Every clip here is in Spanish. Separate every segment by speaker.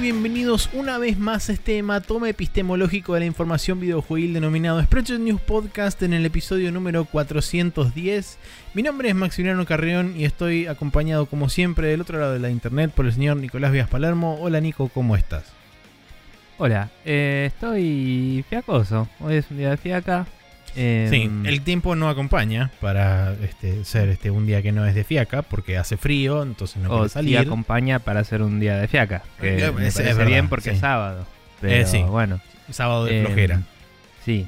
Speaker 1: Bienvenidos una vez más a este hematoma epistemológico de la información videojuegil denominado Spreadshot News Podcast en el episodio número 410. Mi nombre es Maximiliano Carrión y estoy acompañado como siempre del otro lado de la internet por el señor Nicolás Vías Palermo. Hola Nico, ¿cómo estás?
Speaker 2: Hola, eh, estoy fiacoso. Hoy es un día de fiaca. Eh,
Speaker 1: Sí, el tiempo no acompaña para este, ser este, un día que no es de fiaca porque hace frío, entonces no puede
Speaker 2: sí
Speaker 1: salir.
Speaker 2: acompaña para hacer un día de fiaca. Que
Speaker 1: Eh,
Speaker 2: me
Speaker 1: es- verdad,
Speaker 2: bien porque
Speaker 1: sí.
Speaker 2: es sábado. Pero
Speaker 1: Eh, sí.
Speaker 2: bueno.
Speaker 1: Sábado de
Speaker 2: eh,
Speaker 1: flojera.
Speaker 2: Sí,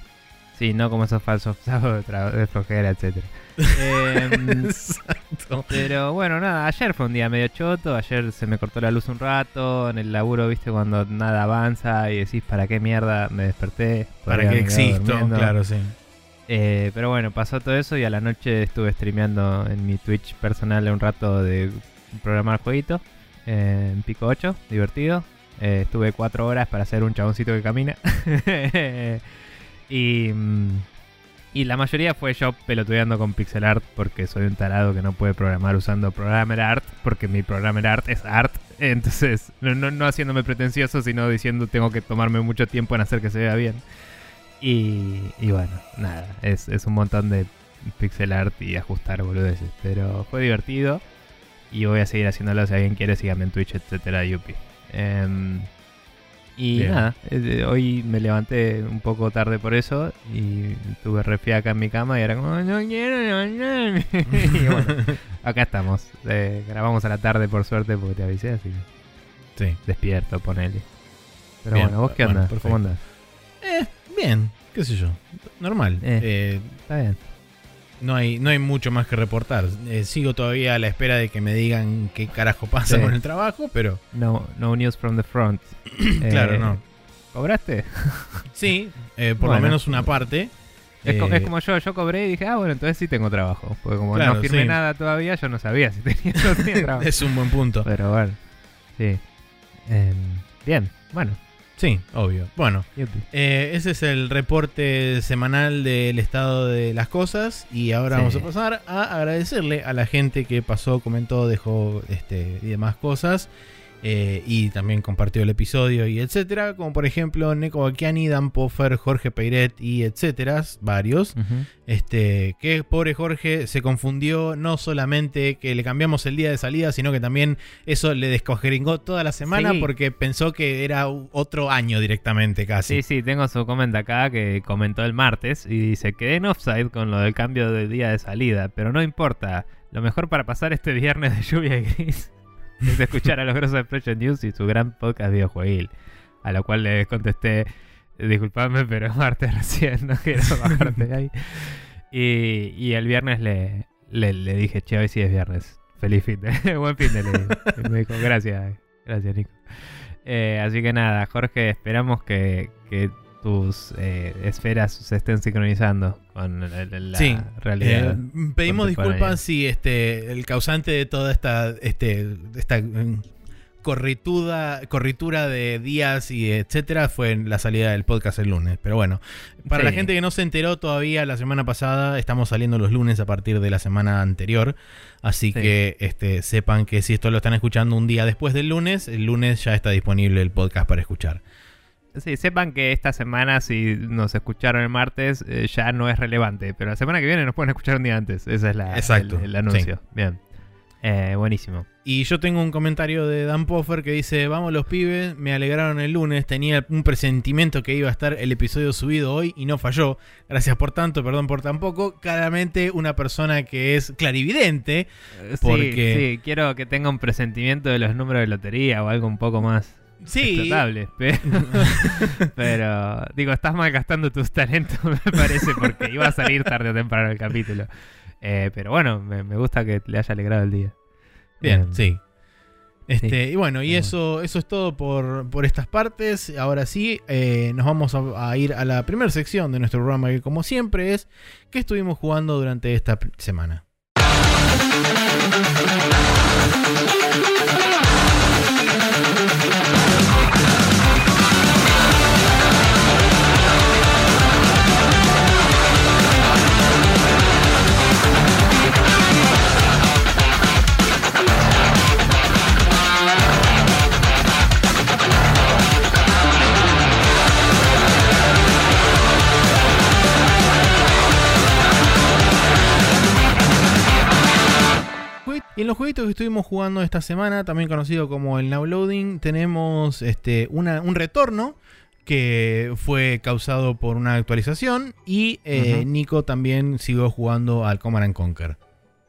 Speaker 2: sí, no como esos falsos sábados de, flojera, etcétera. Em,
Speaker 1: Exacto.
Speaker 2: pero bueno, nada, ayer fue un día medio choto, ayer se me cortó la luz un rato, en el laburo, viste, cuando nada avanza y decís, ¿para qué mierda me desperté?
Speaker 1: Para
Speaker 2: quedado
Speaker 1: existo,
Speaker 2: durmiendo".
Speaker 1: claro, sí.
Speaker 2: Eh, pero bueno, pasó todo eso y a la noche estuve streameando en mi Twitch personal un rato de programar jueguito eh, en Pico 8, divertido. Eh, estuve cuatro horas para hacer un chaboncito que camina. y, mm, y la mayoría fue yo pelotudeando con pixel art porque soy un tarado que no puede programar usando programmer art porque mi programmer art es art. Entonces, no, no, no haciéndome pretencioso, sino diciendo tengo que tomarme mucho tiempo en hacer que se vea bien. Y, y bueno, nada, es, es un montón de pixel art y ajustar boludeces. Pero fue divertido y voy a seguir haciéndolo. Si alguien quiere, síganme en Twitch, etcétera, yupi. Em, y
Speaker 1: Bien.
Speaker 2: nada, hoy me levanté un poco tarde por eso y tuve refiaca en mi cama y era como, no quiero levantarme". y bueno, acá estamos. Eh, grabamos a la tarde por suerte porque te avisé, así que
Speaker 1: Sí.
Speaker 2: despierto, ponele. Pero
Speaker 1: Bien,
Speaker 2: bueno, ¿vos qué onda? ¿Cómo andas?
Speaker 1: Eh, bien, qué sé yo. Normal.
Speaker 2: Eh.
Speaker 1: Eh,
Speaker 2: Está bien.
Speaker 1: no, hay, no hay mucho más que reportar. Eh, sigo todavía a la espera de que me digan qué carajo pasa
Speaker 2: Sí.
Speaker 1: con el trabajo, pero
Speaker 2: No, no news from the front.
Speaker 1: claro,
Speaker 2: Eh,
Speaker 1: no.
Speaker 2: ¿Cobraste?
Speaker 1: Sí, eh, por lo menos una parte.
Speaker 2: Es, co- es como yo, yo cobré y dije, ah, bueno, entonces sí tengo trabajo. Porque como
Speaker 1: Claro,
Speaker 2: no firme
Speaker 1: sí.
Speaker 2: nada todavía, yo no sabía si tenía, no tenía trabajo.
Speaker 1: es un buen punto.
Speaker 2: Pero bueno, sí. Em, bien, bueno.
Speaker 1: Sí, obvio. Bueno, eh, ese es el reporte semanal del estado de las cosas. Y ahora
Speaker 2: Sí.
Speaker 1: vamos a pasar a agradecerle a la gente que pasó, comentó, dejó este, y demás cosas. Eh, y también compartió el episodio y etcétera. Como por ejemplo Neko Bakiani, Dan Poffer, Jorge Peiret y etcétera. Varios. Este, que pobre Jorge se confundió, no solamente que le cambiamos el día de salida, sino que también eso le descogeringó toda la semana
Speaker 2: Sí.
Speaker 1: porque pensó que era otro año directamente casi.
Speaker 2: Sí, sí, tengo su comenta acá que comentó el martes y dice, quedé en offside con lo del cambio de día de salida, pero no importa. Lo mejor para pasar este viernes de lluvia y gris es escuchar a los grosos de Expression News y su gran podcast videojueguil. A lo cual le contesté, disculpadme, pero es martes recién, no quiero bajarte de ahí. Y, y el viernes le, le, le dije, che, hoy sí es viernes. Feliz fin de... Buen fin de le me dijo, gracias, gracias Nico. Eh, así que nada, Jorge, esperamos que, que tus eh, esferas se estén sincronizando con la, la-
Speaker 1: Sí,
Speaker 2: realidad.
Speaker 1: Eh, pedimos disculpas si este el causante de toda esta este esta mm, corrituda corritura de días y etcétera fue en la salida del podcast el lunes pero bueno para
Speaker 2: Sí.
Speaker 1: la gente que no se enteró todavía la semana pasada estamos saliendo los lunes a partir de la semana anterior así
Speaker 2: Sí.
Speaker 1: que este sepan que si esto lo están escuchando un día después del lunes el lunes ya está disponible el podcast para escuchar
Speaker 2: Sí, sepan que esta semana, si nos escucharon el martes, eh, ya no es relevante. Pero la semana que viene nos pueden escuchar un día antes. Ese es la,
Speaker 1: Exacto,
Speaker 2: el, el anuncio. Bien. Eh, buenísimo.
Speaker 1: Y yo tengo un comentario de Dan Poffer que dice, vamos los pibes, me alegraron el lunes, tenía un presentimiento que iba a estar el episodio subido hoy y no falló. Gracias por tanto, perdón por tan poco. Claramente una persona que es clarividente.
Speaker 2: Eh,
Speaker 1: Porque-
Speaker 2: Sí, sí, quiero que tenga un presentimiento de los números de lotería o algo un poco más
Speaker 1: Sí.
Speaker 2: Pero, pero, digo, estás malgastando tus talentos, me parece, porque iba a salir tarde o temprano el capítulo. Eh, pero bueno, me, me gusta que le haya alegrado el día.
Speaker 1: bien,
Speaker 2: Eh,
Speaker 1: sí. Este,
Speaker 2: Sí.
Speaker 1: Y bueno, y
Speaker 2: Pero
Speaker 1: eso, eso es todo por, por estas partes. Ahora sí, eh, nos vamos a, a ir a la primera sección de nuestro programa, que como siempre es, ¿qué estuvimos jugando durante esta semana? Y en los jueguitos que estuvimos jugando esta semana, también conocido como el Now Loading, tenemos este, una, un retorno que fue causado por una actualización y eh. Nico también siguió jugando al Command and Conquer.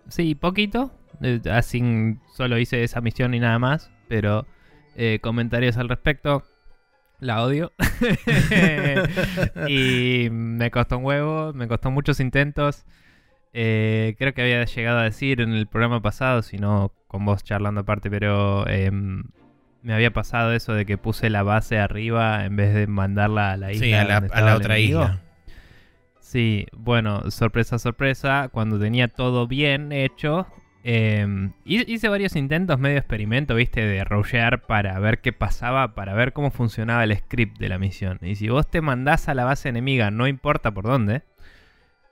Speaker 2: Sí, poquito. eh, Así solo hice esa misión y nada más. Pero eh, comentarios al respecto. La odio. y me costó un huevo. Me costó muchos intentos. Eh, creo que había llegado a decir en el programa pasado, si no con vos charlando aparte, pero em, me había pasado eso de que puse la base arriba en vez de mandarla a la isla.
Speaker 1: Sí, a la, a otra
Speaker 2: enemigo.
Speaker 1: isla.
Speaker 2: Sí, bueno, sorpresa, sorpresa, cuando tenía todo bien hecho, eh, hi- hice varios intentos, medio experimento, viste, de rushear para ver qué pasaba, para ver cómo funcionaba el script de la misión. Y si vos te mandás a la base enemiga, no importa por dónde,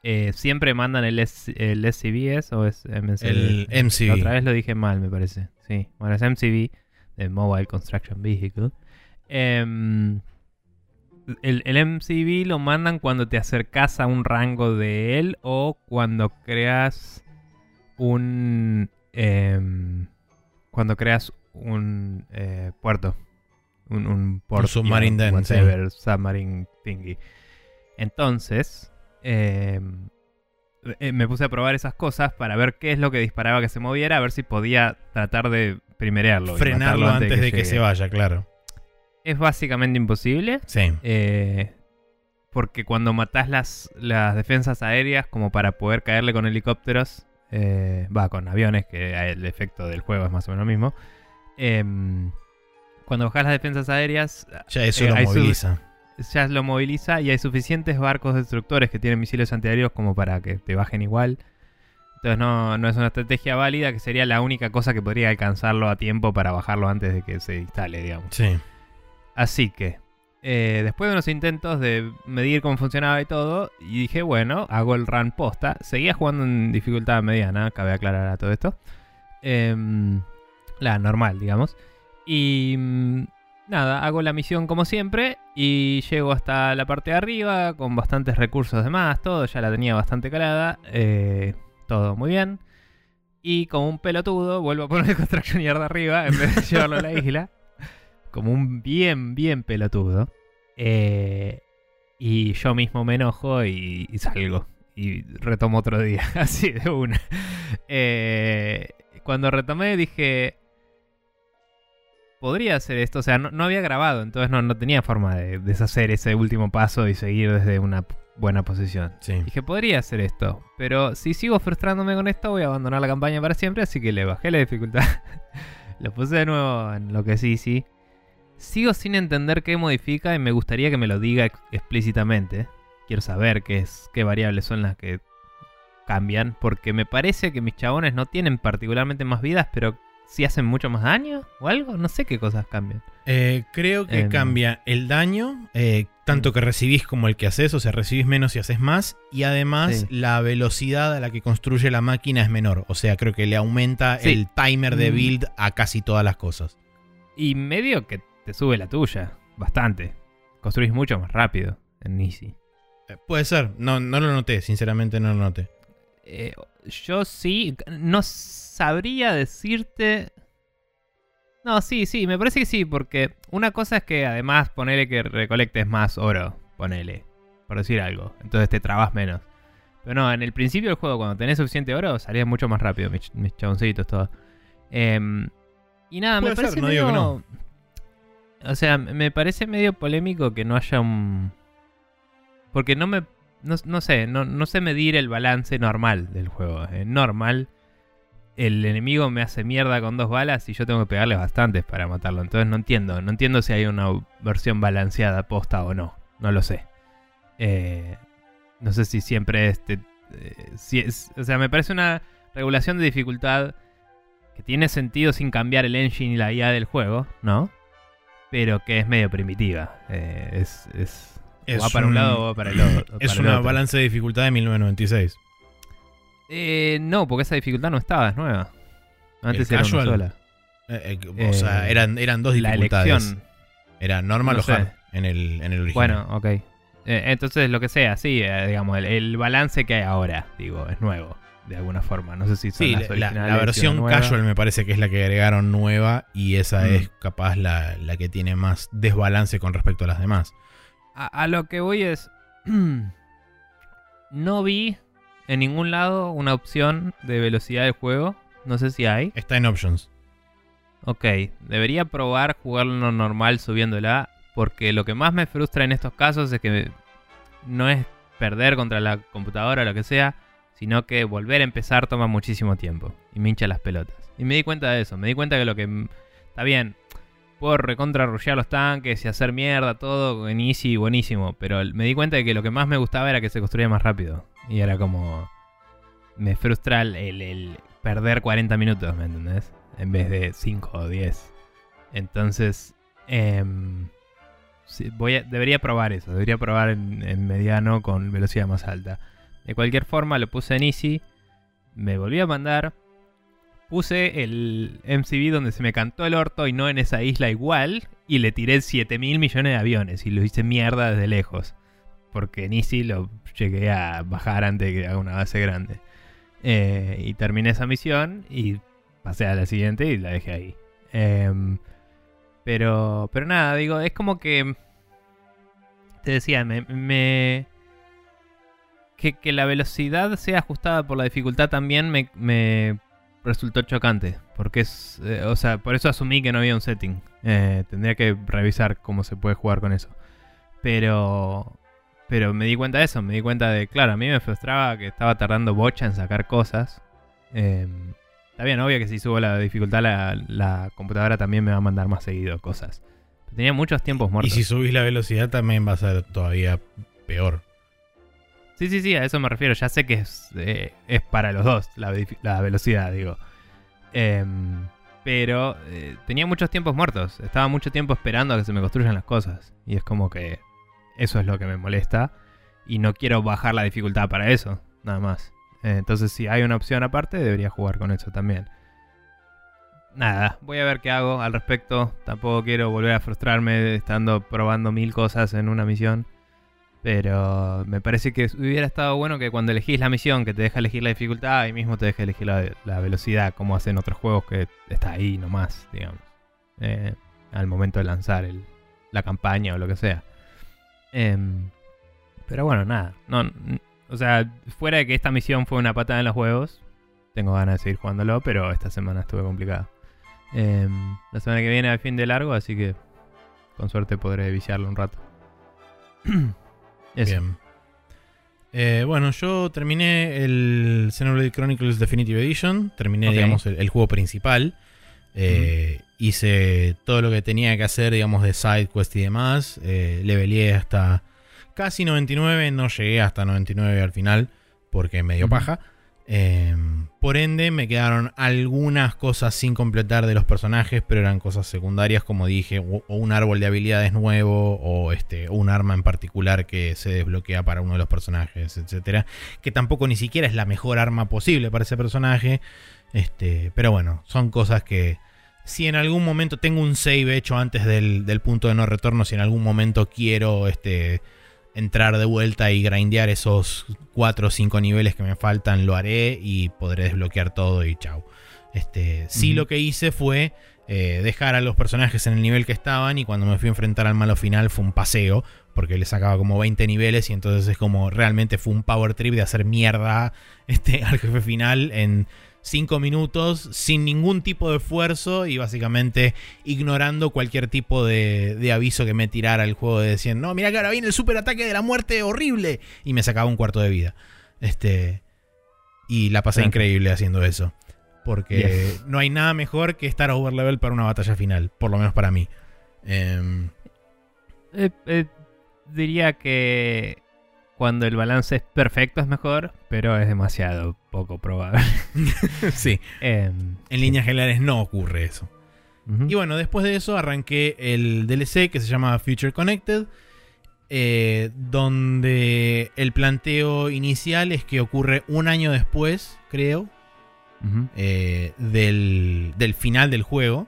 Speaker 2: eh, siempre mandan el, S- el SCVS o es MCV.
Speaker 1: El.
Speaker 2: La otra vez lo dije mal, me parece. Sí, bueno, es MCV, de Mobile Construction Vehicle. Em, el, el MCV lo mandan cuando te acercas a un rango de él o cuando creas un. em, cuando creas un eh, puerto. Un, un port,
Speaker 1: submarine den, sí.
Speaker 2: whatever, submarine thingy. Entonces, eh, me puse a probar esas cosas para ver qué es lo que disparaba que se moviera, a ver si podía tratar de primerearlo. y
Speaker 1: Frenarlo
Speaker 2: matarlo
Speaker 1: antes de que se vaya, claro.
Speaker 2: Es básicamente imposible.
Speaker 1: Sí.
Speaker 2: eh, porque cuando matás las, las defensas aéreas, como para poder caerle con helicópteros, eh, va con aviones, que el efecto del juego es más o menos lo mismo. em, cuando bajás las defensas aéreas,
Speaker 1: Ya eso lo
Speaker 2: su-
Speaker 1: moviliza.
Speaker 2: Ya lo moviliza y hay suficientes barcos destructores que tienen misiles antiaéreos como para que te bajen igual. Entonces no, no es una estrategia válida, que sería la única cosa que podría alcanzarlo a tiempo para bajarlo antes de que se instale, digamos.
Speaker 1: Sí.
Speaker 2: Así que, eh, después de unos intentos de medir cómo funcionaba y todo, y dije, bueno, hago el run posta. Seguía jugando en dificultad mediana, cabe aclarar a todo esto. Em, la normal, digamos. Y mm, nada, hago la misión como siempre y llego hasta la parte de arriba con bastantes recursos de más, todo, ya la tenía bastante calada. eh, todo muy bien. Y como un pelotudo, vuelvo a poner el Construction Yard arriba en vez de llevarlo a la isla. Como un bien, bien pelotudo. Eh, y yo mismo me enojo y, y salgo. Y retomo otro día, así de una. Eh, cuando retomé dije... Podría hacer esto, o sea, no, no había grabado, entonces no, no tenía forma de deshacer ese último paso y seguir desde una buena posición.
Speaker 1: Sí.
Speaker 2: Dije, podría hacer esto, pero si sigo frustrándome con esto, voy a abandonar la campaña para siempre, así que le bajé la dificultad. lo puse de nuevo en lo que sí, sí. Sigo sin entender qué modifica y me gustaría que me lo diga ex- explícitamente. Quiero saber qué, es, qué variables son las que cambian, porque me parece que mis chabones no tienen particularmente más vidas, pero sí hacen mucho más daño o algo. No sé qué cosas cambian.
Speaker 1: Eh, creo que
Speaker 2: Em.
Speaker 1: cambia el daño, eh, tanto que recibís como el que haces, o sea, recibís menos y haces más, y además
Speaker 2: Sí.
Speaker 1: la velocidad a la que construye la máquina es menor, o sea, creo que le aumenta
Speaker 2: Sí.
Speaker 1: el timer de
Speaker 2: Mm.
Speaker 1: build a casi todas las cosas.
Speaker 2: Y medio que te sube la tuya, bastante. Construís mucho más rápido en Easy.
Speaker 1: Eh, puede ser, no, no lo noté, sinceramente no lo noté.
Speaker 2: Yo sí, no sabría decirte... No, sí, sí, me parece que sí, porque una cosa es que además ponele que recolectes más oro, ponele, por decir algo, entonces te trabas menos. Pero no, en el principio del juego, cuando tenés suficiente oro, salías mucho más rápido, mis, mis chaboncitos, todo. Em, y nada, me
Speaker 1: Puede ser,
Speaker 2: parece
Speaker 1: no digo que
Speaker 2: medio... O sea, me parece medio polémico que no haya un... Porque no me... No, no sé, no, no sé medir el balance normal del juego. En normal, el enemigo me hace mierda con dos balas y yo tengo que pegarle bastantes para matarlo. Entonces no entiendo. No entiendo si hay una versión balanceada posta o no. No lo sé. Eh, no sé si siempre este... eh, si o sea, me parece una regulación de dificultad que tiene sentido sin cambiar el engine y la IA del juego, ¿no? Pero que es medio primitiva. Eh, es, es,
Speaker 1: Es
Speaker 2: va para un,
Speaker 1: un-
Speaker 2: lado o va para el otro.
Speaker 1: Es una balance de dificultad de 1996.
Speaker 2: Eh, no, porque esa dificultad no estaba, es nueva. Antes
Speaker 1: El
Speaker 2: era una sola.
Speaker 1: Eh, eh,
Speaker 2: Eh,
Speaker 1: o sea, eran, eran dos
Speaker 2: La
Speaker 1: dificultades.
Speaker 2: elección.
Speaker 1: Era normal
Speaker 2: No
Speaker 1: o hard en el, en el original.
Speaker 2: Bueno, ok. Eh, entonces, lo que sea, sí, eh, digamos, el, el balance que hay ahora, digo, es nuevo. de alguna forma. No sé si son
Speaker 1: Sí,
Speaker 2: las
Speaker 1: la, la versión
Speaker 2: la nueva.
Speaker 1: casual me parece que es la que agregaron nueva y esa
Speaker 2: Mm.
Speaker 1: es capaz la, la que tiene más desbalance con respecto a las demás.
Speaker 2: A, a lo que voy es. no vi en ningún lado una opción de velocidad del juego. No sé si hay.
Speaker 1: Está en options.
Speaker 2: Ok, debería probar jugarlo normal subiéndola. Porque lo que más me frustra en estos casos es que no es perder contra la computadora o lo que sea, sino que volver a empezar toma muchísimo tiempo y me hincha las pelotas. Y me di cuenta de eso, me di cuenta que lo que... Está bien, puedo recontra rushear los tanques y hacer mierda, todo en easy, buenísimo, pero me di cuenta de que lo que más me gustaba era que se construía más rápido. Y era como... Me frustra el, el- perder 40 minutos, ¿me entendés? En vez de 5 o 10. Entonces... em, voy a- debería probar eso. Debería probar en, en mediano con velocidad más alta. De cualquier forma, lo puse en Easy. Me volví a mandar. Puse el MCB donde se me cantó el orto y no en esa isla igual. Y le tiré 7 mil millones de aviones. Y lo hice mierda desde lejos. Porque en Easy lo llegué a bajar antes de que haga una base grande. Eh, y terminé esa misión. Y pasé a la siguiente y la dejé ahí. Em, pero, pero nada, digo, es como que. Te decía, me. me- que, que la velocidad sea ajustada por la dificultad también me resultó chocante. Porque es. eh, o sea, por eso asumí que no había un setting. Eh, tendría que revisar cómo se puede jugar con eso. Pero. Pero me di cuenta de eso, me di cuenta de, claro, a mí me frustraba que estaba tardando bocha en sacar cosas. Em, Está bien, obvio que si subo la dificultad, la, la computadora también me va a mandar más seguido cosas. Tenía muchos tiempos
Speaker 1: Y
Speaker 2: muertos.
Speaker 1: si subís la velocidad también va a ser todavía peor.
Speaker 2: Sí, sí, sí, a eso me refiero. Ya sé que es, eh, es para los dos la, velocidad, digo. Em, pero eh, tenía muchos tiempos muertos. Estaba mucho tiempo esperando a que se me construyan las cosas. Y es como que eso es lo que me molesta. Y no quiero bajar la dificultad para eso, nada más. Eh, entonces, si hay una opción aparte, debería jugar con eso también. Nada, voy a ver qué hago al respecto. Tampoco quiero volver a frustrarme estando probando mil cosas en una misión. Pero me parece que hubiera estado bueno que cuando elegís la misión, que te deja elegir la dificultad, ahí mismo te deja elegir la, velocidad, como hacen otros juegos que está ahí nomás, digamos. Eh, al momento de lanzar la campaña o lo que sea. Em, pero bueno, nada. No, o sea, fuera de que esta misión fue una patada en los huevos, tengo ganas de seguir jugándolo, pero esta semana estuve complicada. Em, la semana que viene al fin de largo, así que con suerte podré viciarlo un rato. Eso.
Speaker 1: Bien. Eh, bueno, yo terminé el Xenoblade Chronicles Definitive Edition. Terminé, digamos, el, el juego principal. Eh, Hice todo lo que tenía que hacer, digamos, de side quest y demás. Eh, leveleé hasta casi 99. No llegué hasta 99 al final porque me dio paja. Eh, por ende, me quedaron algunas cosas sin completar de los personajes, pero eran cosas secundarias, como dije, o, o un árbol de habilidades nuevo, o este, un arma en particular que se desbloquea para uno de los personajes, etcétera. Que tampoco ni siquiera es la mejor arma posible para ese personaje. Este, pero bueno, son cosas que. Si en algún momento tengo un save hecho antes del, del punto de no retorno, si en algún momento quiero este, entrar de vuelta y grindear esos 4 o 5 niveles que me faltan, lo haré y podré desbloquear todo y chau. Este, sí lo que hice fue eh, dejar a los personajes en el nivel que estaban y cuando me fui a enfrentar al malo final fue un paseo, porque le sacaba como 20 niveles y entonces es como realmente fue un power trip de hacer mierda este, al jefe final en 5 minutos sin ningún tipo de esfuerzo y básicamente ignorando cualquier tipo de, de aviso que me tirara el juego de decir, no, mira que ahora viene el super ataque de la muerte horrible y me sacaba un cuarto de vida. Este, y la pasé increíble haciendo eso. Porque
Speaker 2: Yes.
Speaker 1: no hay nada mejor que estar over level para una batalla final, por lo menos para mí. Em,
Speaker 2: Eh, eh, diría que cuando el balance es perfecto es mejor, pero es demasiado poco probable.
Speaker 1: sí,
Speaker 2: Em,
Speaker 1: en líneas generales no ocurre eso. Y bueno, después de eso arranqué el DLC que se llama Future Connected, eh, donde el planteo inicial es que ocurre un año después, creo, eh, del, del final del juego.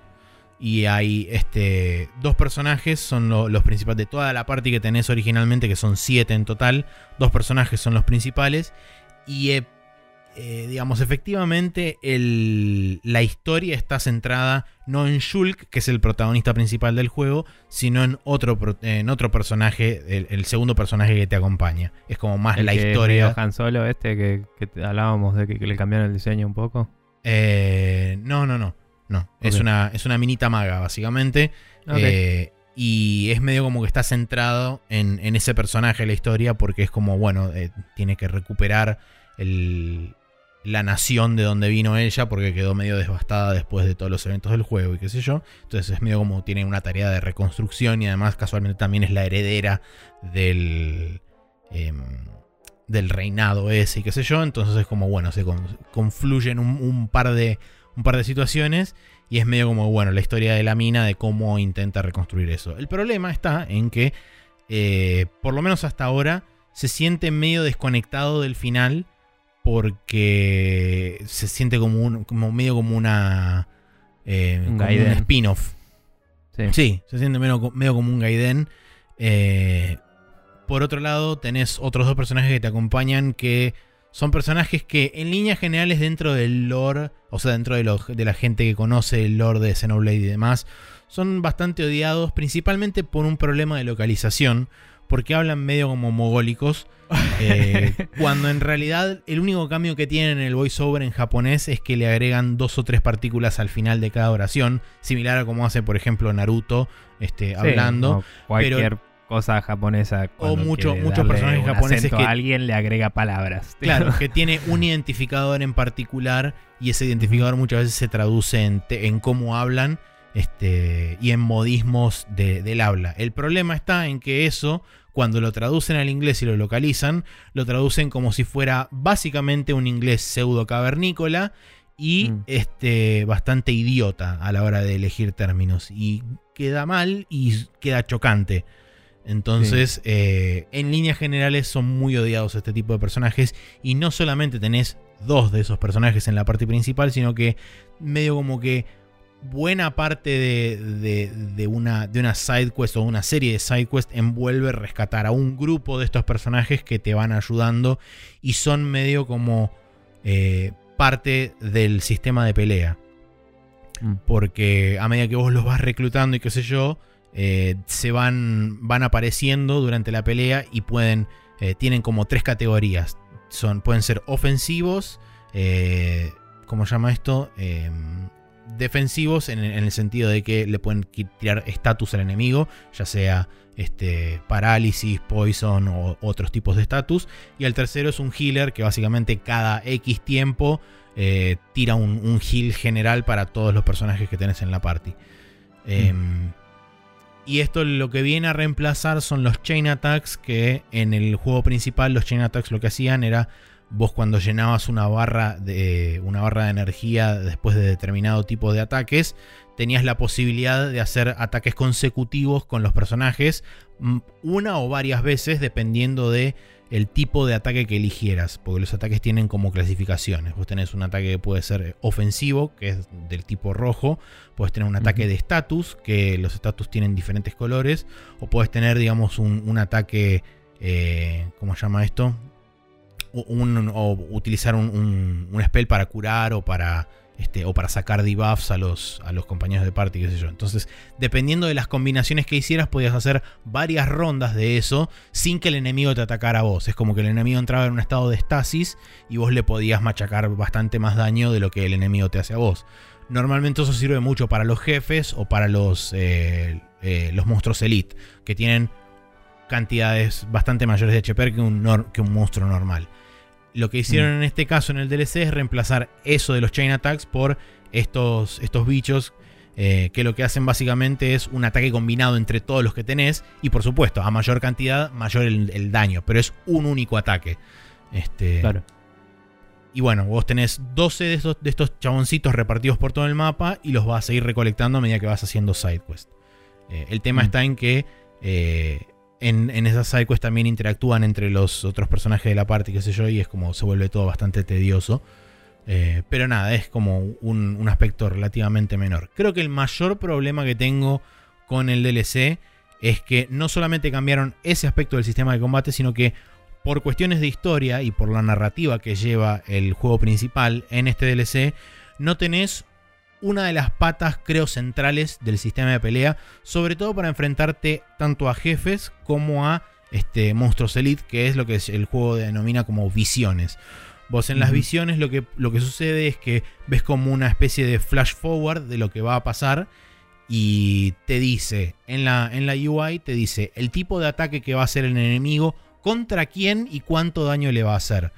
Speaker 1: Y hay este, dos personajes, son lo- los principales de toda la party que tenés originalmente, que son siete en total. Dos personajes son los principales. Y he eh, digamos, efectivamente el- la historia está centrada no en Shulk, que es el protagonista principal del juego, sino en otro, en otro personaje, el, el segundo personaje que te acompaña. Es como más
Speaker 2: El
Speaker 1: la
Speaker 2: que
Speaker 1: historia.
Speaker 2: Han Solo este que, que hablábamos de que, que le cambiaron el diseño un poco.
Speaker 1: Eh, no, no, no. No. Es, una, es una minita maga, básicamente. Eh, y es medio como que está centrado en, en ese personaje de la historia porque es como, bueno, eh, tiene que recuperar el- la nación de donde vino ella porque quedó medio devastada después de todos los eventos del juego y qué sé yo. Entonces es medio como tiene una tarea de reconstrucción y además casualmente también es la heredera del... em, del reinado ese y qué sé yo. Entonces es como, bueno, se con- confluyen un, un par de, un par de situaciones y es medio como, bueno, la historia de la mina de cómo intenta reconstruir eso. El problema está en que, eh, por lo menos hasta ahora, se siente medio desconectado del final porque se siente como, un, como medio como una... eh,
Speaker 2: Un
Speaker 1: como un
Speaker 2: Gaiden.
Speaker 1: spin-off.
Speaker 2: Sí.
Speaker 1: Sí, se siente medio, medio como un Gaiden. Eh, por otro lado, tenés otros dos personajes que te acompañan que son personajes que en líneas generales dentro del lore, o sea, dentro de, lo- de la gente que conoce el lore de Xenoblade y demás, son bastante odiados, principalmente por un problema de localización, porque hablan medio como mogólicos, eh, cuando en realidad el único cambio que tienen en el voiceover en japonés es que le agregan dos o tres partículas al final de cada oración, similar a como hace, por ejemplo, Naruto este,
Speaker 2: Sí,
Speaker 1: hablando.
Speaker 2: o cualquier cosa japonesa. cuando
Speaker 1: mucho- muchos personajes japoneses que-
Speaker 2: a alguien le agrega palabras.
Speaker 1: Claro, que tiene un identificador en particular y ese identificador muchas veces se traduce en, te- en cómo hablan este, y en modismos de- del habla. El problema está en que eso, cuando lo traducen al inglés y lo localizan, lo traducen como si fuera básicamente un inglés pseudo cavernícola y
Speaker 2: Mm.
Speaker 1: este, bastante idiota a la hora de elegir términos. Y queda mal y queda chocante. Entonces, eh, en líneas generales son muy odiados este tipo de personajes. Y no solamente tenés dos de esos personajes en la parte principal, sino que medio como que buena parte de, de- de una, de una side quest o una serie de side quest envuelve rescatar a un grupo de estos personajes que te van ayudando y son medio como eh, parte del sistema de pelea.
Speaker 2: Mm.
Speaker 1: Porque a medida que vos los vas reclutando y qué sé yo, eh, se van, van apareciendo durante la pelea y pueden. eh, tienen como tres categorías. Son, pueden ser ofensivos. ¿Cómo se llama esto? Defensivos en, el sentido de que le pueden tirar estatus al enemigo, ya sea este, parálisis, poison o otros tipos de estatus. Y el tercero es un healer que básicamente cada X tiempo eh, tira un, un heal general para todos los personajes que tenés en la party. Em, y esto lo que viene a reemplazar son los chain attacks, que en el juego principal los chain attacks lo que hacían era vos cuando llenabas una barra de una barra de energía después de determinado tipo de ataques, tenías la posibilidad de hacer ataques consecutivos con los personajes mm, una o varias veces dependiendo de el tipo de ataque que eligieras, porque los ataques tienen como clasificaciones. Vos tenés un ataque que puede ser ofensivo, que es del tipo rojo, puedes tener un ataque de estatus, que los estatus tienen diferentes colores, o puedes tener, digamos, un, un ataque, eh, ¿cómo se llama esto? O, utilizar un, un- spell para curar o para, este, o para sacar debuffs a los, a los compañeros de party, qué sé yo. Entonces, dependiendo de las combinaciones que hicieras, podías hacer varias rondas de eso sin que el enemigo te atacara a vos. Es como que el enemigo entraba en un estado de estasis y vos le podías machacar bastante más daño de lo que el enemigo te hace a vos. Normalmente eso sirve mucho para los jefes o para los, eh, eh, los monstruos elite, que tienen cantidades bastante mayores de HP que un, que un monstruo normal. Lo que hicieron en este caso en el DLC es reemplazar eso de los chain attacks por estos, estos bichos eh, que lo que hacen básicamente es un ataque combinado entre todos los que tenés y por supuesto a mayor cantidad mayor el, el daño, pero es un único ataque. Este,
Speaker 2: Claro.
Speaker 1: y bueno, vos tenés 12 de estos, de estos chaboncitos repartidos por todo el mapa y los vas a ir recolectando a medida que vas haciendo sidequest. Eh, el tema
Speaker 2: Mm.
Speaker 1: está en que eh, en, en esas sidequests también interactúan entre los otros personajes de la parte, qué sé yo, y es como se vuelve todo bastante tedioso. Eh, pero nada, es como un, un aspecto relativamente menor. Creo que el mayor problema que tengo con el DLC es que no solamente cambiaron ese aspecto del sistema de combate, sino que por cuestiones de historia y por la narrativa que lleva el juego principal en este DLC, no tenés una de las patas, creo, centrales del sistema de pelea, sobre todo para enfrentarte tanto a jefes como a este, monstruos elite, que es lo que el juego denomina como visiones. Vos en las visiones lo que, lo que sucede es que ves como una especie de flash forward de lo que va a pasar y te dice, en la, en la UI te dice el tipo de ataque que va a hacer el enemigo, contra quién y cuánto daño le va a hacer.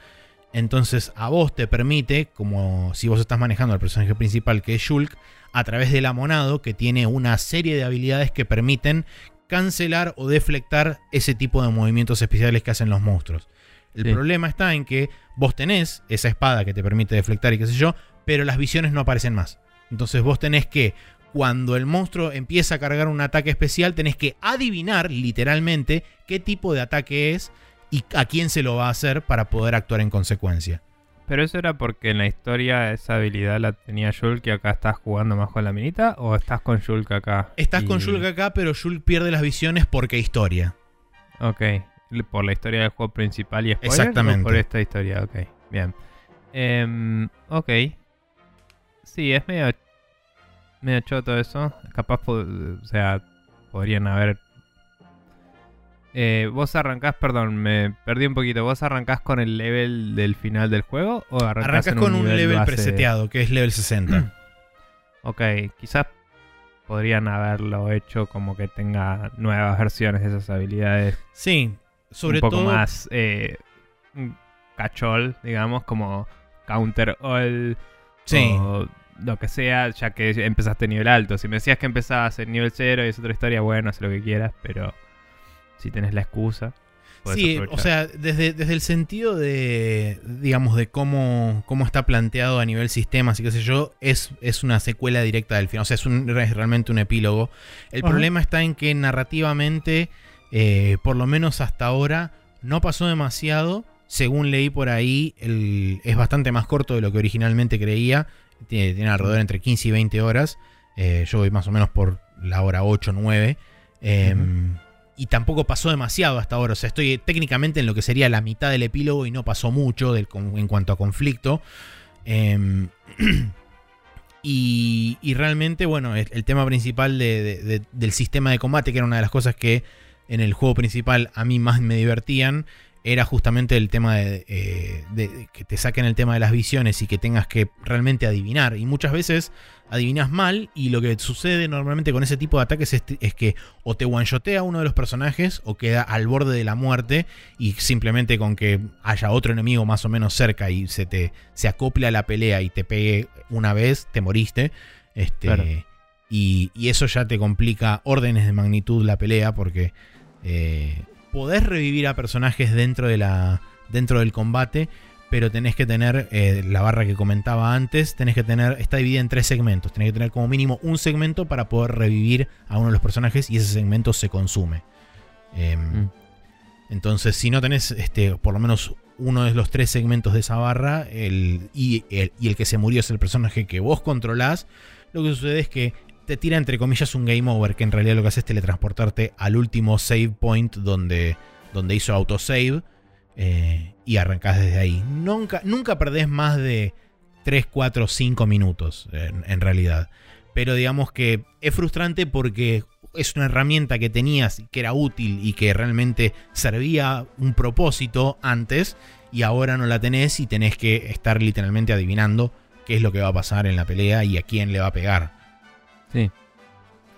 Speaker 1: Entonces a vos te permite, como si vos estás manejando al personaje principal que es Shulk, a través del amonado que tiene una serie de habilidades que permiten cancelar o deflectar ese tipo de movimientos especiales que hacen los monstruos. El problema está en que vos tenés esa espada que te permite deflectar y qué sé yo, pero las visiones no aparecen más. Entonces vos tenés que, cuando el monstruo empieza a cargar un ataque especial, tenés que adivinar literalmente qué tipo de ataque es y a quién se lo va a hacer para poder actuar en consecuencia.
Speaker 2: ¿Pero eso era porque en la historia esa habilidad la tenía Shulk y acá estás jugando más con la minita? ¿O estás con Shulk acá?
Speaker 1: Estás con Shulk acá, pero Shulk pierde las visiones porque historia.
Speaker 2: Ok. ¿Por la historia del juego principal y spoiler?
Speaker 1: Exactamente.
Speaker 2: por esta historia, ok. Bien. Em, ok. Sí, es medio, medio choto eso. Capaz, o sea, podrían haber eh, ¿Vos arrancás, perdón, me perdí un poquito. ¿Vos arrancás con el level del final del juego? ¿O arrancás,
Speaker 1: con un, level preseteado, que es level 60?
Speaker 2: ok, quizás podrían haberlo hecho como que tenga nuevas versiones de esas habilidades.
Speaker 1: Sí, sobre
Speaker 2: todo.
Speaker 1: Un
Speaker 2: poco más eh, cachol, digamos, como counter all.
Speaker 1: Sí.
Speaker 2: O lo que sea, ya que empezaste nivel alto. Si me decías que empezabas en nivel 0 y es otra historia, bueno, haz lo que quieras, pero si tenés la excusa.
Speaker 1: Sí, o sea, desde, desde el sentido de, digamos, de cómo, cómo está planteado a nivel sistema, así que sé yo, es, es una secuela directa del final, o sea, es, un, realmente un epílogo. El problema está en que narrativamente, eh, por lo menos hasta ahora, no pasó demasiado. Según leí por ahí, es bastante más corto de lo que originalmente creía. Tiene, alrededor entre 15 y 20 horas. Eh, yo voy más o menos por la hora 8 o 9 y tampoco pasó demasiado hasta ahora. O sea, estoy técnicamente en lo que sería la mitad del epílogo y no pasó mucho en cuanto a conflicto. Em, y, realmente, bueno, el, tema principal del sistema de combate, que era una de las cosas que en el juego principal a mí más me divertían, era justamente el tema eh, de, que te saquen el tema de las visiones y que tengas que realmente adivinar. Y muchas veces adivinas mal y lo que sucede normalmente con ese tipo de ataques es, que o te one-shotea uno de los personajes o queda al borde de la muerte y simplemente con que haya otro enemigo más o menos cerca y se te se acople a la pelea y te pegue una vez, te moriste. Este, y, eso ya te complica órdenes de magnitud la pelea porque... Eh, podés revivir a personajes dentro, de la, dentro del combate, pero tenés que tener eh, la barra que comentaba antes, tenés que tener, está dividida en tres segmentos, tenés que tener como mínimo un segmento para poder revivir a uno de los personajes y ese segmento se consume. Em, mm. Entonces, si no tenés este, por lo menos uno de los tres segmentos de esa barra el, y, el, y el que se murió es el personaje que vos controlás, lo que sucede es que te tira entre comillas un game over, que en realidad lo que hace es teletransportarte al último save point donde, donde hizo autosave eh, y arrancás desde ahí. Nunca, nunca perdés más de 3, 4, 5 minutos en, realidad. Pero digamos que es frustrante porque es una herramienta que tenías que era útil y que realmente servía un propósito antes y ahora no la tenés y tenés que estar literalmente adivinando qué es lo que va a pasar en la pelea y a quién le va a pegar.
Speaker 2: Sí.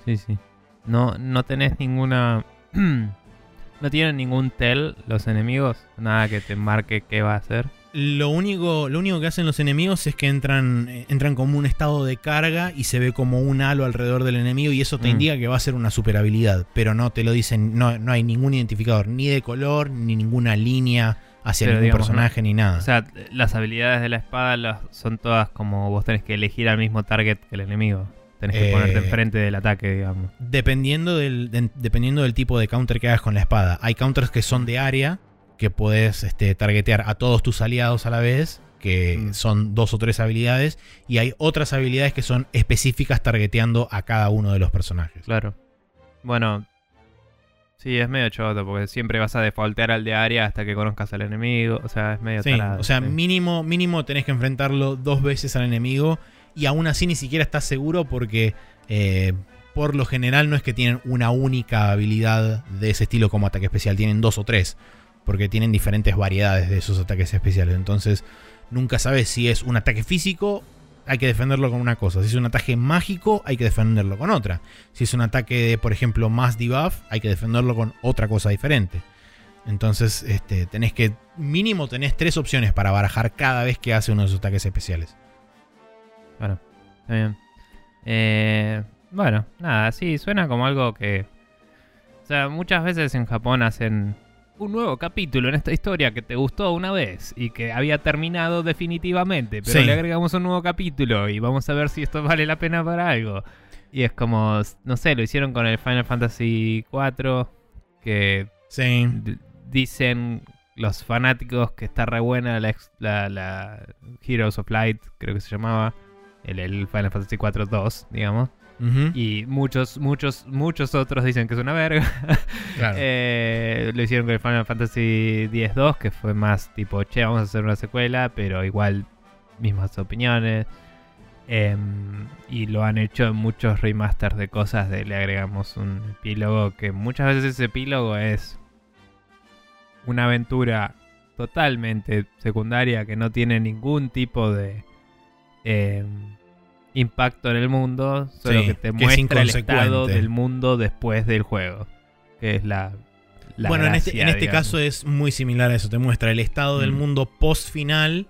Speaker 2: Sí, sí. No, no tenés ninguna. no tienen ningún tel los enemigos. Nada que te marque qué va a hacer.
Speaker 1: Lo único, lo único que hacen los enemigos es que entran, entran como un estado de carga y se ve como un halo alrededor del enemigo y eso te mm. indica que va a ser una super habilidad. Pero no te lo dicen, no, no hay ningún identificador, ni de color, ni ninguna línea hacia ningún personaje, ni nada.
Speaker 2: O sea, las habilidades de la espada son todas como vos tenés que elegir al mismo target que el enemigo. Tenés que ponerte eh, enfrente del ataque, digamos.
Speaker 1: Dependiendo del, dependiendo del tipo de counter que hagas con la espada. Hay counters que son de área, que puedes este, targetear a todos tus aliados a la vez, que mm. son dos o tres habilidades. Y hay otras habilidades que son específicas targeteando a cada uno de los personajes.
Speaker 2: Claro. Bueno, Sí, es medio choto, porque siempre vas a defaultear al de área hasta que conozcas al enemigo. O sea, es medio
Speaker 1: Sí,
Speaker 2: tarado,
Speaker 1: o sea,
Speaker 2: sí.
Speaker 1: mínimo, mínimo tenés que enfrentarlo dos veces al enemigo y aún así ni siquiera estás seguro porque eh, por lo general no es que tienen una única habilidad de ese estilo como ataque especial, tienen dos o tres, porque tienen diferentes variedades de esos ataques especiales. Entonces, nunca sabes si es un ataque físico, hay que defenderlo con una cosa. Si es un ataque mágico, hay que defenderlo con otra. Si es un ataque de, por ejemplo, más debuff, hay que defenderlo con otra cosa diferente. Entonces, este, tenés que. Mínimo tenés tres opciones para barajar cada vez que hace uno de esos ataques especiales.
Speaker 2: Bueno, está bien. Eh, bueno, nada, sí, suena como algo que... O sea, muchas veces en Japón hacen un nuevo capítulo en esta historia que te gustó una vez y que había terminado definitivamente, pero
Speaker 1: Sí.
Speaker 2: le agregamos un nuevo capítulo y vamos a ver si esto vale la pena para algo. Y es como, no sé, lo hicieron con el Final Fantasy IV, que
Speaker 1: Sí.
Speaker 2: dicen los fanáticos que está re buena la, la- la Heroes of Light, creo que se llamaba, el, el Final Fantasy IV 2, digamos. Y muchos, muchos, muchos otros dicen que es una verga.
Speaker 1: claro.
Speaker 2: Eh, lo hicieron con el Final Fantasy X-2, que fue más tipo, che, vamos a hacer una secuela, pero igual mismas opiniones. Em, y lo han hecho en muchos remasters de cosas, de le agregamos un epílogo, que muchas veces ese epílogo es una aventura totalmente secundaria que no tiene ningún tipo de em, impacto en el mundo, solo
Speaker 1: Sí,
Speaker 2: que te
Speaker 1: es
Speaker 2: muestra el estado del mundo después del juego, que es la... la
Speaker 1: bueno, en este, en este caso es muy similar a eso. Te muestra el estado del
Speaker 2: Mm.
Speaker 1: mundo post final.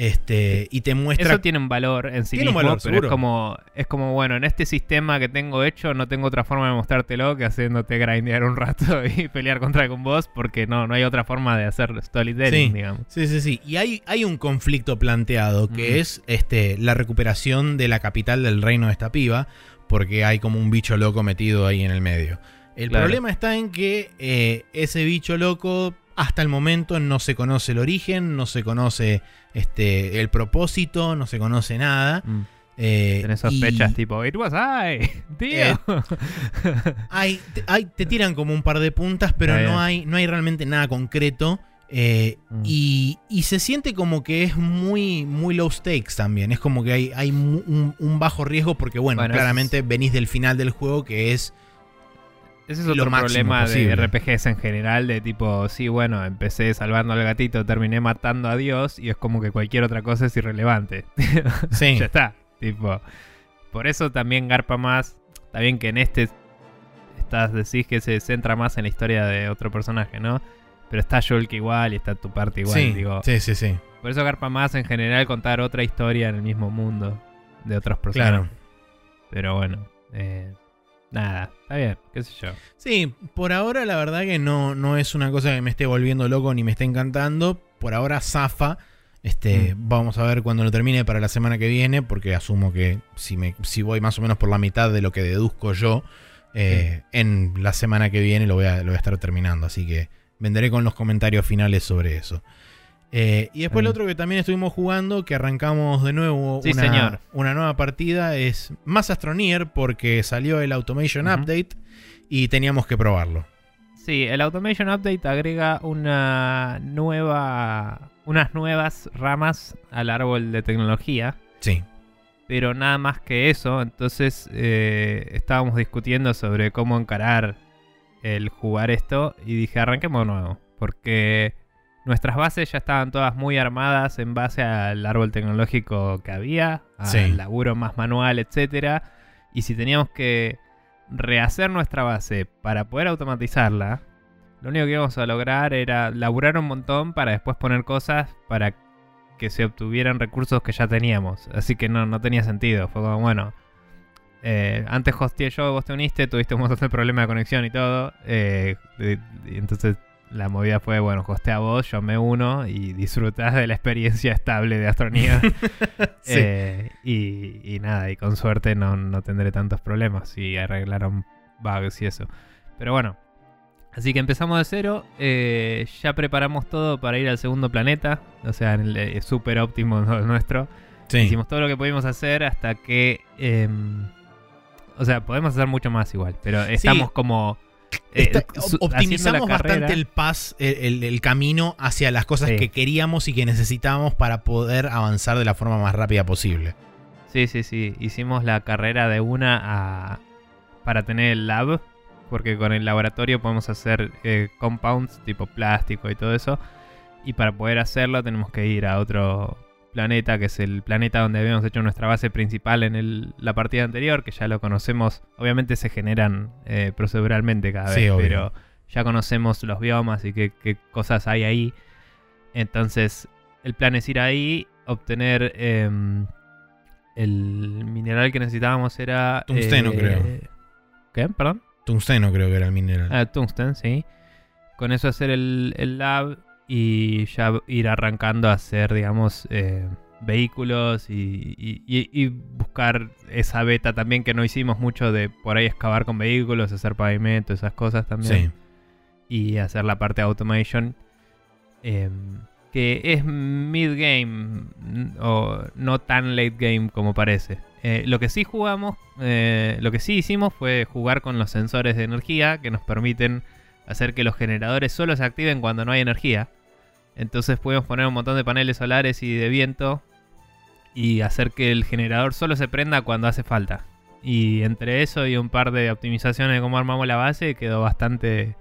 Speaker 1: Este, y te muestra.
Speaker 2: Eso tiene un valor en sí
Speaker 1: Tiene un
Speaker 2: mismo,
Speaker 1: valor,
Speaker 2: pero es como, es como, bueno, en este sistema que tengo hecho no tengo otra forma de mostrártelo que haciéndote grindear un rato y pelear contra algún boss porque no, no hay otra forma de hacer storytelling,
Speaker 1: Sí.
Speaker 2: digamos.
Speaker 1: Sí, sí, sí. Y hay, hay un conflicto planteado que es este, la recuperación de la capital del reino de esta piba, porque hay como un bicho loco metido ahí en el medio. El
Speaker 2: Claro.
Speaker 1: problema está en que eh, ese bicho loco, hasta el momento, no se conoce el origen, no se conoce este, el propósito, no se conoce nada.
Speaker 2: Mm.
Speaker 1: eh,
Speaker 2: Tenés
Speaker 1: y
Speaker 2: sospechas tipo, it was I, tío.
Speaker 1: Eh, hay, te, hay- te tiran como un par de puntas, pero no hay, no hay realmente nada concreto. eh,
Speaker 2: Mm.
Speaker 1: y, y se siente como que es muy, muy low stakes también. Es como que hay, hay un, un bajo riesgo porque, bueno,
Speaker 2: Bueno,
Speaker 1: claramente venís del final del juego que es...
Speaker 2: Ese es otro problema
Speaker 1: posible.
Speaker 2: de RPGs en general, de tipo, sí, bueno, empecé salvando al gatito, terminé matando a Dios y es como que cualquier otra cosa es irrelevante.
Speaker 1: Sí,
Speaker 2: ya está. Tipo, por eso también garpa más. Está bien que en este estás decís que se centra más en la historia de otro personaje, ¿no? Pero está Shulk igual y está tu parte igual,
Speaker 1: sí,
Speaker 2: digo.
Speaker 1: sí, sí, sí.
Speaker 2: Por eso garpa más en general contar otra historia en el mismo mundo de otros personajes.
Speaker 1: Claro.
Speaker 2: Pero bueno, eh, nada, está bien, qué sé yo.
Speaker 1: Sí, por ahora la verdad que no, no es una cosa que me esté volviendo loco ni me esté encantando. Por ahora zafa. Este,
Speaker 2: Mm.
Speaker 1: Vamos a ver cuando lo termine para la semana que viene, porque asumo que si, me, si voy más o menos por la mitad de lo que deduzco yo, eh, en la semana que viene lo voy, a, lo voy a estar terminando. Así que vendré con los comentarios finales sobre eso. Eh, y después lo otro que también estuvimos jugando, que arrancamos de nuevo
Speaker 2: Sí,
Speaker 1: una,
Speaker 2: señor.
Speaker 1: una nueva partida, es más Astroneer, porque salió el Automation. Update y teníamos que probarlo.
Speaker 2: Sí, el Automation Update agrega una nueva, unas nuevas ramas al árbol de tecnología.
Speaker 1: Sí.
Speaker 2: pero nada más que eso. Entonces eh, estábamos discutiendo sobre cómo encarar el jugar esto y dije arranquemos de nuevo, porque nuestras bases ya estaban todas muy armadas en base al árbol tecnológico que había, al
Speaker 1: Sí.
Speaker 2: laburo más manual, etcétera. Y si teníamos que rehacer nuestra base para poder automatizarla, lo único que íbamos a lograr era laburar un montón para después poner cosas para que se obtuvieran recursos que ya teníamos. Así que no, no tenía sentido. Fue como, bueno, eh, antes hosteé yo, vos te uniste, tuviste un montón de problemas de conexión y todo. eh, y- y entonces la movida fue, bueno, hostea vos, yo me uno y disfrutás de la experiencia estable de Astroneer.
Speaker 1: Sí.
Speaker 2: Eh, y, y nada, y con suerte no, no tendré tantos problemas y arreglaron bugs y eso. Pero bueno, así que empezamos de cero. eh, ya preparamos todo para ir al segundo planeta, o sea, en el eh, super óptimo nuestro.
Speaker 1: Sí.
Speaker 2: Hicimos todo lo que pudimos hacer hasta que. em, o sea, podemos hacer mucho más igual, pero estamos como eh,
Speaker 1: Está- op-
Speaker 2: haciendo
Speaker 1: optimizamos bastante el pas, el, el- el camino hacia las cosas
Speaker 2: Sí.
Speaker 1: que queríamos y que necesitábamos para poder avanzar de la forma más rápida posible.
Speaker 2: Sí, sí, sí. Hicimos la carrera de una a... para tener el lab. Porque con el laboratorio podemos hacer eh, compounds tipo plástico y todo eso. Y para poder hacerlo tenemos que ir a otro planeta, que es el planeta donde habíamos hecho nuestra base principal en el- la partida anterior, que ya lo conocemos. Obviamente se generan eh, proceduralmente cada
Speaker 1: Sí,
Speaker 2: vez,
Speaker 1: obvio.
Speaker 2: pero ya conocemos los biomas y qué, qué cosas hay ahí. Entonces, el plan es ir ahí, obtener em, el mineral que necesitábamos era...
Speaker 1: Tungsteno, creo.
Speaker 2: ¿Qué? Perdón.
Speaker 1: Tungsteno creo que era el mineral.
Speaker 2: Ah, tungsten, sí. Con eso hacer el, el lab y ya ir arrancando a hacer, digamos, eh, vehículos y, y- y- y buscar esa beta también que no hicimos mucho de por ahí excavar con vehículos, hacer pavimento, esas cosas también.
Speaker 1: sí.
Speaker 2: Y hacer la parte de automation. em, que es mid-game n- o no tan late game como parece. Eh, lo que sí jugamos, eh, lo que sí hicimos fue jugar con los sensores de energía que nos permiten hacer que los generadores solo se activen cuando no hay energía. Entonces podemos poner un montón de paneles solares y de viento y hacer que el generador solo se prenda cuando hace falta. Y entre eso y un par de optimizaciones de cómo armamos la base quedó bastante...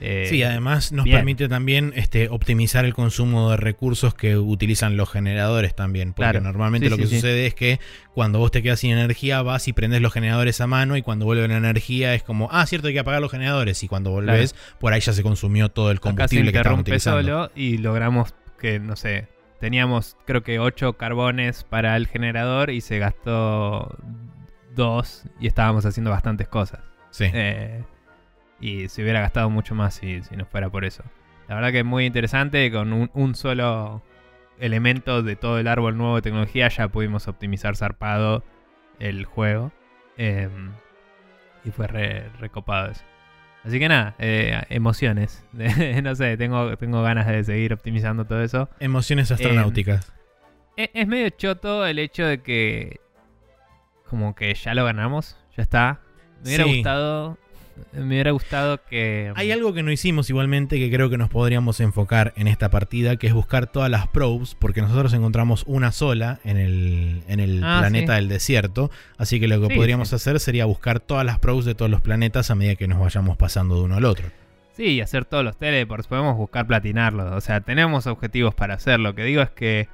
Speaker 2: eh,
Speaker 1: Sí, además nos
Speaker 2: bien.
Speaker 1: permite también este, optimizar el consumo de recursos que utilizan los generadores también. Porque
Speaker 2: Claro.
Speaker 1: normalmente
Speaker 2: Sí,
Speaker 1: lo que
Speaker 2: sí.
Speaker 1: sucede es que cuando vos te quedas sin energía vas y prendes los generadores a mano y cuando vuelve la energía es como, ah, cierto, hay que apagar los generadores y cuando volvés por ahí ya se consumió todo el combustible que estaban utilizando.
Speaker 2: solo y logramos que, no sé, teníamos creo que 8 carbones para el generador y se gastó 2 y estábamos haciendo bastantes cosas.
Speaker 1: Sí.
Speaker 2: Eh, y se hubiera gastado mucho más si, si no fuera por eso. La verdad que es muy interesante, con un, un solo elemento de todo el árbol nuevo de tecnología ya pudimos optimizar zarpado el juego. Eh, y fue re, recopado eso. Así que nada, eh, emociones. no sé, tengo, tengo ganas de seguir optimizando todo eso.
Speaker 1: Emociones astronáuticas.
Speaker 2: E- Es medio choto el hecho de que como que ya lo ganamos, ya está. Me hubiera
Speaker 1: Sí.
Speaker 2: gustado me hubiera gustado que
Speaker 1: Hay algo que no hicimos igualmente que creo que nos podríamos enfocar en esta partida, que es buscar todas las probes, porque nosotros encontramos una sola en el, en el
Speaker 2: Ah,
Speaker 1: planeta
Speaker 2: sí.
Speaker 1: del desierto, así que lo que
Speaker 2: Sí,
Speaker 1: podríamos
Speaker 2: sí.
Speaker 1: hacer sería buscar todas las probes de todos los planetas a medida que nos vayamos pasando de uno al otro.
Speaker 2: Sí, y hacer todos los teleports, podemos buscar platinarlos. O sea, tenemos objetivos para hacerlo. Lo que digo es que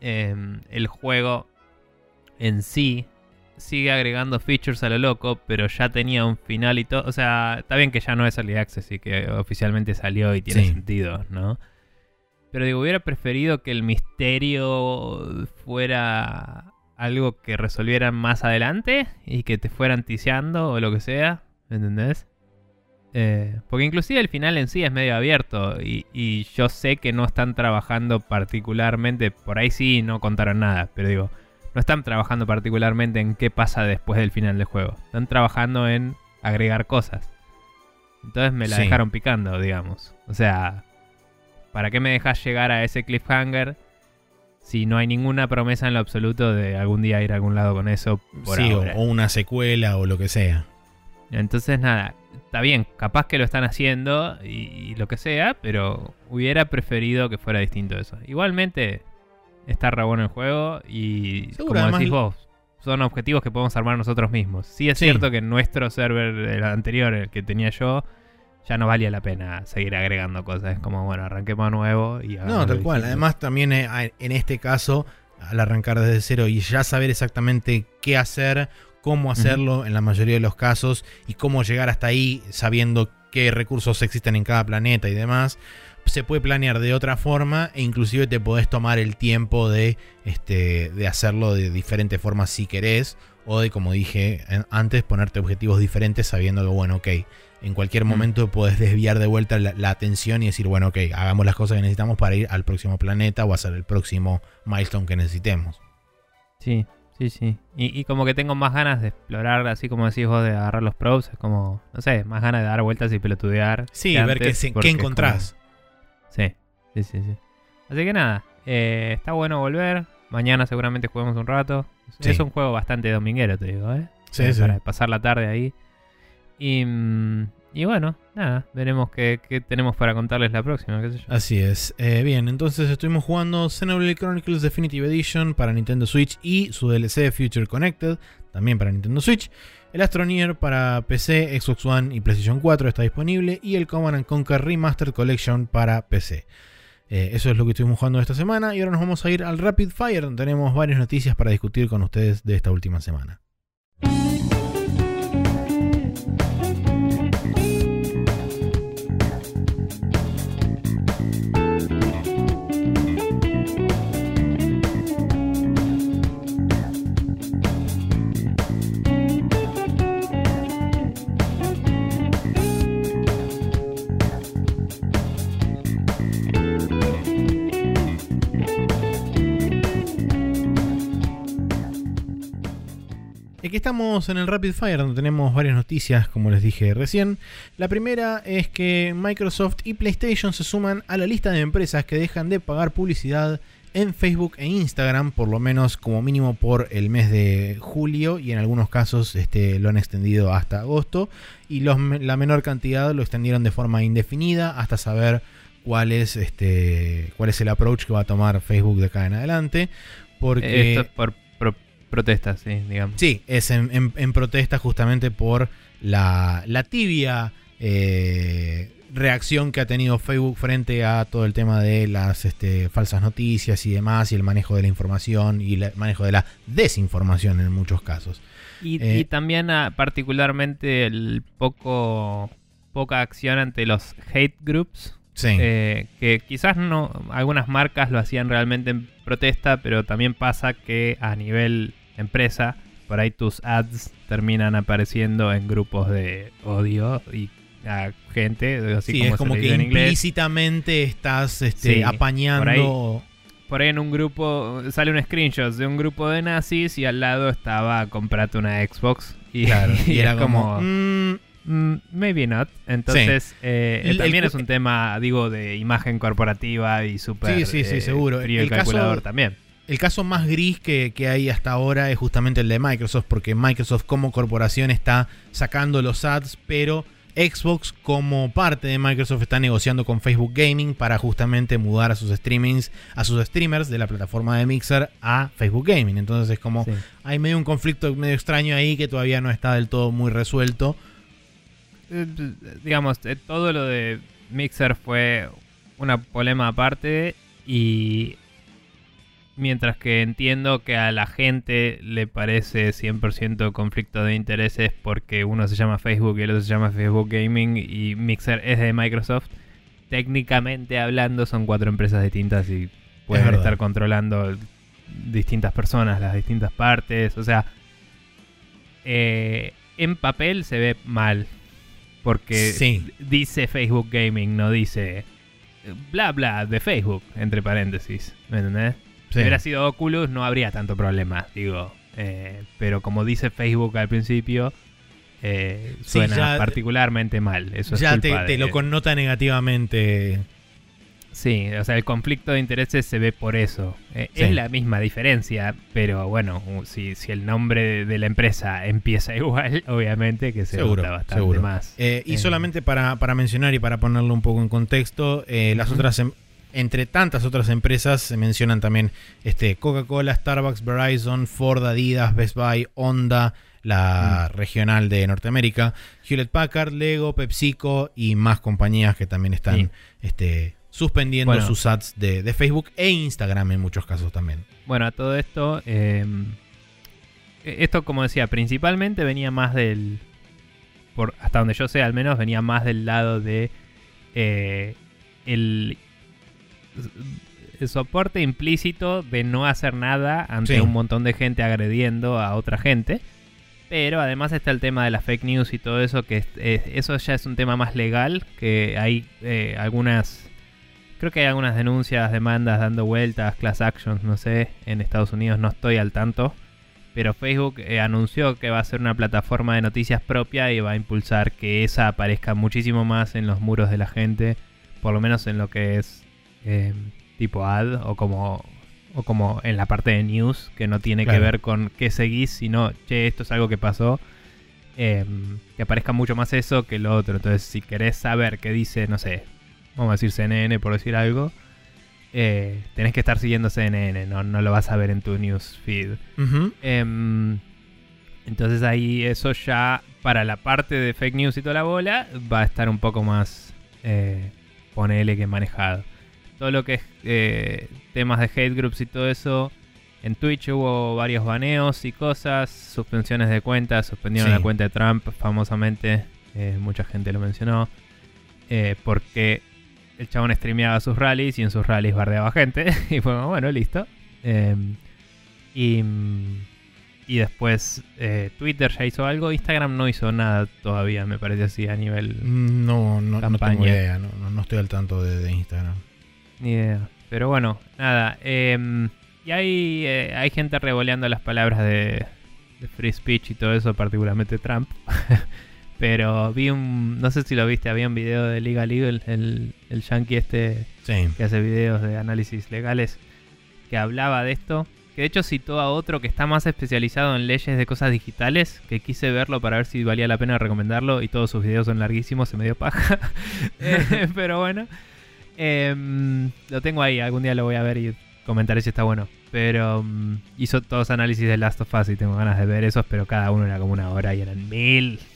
Speaker 2: em, el juego en sí sigue agregando features a lo loco, pero ya tenía un final y todo. O sea, está bien que ya no es Early Access y que oficialmente salió y tiene
Speaker 1: Sí.
Speaker 2: sentido, ¿no? Pero digo, hubiera preferido que el misterio fuera algo que resolvieran más adelante y que te fueran ticiando o lo que sea, ¿entendés? Eh, porque inclusive el final en sí es medio abierto y, y yo sé que no están trabajando particularmente, por ahí sí no contaron nada, pero digo, no están trabajando particularmente en qué pasa después del final del juego. Están trabajando en agregar cosas. Entonces me la
Speaker 1: Sí.
Speaker 2: dejaron picando, digamos. O sea, ¿para qué me dejas llegar a ese cliffhanger si no hay ninguna promesa en lo absoluto de algún día ir a algún lado con eso? Por
Speaker 1: sí, o,
Speaker 2: ahora?
Speaker 1: o una secuela o lo que sea.
Speaker 2: Entonces, nada, está bien, capaz que lo están haciendo y, y lo que sea, pero hubiera preferido que fuera distinto eso. Igualmente, está re bueno el juego y,
Speaker 1: Seguro,
Speaker 2: como
Speaker 1: además-
Speaker 2: decís vos, son objetivos que podemos armar nosotros mismos. Sí es
Speaker 1: Sí.
Speaker 2: cierto que nuestro server, el anterior, el que tenía yo, ya no valía la pena seguir agregando cosas. Es como, bueno, arranquemos nuevo y
Speaker 1: No, tal cual. Además, también eh, en este caso, al arrancar desde cero y ya saber exactamente qué hacer, cómo hacerlo en la mayoría de los casos y cómo llegar hasta ahí sabiendo qué recursos existen en cada planeta y demás, se puede planear de otra forma e inclusive te podés tomar el tiempo de, este, de hacerlo de diferentes formas si querés o de, como dije antes, ponerte objetivos diferentes sabiendo que, bueno, ok, en cualquier momento podés desviar de vuelta la, la atención y decir, bueno, ok, hagamos las cosas que necesitamos para ir al próximo planeta o hacer el próximo milestone que necesitemos.
Speaker 2: Sí, sí, sí. Y, y como que tengo más ganas de explorar, así como decís vos, de agarrar los probes. Es como, no sé, más ganas de dar vueltas y pelotudear.
Speaker 1: Sí, ver qué, qué encontrás.
Speaker 2: Sí, sí, sí, sí. Así que nada, eh, está bueno volver. Mañana seguramente juguemos un rato.
Speaker 1: Sí.
Speaker 2: Es un juego bastante dominguero, te digo, ¿eh?
Speaker 1: Sí,
Speaker 2: Eh,
Speaker 1: sí.
Speaker 2: Para pasar la tarde ahí. Y, mm, y bueno, nada, veremos qué, qué tenemos para contarles la próxima, qué sé yo.
Speaker 1: Así es. Eh, bien, entonces estuvimos jugando Xenoblade Chronicles Definitive Edition para Nintendo Switch y su DLC Future Connected, también para Nintendo Switch. El Astroneer para PC, Xbox One y PlayStation 4 está disponible. Y el Command Conquer Remastered Collection para PC. Eh, eso es lo que estuvimos jugando esta semana. Y ahora nos vamos a ir al Rapid Fire, donde tenemos varias noticias para discutir con ustedes de esta última semana. Aquí estamos en el Rapid Fire, donde tenemos varias noticias, como les dije recién. La primera es que Microsoft y PlayStation se suman a la lista de empresas que dejan de pagar publicidad en Facebook e Instagram, por lo menos como mínimo por el mes de julio y en algunos casos este, lo han extendido hasta agosto y los, la menor cantidad lo extendieron de forma indefinida hasta saber cuál es, este, cuál es el approach que va a tomar Facebook de acá en adelante. Porque...
Speaker 2: protestas, sí, digamos.
Speaker 1: Sí, es en, protesta justamente por la, tibia eh, reacción que ha tenido Facebook frente a todo el tema de las este, falsas noticias y demás, y el manejo de la información y el manejo de la desinformación en muchos casos.
Speaker 2: Y, eh, también ah, particularmente el poco poca acción ante los hate groups. Eh, que quizás no algunas marcas lo hacían realmente en protesta, pero también pasa que a nivel empresa, por ahí tus ads terminan apareciendo en grupos de odio y a gente, así
Speaker 1: sí,
Speaker 2: como
Speaker 1: es como que implícitamente estás este, apañando.
Speaker 2: Por ahí, en un grupo sale un screenshot de un grupo de nazis y al lado estaba comprate una Xbox y, era como, mm, mm, maybe not. Entonces eh, también es un tema, digo, de imagen corporativa y súper
Speaker 1: sí, sí, sí, eh, seguro.
Speaker 2: frío el, calculador también
Speaker 1: el caso más gris que, hay hasta ahora es justamente el de Microsoft, porque Microsoft como corporación está sacando los ads, pero Xbox como parte de Microsoft está negociando con Facebook Gaming para justamente mudar a sus streamings, a sus streamers de la plataforma de Mixer a Facebook Gaming. Entonces es como hay medio un conflicto medio extraño ahí que todavía no está del todo muy resuelto.
Speaker 2: Eh, digamos, eh, todo lo de Mixer fue una problema aparte y Mientras que entiendo que a la gente le parece 100% conflicto de intereses porque uno se llama Facebook y el otro se llama Facebook Gaming y Mixer es de Microsoft. Técnicamente hablando son cuatro empresas distintas y pueden estar controlando distintas personas, las distintas partes. O sea, eh, en papel se ve mal porque dice Facebook Gaming, no dice bla bla de Facebook, entre paréntesis. ¿Me entendés? Si hubiera sido Oculus no habría tanto problema, digo. Eh, pero como dice Facebook al principio, eh, suena particularmente mal. Eso
Speaker 1: ya te, lo connota negativamente.
Speaker 2: Sí, o sea, el conflicto de intereses se ve por eso. Eh, es la misma diferencia, pero bueno, si, si el nombre de, la empresa empieza igual, obviamente que se seguro, bastante más.
Speaker 1: y solamente para, para, mencionar y para ponerlo un poco en contexto, las otras em- entre tantas otras empresas se mencionan también este, Coca-Cola, Starbucks, Verizon, Ford, Adidas, Best Buy, Honda, la mm. regional de Norteamérica, Hewlett Packard, Lego, PepsiCo y más compañías que también están este, suspendiendo sus ads de, Facebook e Instagram en muchos casos también.
Speaker 2: Bueno, a todo esto, em, e-, esto como decía, principalmente venía más del, por, hasta donde yo sé al menos, venía más del lado de eh, el soporte implícito de no hacer nada ante un montón de gente agrediendo a otra gente. Pero además está el tema de las fake news y todo eso, que eso ya es un tema más legal, que hay eh, algunas, creo que hay algunas denuncias, demandas dando vueltas, class actions, no sé, en Estados Unidos no estoy al tanto. Pero Facebook eh, anunció que va a ser una plataforma de noticias propia y va a impulsar que esa aparezca muchísimo más en los muros de la gente, por lo menos en lo que es eh, tipo ad o como, o como en la parte de news que no tiene que ver con qué seguís, sino, che, esto es algo que pasó. em, que aparezca mucho más eso que lo otro. Entonces, si querés saber qué dice, no sé, vamos a decir CNN por decir algo, eh, tenés que estar siguiendo CNN, no, no lo vas a ver en tu newsfeed.
Speaker 1: Ujú.
Speaker 2: Em, entonces ahí eso ya para la parte de fake news y toda la bola va a estar un poco más eh, ponele que manejado. Todo lo que es eh, temas de hate groups y todo eso, en Twitch hubo varios baneos y cosas, suspensiones de cuentas, suspendieron
Speaker 1: Sí.
Speaker 2: la cuenta de Trump famosamente, eh, mucha gente lo mencionó, eh, porque el chabón streameaba sus rallies y en sus rallies bardeaba gente y fue como, bueno, listo. Em, y, y después Twitter ya hizo algo, Instagram no hizo nada todavía, me parece así a nivel...
Speaker 1: No, no, no tengo idea, no, no- no estoy al tanto de, de Instagram.
Speaker 2: Ni idea. Pero bueno, nada. em, y hay, eh, hay gente revoleando las palabras de, de free speech y todo eso, particularmente Trump. Pero vi un. No sé si lo viste, había un video de Liga Legal, el, el yankee este
Speaker 1: Sí.
Speaker 2: que hace videos de análisis legales, que hablaba de esto. Que de hecho citó a otro que está más especializado en leyes de cosas digitales, que quise verlo para ver si valía la pena recomendarlo y todos sus videos son larguísimos, se me dio paja. Eh, pero bueno, Em, lo tengo ahí, algún día lo voy a ver y comentaré si está bueno. Pero mm, hizo todos análisis de Last of Us y tengo ganas de ver esos, pero cada uno era como una hora y eran mil.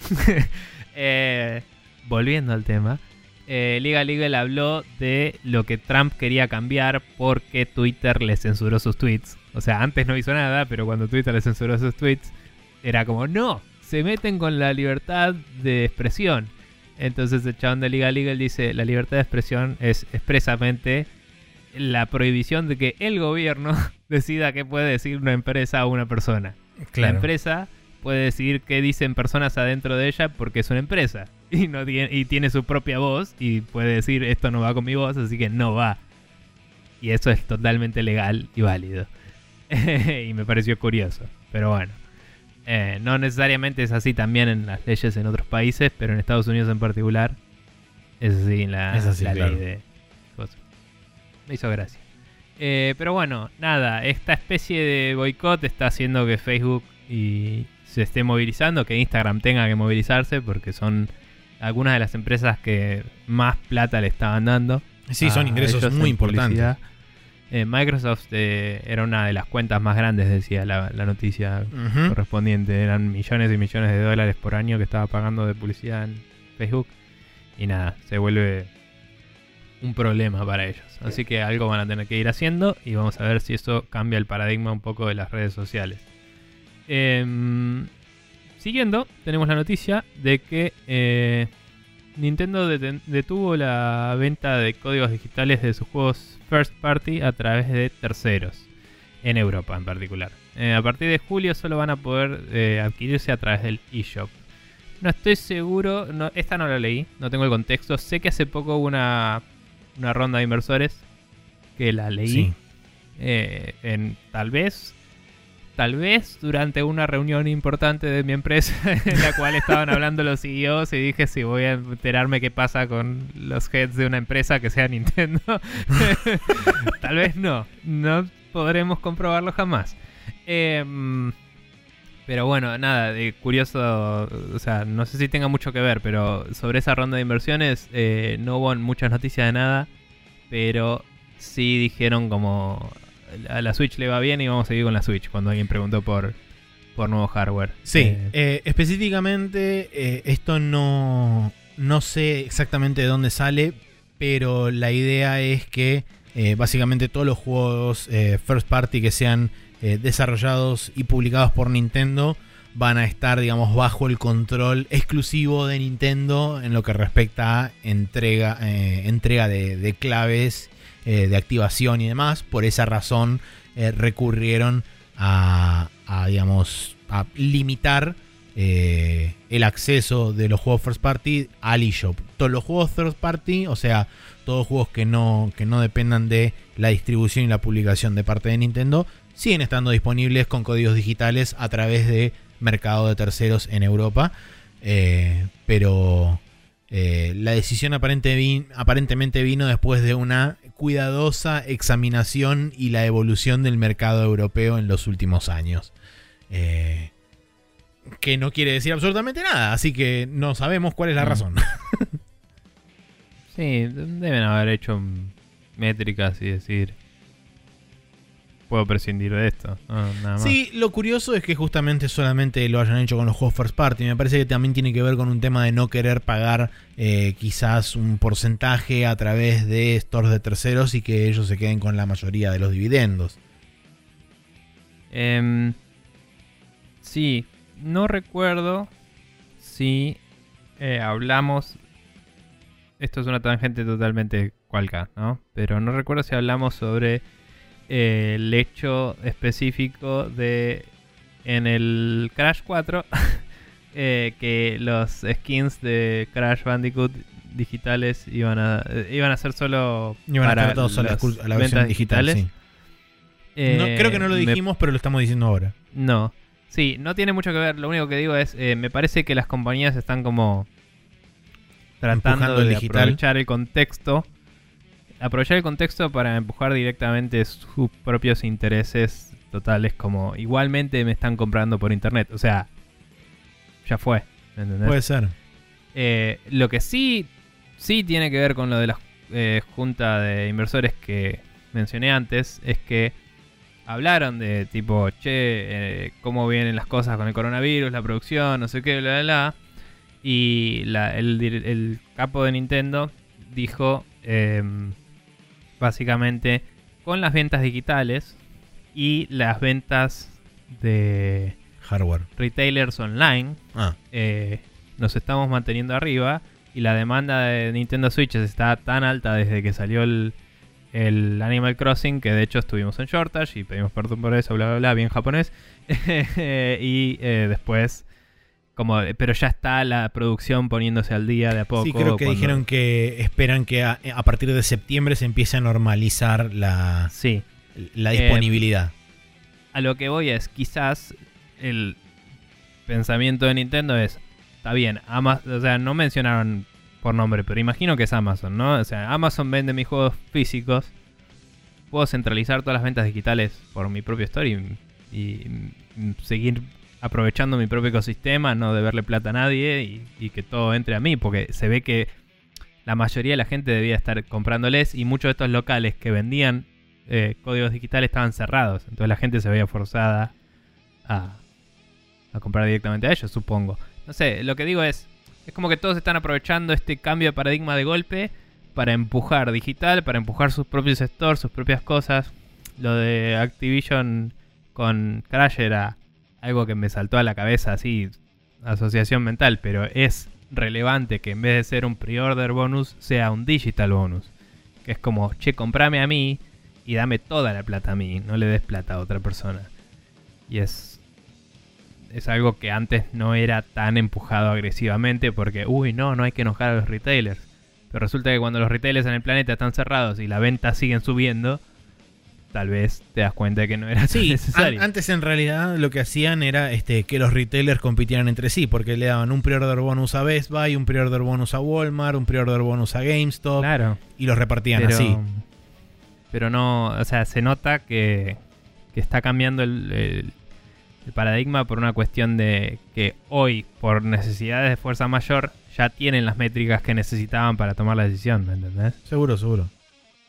Speaker 2: Eh, volviendo al tema, eh, Liga Legal habló de lo que Trump quería cambiar porque Twitter le censuró sus tweets. O sea, antes no hizo nada, pero cuando Twitter le censuró sus tweets, era como, no, se meten con la libertad de expresión. Entonces el chabón de Liga Legal dice, la libertad de expresión es expresamente la prohibición de que el gobierno decida qué puede decir una empresa o una persona. La empresa puede decidir qué dicen personas adentro de ella porque es una empresa y no tiene, y tiene su propia voz y puede decir esto no va con mi voz, así que no va. Y eso es totalmente legal y válido. y me pareció curioso, pero bueno. Eh, no necesariamente es así también en las leyes en otros países, pero en Estados Unidos en particular es así la,
Speaker 1: Es así,
Speaker 2: la
Speaker 1: claro.
Speaker 2: ley de cosas. Me hizo gracia. Eh, pero bueno, nada, esta especie de boicot está haciendo que Facebook y se esté movilizando, que Instagram tenga que movilizarse, porque son algunas de las empresas que más plata le estaban dando.
Speaker 1: Sí, son ingresos muy importantes.
Speaker 2: publicidad. Eh, Microsoft eh, era una de las cuentas más grandes, decía la, la noticia correspondiente. Eran millones y millones de dólares por año que estaba pagando de publicidad en Facebook. Y nada, se vuelve un problema para ellos. Así que algo van a tener que ir haciendo y vamos a ver si eso cambia el paradigma un poco de las redes sociales. Em, siguiendo, tenemos la noticia de que eh, Nintendo detuvo la venta de códigos digitales de sus juegos first party a través de terceros, en Europa en particular. Eh, a partir de julio solo van a poder eh, adquirirse a través del eShop. No estoy seguro, no, esta no la leí, no tengo el contexto. Sé que hace poco hubo una, una ronda de inversores que la leí.
Speaker 1: Sí.
Speaker 2: Eh, en, tal vez, tal vez durante una reunión importante de mi empresa en la cual estaban hablando los CEOs y dije si voy a enterarme qué pasa con los heads de una empresa que sea Nintendo. tal vez no, no podremos comprobarlo jamás. Em, pero bueno, nada, de curioso, o sea, no sé si tenga mucho que ver, pero sobre esa ronda de inversiones eh, no hubo muchas noticias de nada, pero sí dijeron como a la Switch le va bien y vamos a seguir con la Switch cuando alguien preguntó por, por nuevo hardware.
Speaker 1: Sí,
Speaker 2: Eh,
Speaker 1: eh, específicamente eh, esto no, no sé exactamente de dónde sale, pero la idea es que eh, básicamente todos los juegos eh, first party que sean eh, desarrollados y publicados por Nintendo van a estar, digamos, bajo el control exclusivo de Nintendo en lo que respecta a entrega, eh, entrega de, de claves eh, de activación y demás. Por esa razón eh, recurrieron a, a, digamos, a limitar eh, el acceso de los juegos first party al eShop. Todos los juegos first party, o sea, todos juegos que no, que no dependan de la distribución y la publicación de parte de Nintendo, siguen estando disponibles con códigos digitales a través de mercado de terceros en Europa. Pero eh, la decisión aparentemente vino después de una cuidadosa examinación y la evolución del mercado europeo en los últimos años. Eh, que no quiere decir absolutamente nada, así que no sabemos cuál es la
Speaker 2: Mm.
Speaker 1: razón.
Speaker 2: Sí, deben haber hecho métricas y decir. Puedo prescindir de esto. No, nada más.
Speaker 1: Sí, lo curioso es que justamente solamente lo hayan hecho con los juegos first party. Me parece que también tiene que ver con un tema de no querer pagar eh, quizás un porcentaje a través de stores de terceros y que ellos se queden con la mayoría de los dividendos.
Speaker 2: Em, sí, no recuerdo si eh, hablamos. Esto es una tangente totalmente cualca, ¿no? Pero no recuerdo si hablamos sobre eh, el hecho específico de en el Crash 4 eh, que los skins de Crash Bandicoot digitales iban a eh, iban a ser solo
Speaker 1: Iban a estar todos a la,
Speaker 2: las
Speaker 1: exclu- a la versión
Speaker 2: ventas
Speaker 1: digital.
Speaker 2: digitales.
Speaker 1: sí. No, creo que no lo
Speaker 2: me
Speaker 1: dijimos, pero lo estamos diciendo ahora.
Speaker 2: no. Sí, no tiene mucho que ver. Lo único que digo es, eh, me parece que las compañías están como tratando
Speaker 1: Empujando el
Speaker 2: de
Speaker 1: digital.
Speaker 2: aprovechar el contexto. Aprovechar el contexto para empujar directamente sus propios intereses totales como igualmente me están comprando por internet. O sea, ya fue. ¿entendés?
Speaker 1: Puede ser.
Speaker 2: Eh, lo que sí, sí tiene que ver con lo de la eh, junta de inversores que mencioné antes es que hablaron de tipo, che, eh, cómo vienen las cosas con el coronavirus, la producción, no sé qué, bla, bla, bla. Y la- el, capo de Nintendo dijo, em, básicamente, con las ventas digitales y las ventas de
Speaker 1: Hardware.
Speaker 2: retailers online,
Speaker 1: Ah,
Speaker 2: eh, nos estamos manteniendo arriba y la demanda de Nintendo Switch está tan alta desde que salió el, el Animal Crossing que de hecho estuvimos en shortage y pedimos perdón por eso, bla bla bla, bien japonés. y eh, después, como, pero ya está la producción poniéndose al día de a poco.
Speaker 1: sí, creo que
Speaker 2: cuando-
Speaker 1: dijeron que esperan que a, a partir de septiembre se empiece a normalizar la,
Speaker 2: Sí,
Speaker 1: la
Speaker 2: Eh,
Speaker 1: disponibilidad.
Speaker 2: a lo que voy es, quizás el pensamiento de Nintendo es, está bien, Ama- o sea, no mencionaron por nombre, pero imagino que es Amazon, ¿no? O sea, Amazon vende mis juegos físicos, puedo centralizar todas las ventas digitales por mi propio store y, y, seguir aprovechando mi propio ecosistema, no deberle plata a nadie y, que todo entre a mí, porque se ve que la mayoría de la gente debía estar comprándoles y muchos de estos locales que vendían eh, códigos digitales estaban cerrados. Entonces la gente se veía forzada a, a comprar directamente a ellos, supongo. No sé, lo que digo es, es como que todos están aprovechando este cambio de paradigma de golpe para empujar digital, para empujar sus propios stores, sus propias cosas. Lo de Activision con Crash era algo que me saltó a la cabeza así, asociación mental, pero es relevante que en vez de ser un pre-order bonus sea un digital bonus. Que es como, che, comprame a mí y dame toda la plata a mí, no le des plata a otra persona. Y es es algo que antes no era tan empujado agresivamente porque, uy, no, no hay que enojar a los retailers. Pero resulta que cuando los retailers en el planeta están cerrados y las ventas siguen subiendo, tal vez te das cuenta de que no era tan
Speaker 1: Sí,
Speaker 2: necesario.
Speaker 1: an- antes en realidad lo que hacían era este, que los retailers compitieran entre sí, porque le daban un pre-order bonus a Best Buy, un pre-order bonus a Walmart, un pre-order bonus a GameStop
Speaker 2: claro.
Speaker 1: y los repartían
Speaker 2: pero,
Speaker 1: así.
Speaker 2: pero no, o sea, se nota que, que está cambiando el, el- el paradigma por una cuestión de que hoy, por necesidades de fuerza mayor, ya tienen las métricas que necesitaban para tomar la decisión, ¿me entendés?
Speaker 1: Seguro, seguro.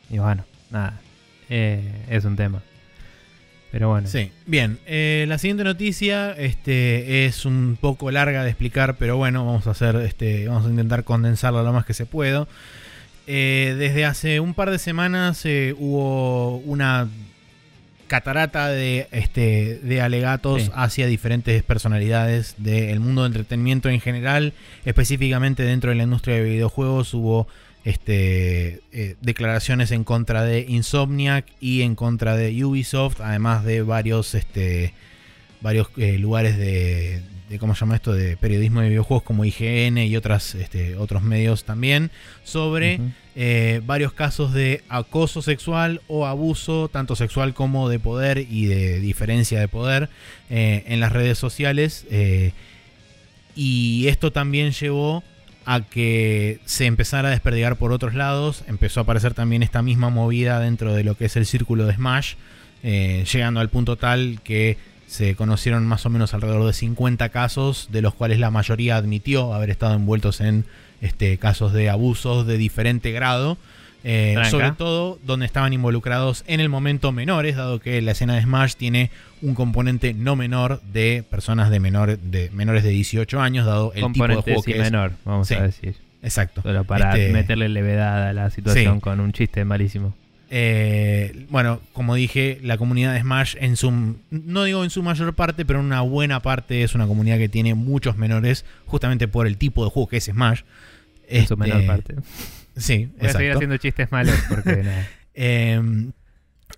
Speaker 2: Y bueno, nada, eh, es un tema. Pero bueno,
Speaker 1: Sí, bien. eh, la siguiente noticia este, es un poco larga de explicar, pero bueno, vamos a hacer, este, vamos a intentar condensarla lo más que se pueda. Eh, desde hace un par de semanas eh, hubo una catarata de, este, de alegatos
Speaker 2: Sí.
Speaker 1: hacia diferentes personalidades del mundo del entretenimiento en general, específicamente dentro de la industria de videojuegos hubo este, eh, declaraciones en contra de Insomniac y en contra de Ubisoft, además de varios, este, varios eh, lugares de, de, ¿cómo se llama esto? De periodismo de videojuegos como IGN y otras, este, otros medios también, sobre eh, varios casos de acoso sexual o abuso, tanto sexual como de poder y de diferencia de poder en las redes sociales. y esto también llevó a que se empezara a desperdigar por otros lados. Empezó a aparecer también esta misma movida dentro de lo que es el círculo de Smash, eh, llegando al punto tal que se conocieron más o menos alrededor de 50 casos, de los cuales la mayoría admitió haber estado envueltos en este, casos de abusos de diferente grado. Eh, sobre todo donde estaban involucrados en el momento menores, dado que la escena de Smash tiene un componente no menor de personas de, menor, de menores de 18 años, dado el tipo de juego
Speaker 2: sí
Speaker 1: que es.
Speaker 2: menor, vamos
Speaker 1: Sí.
Speaker 2: a decir.
Speaker 1: Exacto.
Speaker 2: Solo para
Speaker 1: Este,
Speaker 2: meterle levedad a la situación
Speaker 1: Sí.
Speaker 2: con un chiste malísimo.
Speaker 1: Eh, bueno, como dije, la comunidad de Smash en su, no digo en su mayor parte, pero en una buena parte es una comunidad que tiene muchos menores, justamente por el tipo de juego que es Smash.
Speaker 2: En su
Speaker 1: Este,
Speaker 2: menor parte.
Speaker 1: Sí,
Speaker 2: Voy a seguir haciendo chistes malos porque nada.
Speaker 1: Eh,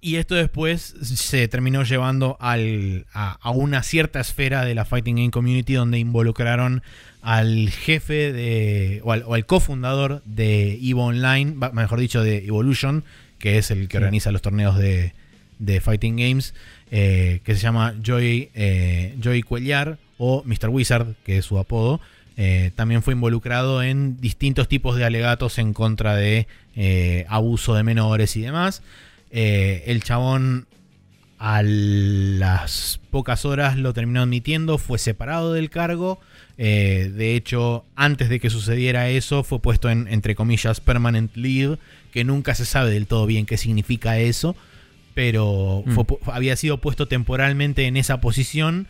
Speaker 1: y esto después se terminó llevando al- a, a una cierta esfera de la Fighting Game Community donde involucraron al jefe de, o al, o al cofundador de EVO Online, mejor dicho, de Evolution, que es el que
Speaker 2: Sí.
Speaker 1: organiza los torneos de, de Fighting Games, eh, que se llama Joy, eh, Joy Cuellar o Mr. Wizard, que es su apodo. Eh, también fue involucrado en distintos tipos de alegatos en contra de eh, abuso de menores y demás. Eh, el chabón a las pocas horas lo terminó admitiendo, fue separado del cargo. eh, de hecho, antes de que sucediera eso, fue puesto en, entre comillas, permanent leave, que nunca se sabe del todo bien qué significa eso, pero
Speaker 2: Mm.
Speaker 1: fue había sido puesto temporalmente en esa posición.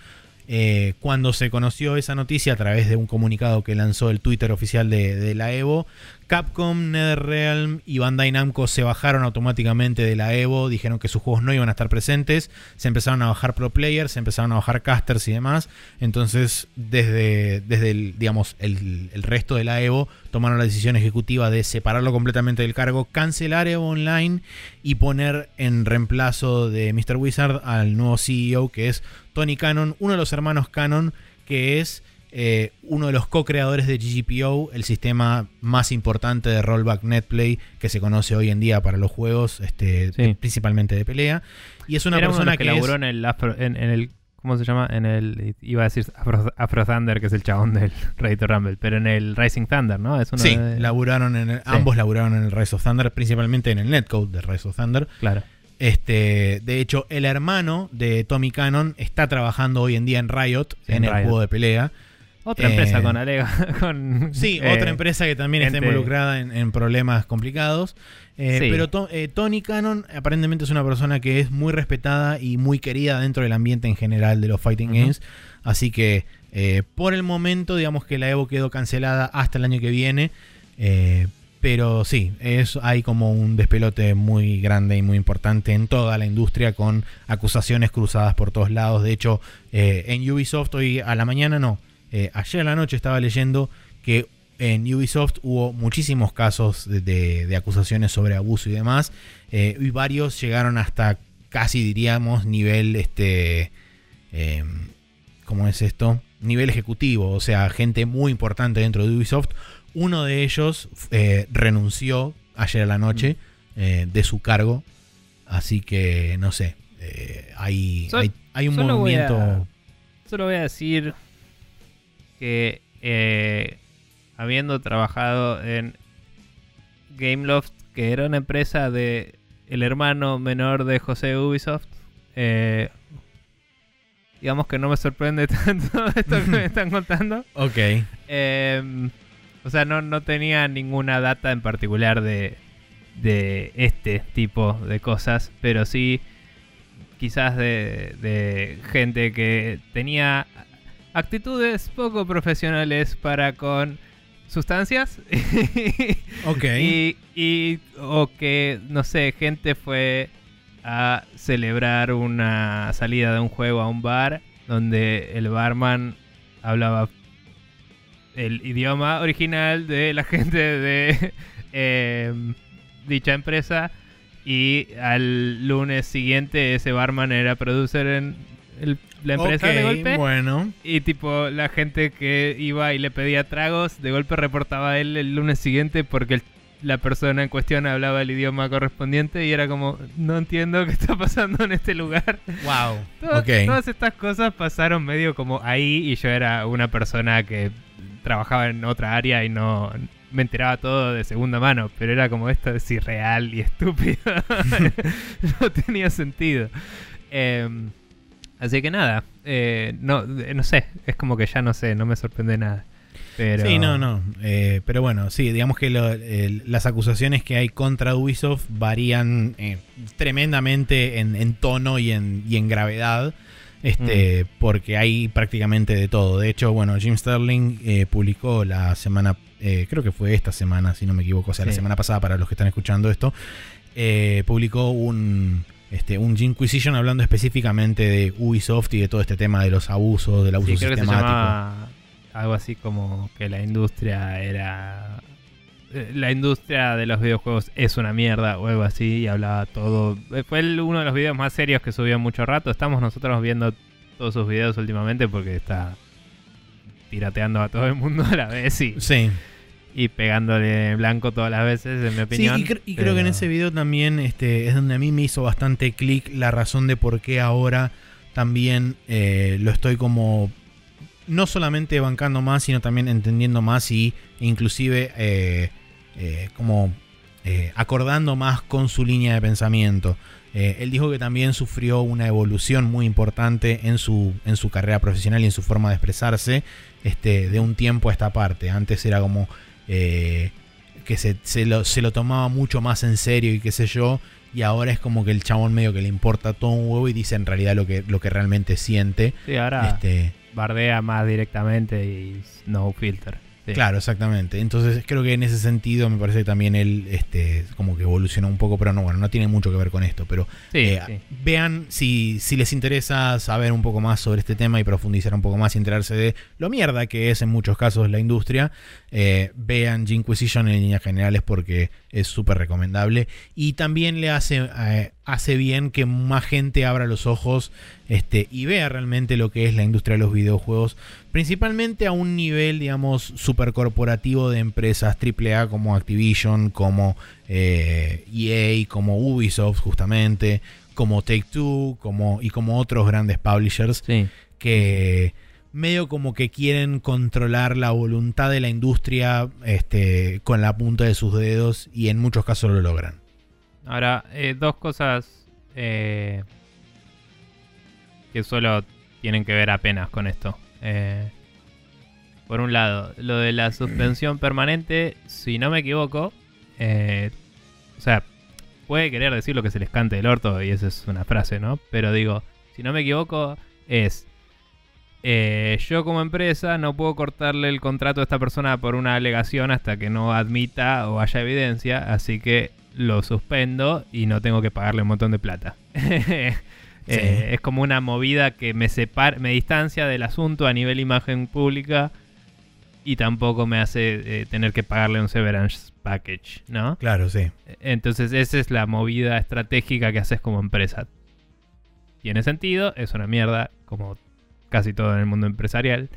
Speaker 1: Eh, cuando se conoció esa noticia a través de un comunicado que lanzó el Twitter oficial de, de la Evo, Capcom, NetherRealm y Bandai Namco se bajaron automáticamente de la Evo, dijeron que sus juegos no iban a estar presentes, se empezaron a bajar pro players, se empezaron a bajar casters y demás. Entonces, desde, desde el, digamos, el, el resto de la Evo tomaron la decisión ejecutiva de separarlo completamente del cargo, cancelar Evo Online y poner en reemplazo de Mr. Wizard al nuevo CEO que es Tony Cannon, uno de los hermanos Cannon, que es eh, uno de los co-creadores de GGPO, el sistema más importante de rollback netplay que se conoce hoy en día para los juegos, este,
Speaker 2: Sí.
Speaker 1: principalmente de pelea. Y es una
Speaker 2: Era
Speaker 1: persona
Speaker 2: que,
Speaker 1: que, es-
Speaker 2: laburó en el, Afro- en, en el. ¿Cómo se llama? En el. Iba a decir Afro, Afro Thunder, que es el chabón del Reddit Rumble. Pero en el Rising Thunder, ¿no? Es uno
Speaker 1: Sí,
Speaker 2: de-
Speaker 1: laburaron en el- ambos laburaron en el Rise of Thunder, principalmente en el netcode de Rise of Thunder.
Speaker 2: Claro.
Speaker 1: Este, de hecho, el hermano de Tommy Cannon está trabajando hoy en día en Riot, en el juego de pelea.
Speaker 2: Otra
Speaker 1: Eh,
Speaker 2: empresa con Alega. Con,
Speaker 1: Sí,
Speaker 2: eh,
Speaker 1: otra empresa que también está involucrada en, en problemas complicados. Eh,
Speaker 2: Sí.
Speaker 1: Pero To- eh, Tony Cannon aparentemente es una persona que es muy respetada y muy querida dentro del ambiente en general de los Fighting. Games. Así que eh, por el momento, digamos que la Evo quedó cancelada hasta el año que viene. Eh, pero sí, es, hay como un despelote muy grande y muy importante en toda la industria con acusaciones cruzadas por todos lados. De hecho, eh, en Ubisoft hoy a la mañana no, eh, ayer a la noche estaba leyendo que en Ubisoft hubo muchísimos casos de, de- de acusaciones sobre abuso y demás. eh, y varios llegaron hasta casi diríamos nivel este eh, ¿cómo es esto? Nivel ejecutivo, o sea, gente muy importante dentro de Ubisoft. Uno de ellos eh, renunció ayer a la noche eh, de su cargo, así que no sé, hay, hay, hay un
Speaker 2: a-
Speaker 1: movimiento...
Speaker 2: Solo voy a decir que eh, habiendo trabajado en Gameloft, que era una empresa de el hermano menor de José Ubisoft, eh, digamos que no me sorprende tanto esto que me están contando.
Speaker 1: Ok,
Speaker 2: Eh, o sea, no, no tenía ninguna data en particular de, de este tipo de cosas, pero sí quizás de, de gente que tenía actitudes poco profesionales para con sustancias
Speaker 1: ok.
Speaker 2: y, y- o que no sé gente fue a celebrar una salida de un juego a un bar donde el barman hablaba el idioma original de la gente de em, dicha empresa y al lunes siguiente ese barman era producer en el- la empresa de golpe
Speaker 1: Bueno,
Speaker 2: y tipo la gente que iba y le pedía tragos de golpe reportaba a él el lunes siguiente porque el- la persona en cuestión hablaba el idioma correspondiente y era como no entiendo qué está pasando en este lugar
Speaker 1: wow.
Speaker 2: Todas estas cosas pasaron medio como ahí y yo era una persona que trabajaba en otra área y no me enteraba todo de segunda mano, pero era como esto es irreal y estúpido. no tenía sentido. Em, Así que nada, eh, no, no sé, es como que ya no sé, no me sorprende nada. Pero...
Speaker 1: Sí, no, no. eh, pero bueno, sí, digamos que lo- las acusaciones que hay contra Ubisoft varían eh, tremendamente en, en tono y en, y en gravedad. Este, porque hay prácticamente de todo. De hecho, bueno, Jim Sterling eh, publicó la semana, eh, creo que fue esta semana, si no me equivoco, o sea, la semana pasada para los que están escuchando esto, eh, publicó un, este, un Inquisition hablando específicamente de Ubisoft y de todo este tema de los abusos, del abuso
Speaker 2: Sí, creo que se
Speaker 1: sistemático.
Speaker 2: llamaba algo así como que la industria era... eh, La industria de los videojuegos es una mierda o algo así y hablaba todo... eh, Fue uno de los videos más serios que subió mucho rato. Estamos nosotros viendo todos sus videos últimamente porque está pirateando a todo el mundo a la vez y,
Speaker 1: Sí.
Speaker 2: Y pegándole blanco todas las veces, en mi
Speaker 1: Sí,
Speaker 2: opinión.
Speaker 1: y, cre- y creo que en ese video también este, es donde a mí me hizo bastante clic la razón de por qué ahora también eh, lo estoy como no solamente bancando más, sino también entendiendo más y e inclusive eh, eh, como acordando más con su línea de pensamiento. Él dijo que también sufrió una evolución muy importante en su, en su carrera profesional y en su forma de expresarse este, de un tiempo a esta parte. Antes era como eh, que se, se lo, se lo tomaba mucho más en serio y qué sé yo. Y ahora es como que el chabón medio que le importa todo un huevo y dice en realidad lo que, lo que realmente siente.
Speaker 2: Sí, ahora
Speaker 1: Este,
Speaker 2: bardea más directamente y no filter. Sí.
Speaker 1: Claro, exactamente. Entonces creo que en ese sentido me parece que también él este, como que evolucionó un poco, pero no, bueno, no tiene mucho que ver con esto. Pero
Speaker 2: Sí,
Speaker 1: eh,
Speaker 2: sí.
Speaker 1: vean si, si les interesa saber un poco más sobre este tema y profundizar un poco más y enterarse de lo mierda que es en muchos casos la industria, eh, vean Inquisition en líneas generales porque es súper recomendable. Y también le hace, eh, hace bien que más gente abra los ojos este, y vea realmente lo que es la industria de los videojuegos, principalmente a un nivel, digamos, super corporativo de empresas AAA como Activision, como eh, EA, como Ubisoft justamente, como Take Two, como, y como otros grandes publishers
Speaker 2: Sí.
Speaker 1: que medio como que quieren controlar la voluntad de la industria este, con la punta de sus dedos y en muchos casos lo logran.
Speaker 2: Ahora, eh, dos cosas eh, que solo tienen que ver apenas con esto. Eh, por un lado, lo de la suspensión permanente, si no me equivoco, o sea, puede querer decir lo que se les cante del orto y esa es una frase, ¿no? Pero digo, si no me equivoco, es... eh, yo como empresa no puedo cortarle el contrato a esta persona por una alegación hasta que no admita o haya evidencia, así que lo suspendo y no tengo que pagarle un montón de plata. Eh, es como una movida que me separa, me distancia del asunto a nivel imagen pública y tampoco me hace eh, tener que pagarle un severance package, ¿no?
Speaker 1: Claro, sí.
Speaker 2: Entonces esa es la movida estratégica que haces como empresa. Tiene sentido, es una mierda, como casi todo en el mundo empresarial.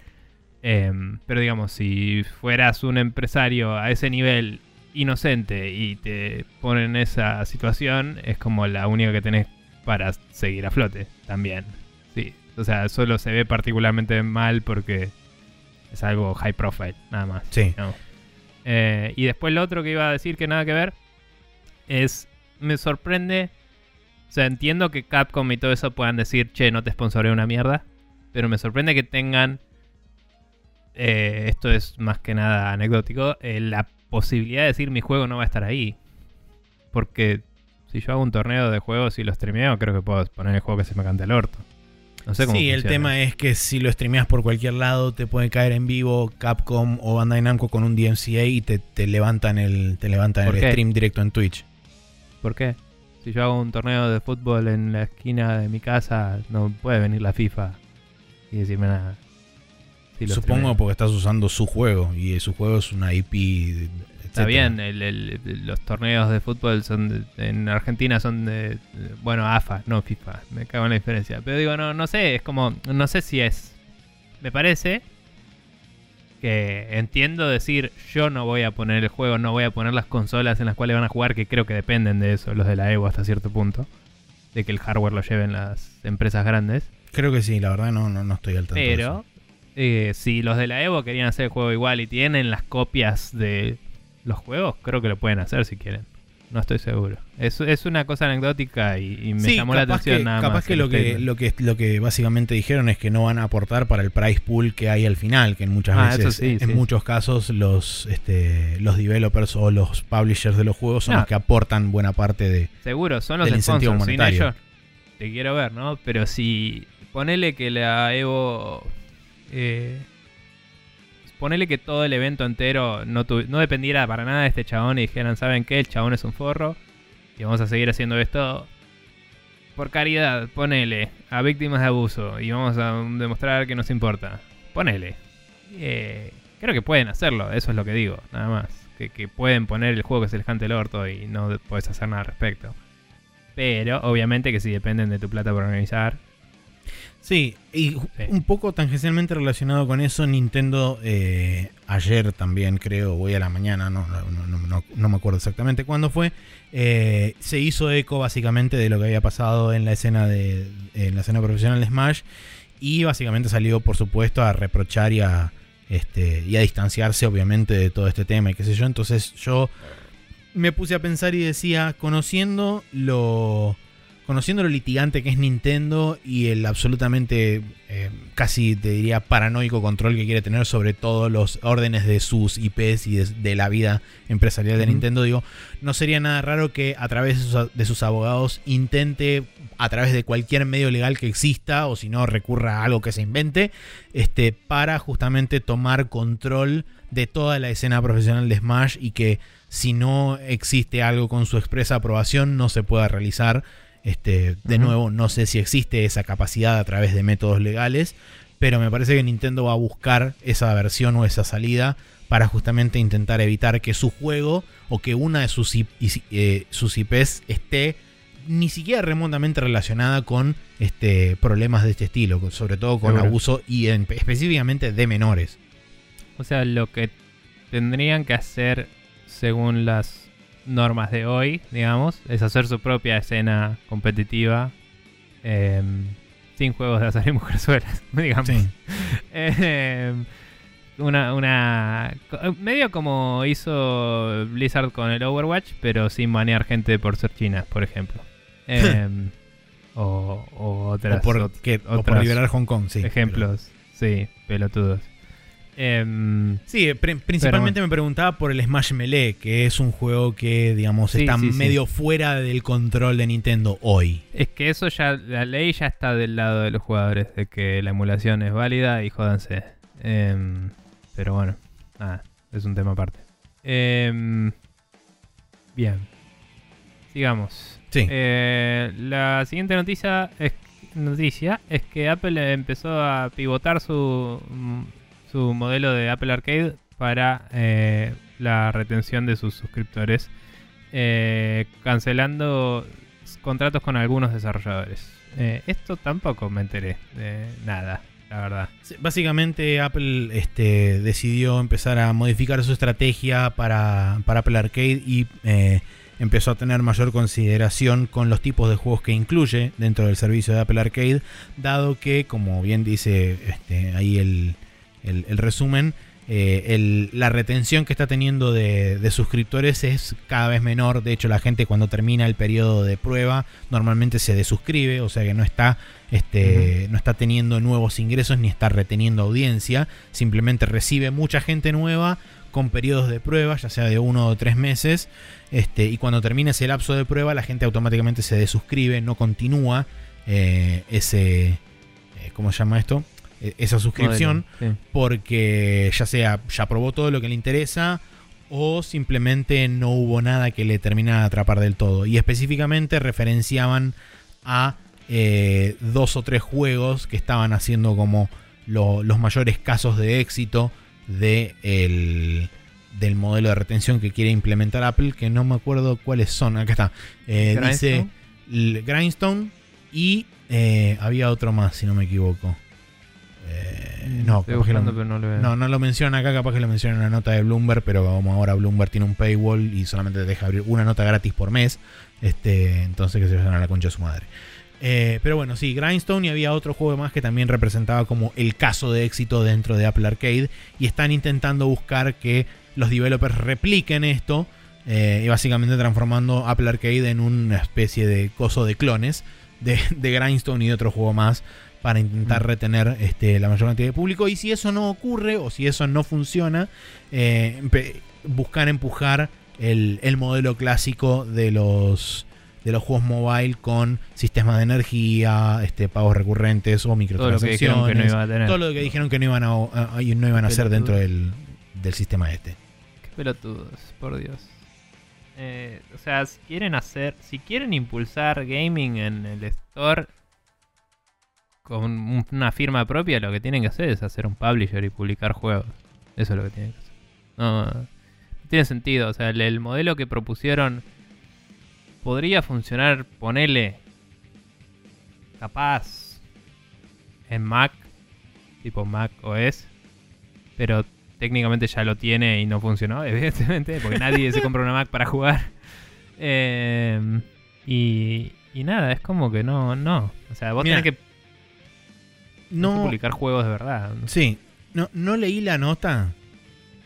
Speaker 2: Em, pero digamos, si fueras un empresario a ese nivel inocente y te ponen en esa situación, es como la única que tenés para seguir a flote también. Sí, o sea, solo se ve particularmente mal porque es algo high profile, nada más.
Speaker 1: Sí.
Speaker 2: ¿no? Eh, y después lo otro que iba a decir que nada que ver es, me sorprende, o sea, entiendo que Capcom y todo eso puedan decir, che, no te sponsoré una mierda, pero me sorprende que tengan, eh, esto es más que nada anecdótico, eh, la posibilidad de decir mi juego no va a estar ahí. Porque si yo hago un torneo de juegos y lo streameo, creo que puedo poner el juego que se me cante al orto. No sé cómo
Speaker 1: Sí, el tema es que si lo streameas por cualquier lado, te puede caer en vivo Capcom o Bandai Namco con un DMCA y te, te levantan el, te levantan
Speaker 2: ¿Por
Speaker 1: el
Speaker 2: qué?
Speaker 1: stream directo en Twitch.
Speaker 2: ¿Por qué? Si yo hago un torneo de fútbol en la esquina de mi casa, no puede venir la FIFA y decirme nada.
Speaker 1: Supongo porque estás usando su juego y su juego es una IP.
Speaker 2: Está bien, el- el- los torneos de fútbol son de- en Argentina son de- bueno, AFA, no FIFA. Me cago en la diferencia. Pero digo, no, no sé, es como, no sé si es. Me parece que entiendo decir, yo no voy a poner el juego, no voy a poner las consolas en las cuales van a jugar, que creo que dependen de eso, los de la Evo hasta cierto punto, de que el hardware lo lleven las empresas grandes.
Speaker 1: Creo que sí, la verdad no, no, no estoy al tanto. de
Speaker 2: Pero eh, si los de la Evo querían hacer el juego igual y tienen las copias de los juegos, creo que lo pueden hacer si quieren. no estoy seguro. Es, es una cosa anecdótica y, y me
Speaker 1: Sí,
Speaker 2: llamó la
Speaker 1: capaz
Speaker 2: atención
Speaker 1: que,
Speaker 2: nada
Speaker 1: capaz
Speaker 2: más.
Speaker 1: que lo que, lo que lo que básicamente dijeron es que no van a aportar para el price pool que hay al final, que en muchas
Speaker 2: Ah,
Speaker 1: veces,
Speaker 2: sí,
Speaker 1: en
Speaker 2: sí.
Speaker 1: muchos casos los este, los developers o los publishers de los juegos son
Speaker 2: No.
Speaker 1: los que aportan buena parte de
Speaker 2: Seguro, son los
Speaker 1: del incentivo.
Speaker 2: Sin
Speaker 1: monetario.
Speaker 2: ellos, te quiero ver, ¿no? Pero si ponele que la Evo. Eh, ponele que todo el evento entero no, no dependiera para nada de este chabón y dijeran, ¿saben qué? El chabón es un forro y vamos a seguir haciendo esto. Por caridad, ponele a víctimas de abuso y vamos a demostrar que nos importa. Ponele. Eh, creo que pueden hacerlo, eso es lo que digo, nada más. Que, que pueden poner el juego que se les cante el orto y no de- puedes hacer nada al respecto. Pero obviamente que si dependen de tu plata por organizar.
Speaker 1: Sí, y ju- un poco tangencialmente relacionado con eso, Nintendo eh, ayer también creo, voy a la mañana, no, no, no- no- no me acuerdo exactamente cuándo fue, eh, se hizo eco básicamente de lo que había pasado en la escena de en la escena profesional de Smash y básicamente salió por supuesto a reprochar y a este y a distanciarse obviamente de todo este tema y qué sé yo. Entonces yo me puse a pensar y decía, conociendo lo conociendo lo litigante que es Nintendo y el absolutamente eh, casi te diría paranoico control que quiere tener sobre todos los órdenes de sus IPs y de, de la vida empresarial de. Nintendo, digo, no sería nada raro que a través de sus, de sus abogados intente a través de cualquier medio legal que exista o si no recurra a algo que se invente este para justamente tomar control de toda la escena profesional de Smash y que si no existe algo con su expresa aprobación no se pueda realizar este, de nuevo, no sé si existe esa capacidad a través de métodos legales, pero me parece que Nintendo va a buscar esa versión o esa salida para justamente intentar evitar que su juego o que una de sus, IP eh, sus IPs esté ni siquiera remotamente relacionada con este, problemas de este estilo, sobre todo con
Speaker 2: Seguro.
Speaker 1: abuso y en- específicamente de menores.
Speaker 2: O sea, lo que tendrían que hacer según las normas de hoy, digamos, es hacer su propia escena competitiva em, sin juegos de azar y mujerzuelas, digamos.
Speaker 1: Sí.
Speaker 2: Em, una, una. Medio como hizo Blizzard con el Overwatch, pero sin banear gente por ser chinas, por ejemplo. Em, o, o otras.
Speaker 1: o, por, o liberar Hong Kong, sí.
Speaker 2: ejemplos. Sí, pelotudos. Em,
Speaker 1: Sí, pri- principalmente me preguntaba por el Smash Melee, que es un juego que, digamos,
Speaker 2: Sí,
Speaker 1: está
Speaker 2: sí, sí.
Speaker 1: medio fuera del control de Nintendo hoy.
Speaker 2: es que eso ya, la ley ya está del lado de los jugadores, de que la emulación es válida y jódanse. Em, pero bueno, nada, es un tema aparte. Em, bien, sigamos.
Speaker 1: Sí.
Speaker 2: Eh, la siguiente noticia es, noticia es que Apple empezó a pivotar su, su modelo de Apple Arcade para eh, la retención de sus suscriptores, eh, cancelando contratos con algunos desarrolladores. Eh, esto tampoco me enteré de nada, la verdad.
Speaker 1: Básicamente Apple este, decidió empezar a modificar su estrategia para, para Apple Arcade y eh, empezó a tener mayor consideración con los tipos de juegos que incluye dentro del servicio de Apple Arcade, dado que, como bien dice este, ahí el, el- el resumen, eh, el- la retención que está teniendo de, de suscriptores es cada vez menor. De hecho, la gente cuando termina el periodo de prueba normalmente se desuscribe, o sea que no está, este, no está teniendo nuevos ingresos ni está reteniendo audiencia. Simplemente recibe mucha gente nueva con periodos de prueba, ya sea de uno o tres meses. Este, y cuando termina ese lapso de prueba, la gente automáticamente se desuscribe, no continúa eh, ese. eh, ¿Cómo se llama esto? Eh, esa suscripción
Speaker 2: Modelo, sí.
Speaker 1: porque ya sea ya probó todo lo que le interesa o simplemente no hubo nada que le terminara de atrapar del todo. Y específicamente referenciaban a eh, dos o tres juegos que estaban haciendo como lo- los mayores casos de éxito de el- del modelo de retención que quiere implementar Apple, que no me acuerdo cuáles son. Acá está. Eh, dice
Speaker 2: Grindstone
Speaker 1: y eh, había otro más, si no me equivoco. Eh, no, lo-
Speaker 2: no
Speaker 1: no, no lo mencionan acá, capaz que lo mencionan en la nota de Bloomberg, pero como ahora Bloomberg tiene un paywall y solamente te deja abrir una nota gratis por mes, este, entonces que se vayan a la concha de su madre. Eh, pero bueno, sí, Grindstone y había otro juego más que también representaba como el caso de éxito dentro de Apple Arcade y están intentando buscar que los developers repliquen esto eh, y básicamente transformando Apple Arcade en una especie de coso de clones de, de Grindstone y de otro juego más para intentar
Speaker 2: Mm.
Speaker 1: retener este, la mayor cantidad de público. Y si eso no ocurre o si eso no funciona, eh, buscar empujar el, el modelo clásico de los de los juegos mobile con sistemas de energía, este, pagos recurrentes o
Speaker 2: Todo lo que
Speaker 1: microtransacciones.
Speaker 2: que no.
Speaker 1: Todo lo que dijeron que no iban a, a- a- no iban a hacer dentro del, del sistema este.
Speaker 2: Qué pelotudos, por Dios. Eh, o sea, si quieren hacer, si quieren impulsar gaming en el store con un- una firma propia, lo que tienen que hacer es hacer un publisher y publicar juegos. Eso es lo que tienen que hacer. No, no tiene sentido. O sea, el, el modelo que propusieron podría funcionar, ponele capaz en Mac, tipo Mac OS, pero técnicamente ya lo tiene y no funcionó, evidentemente, porque nadie se compra una Mac para jugar. Eh, y, y nada, es como que no, no. O sea, vos tenés que
Speaker 1: No,
Speaker 2: publicar juegos de verdad.
Speaker 1: sí, no, no leí la nota,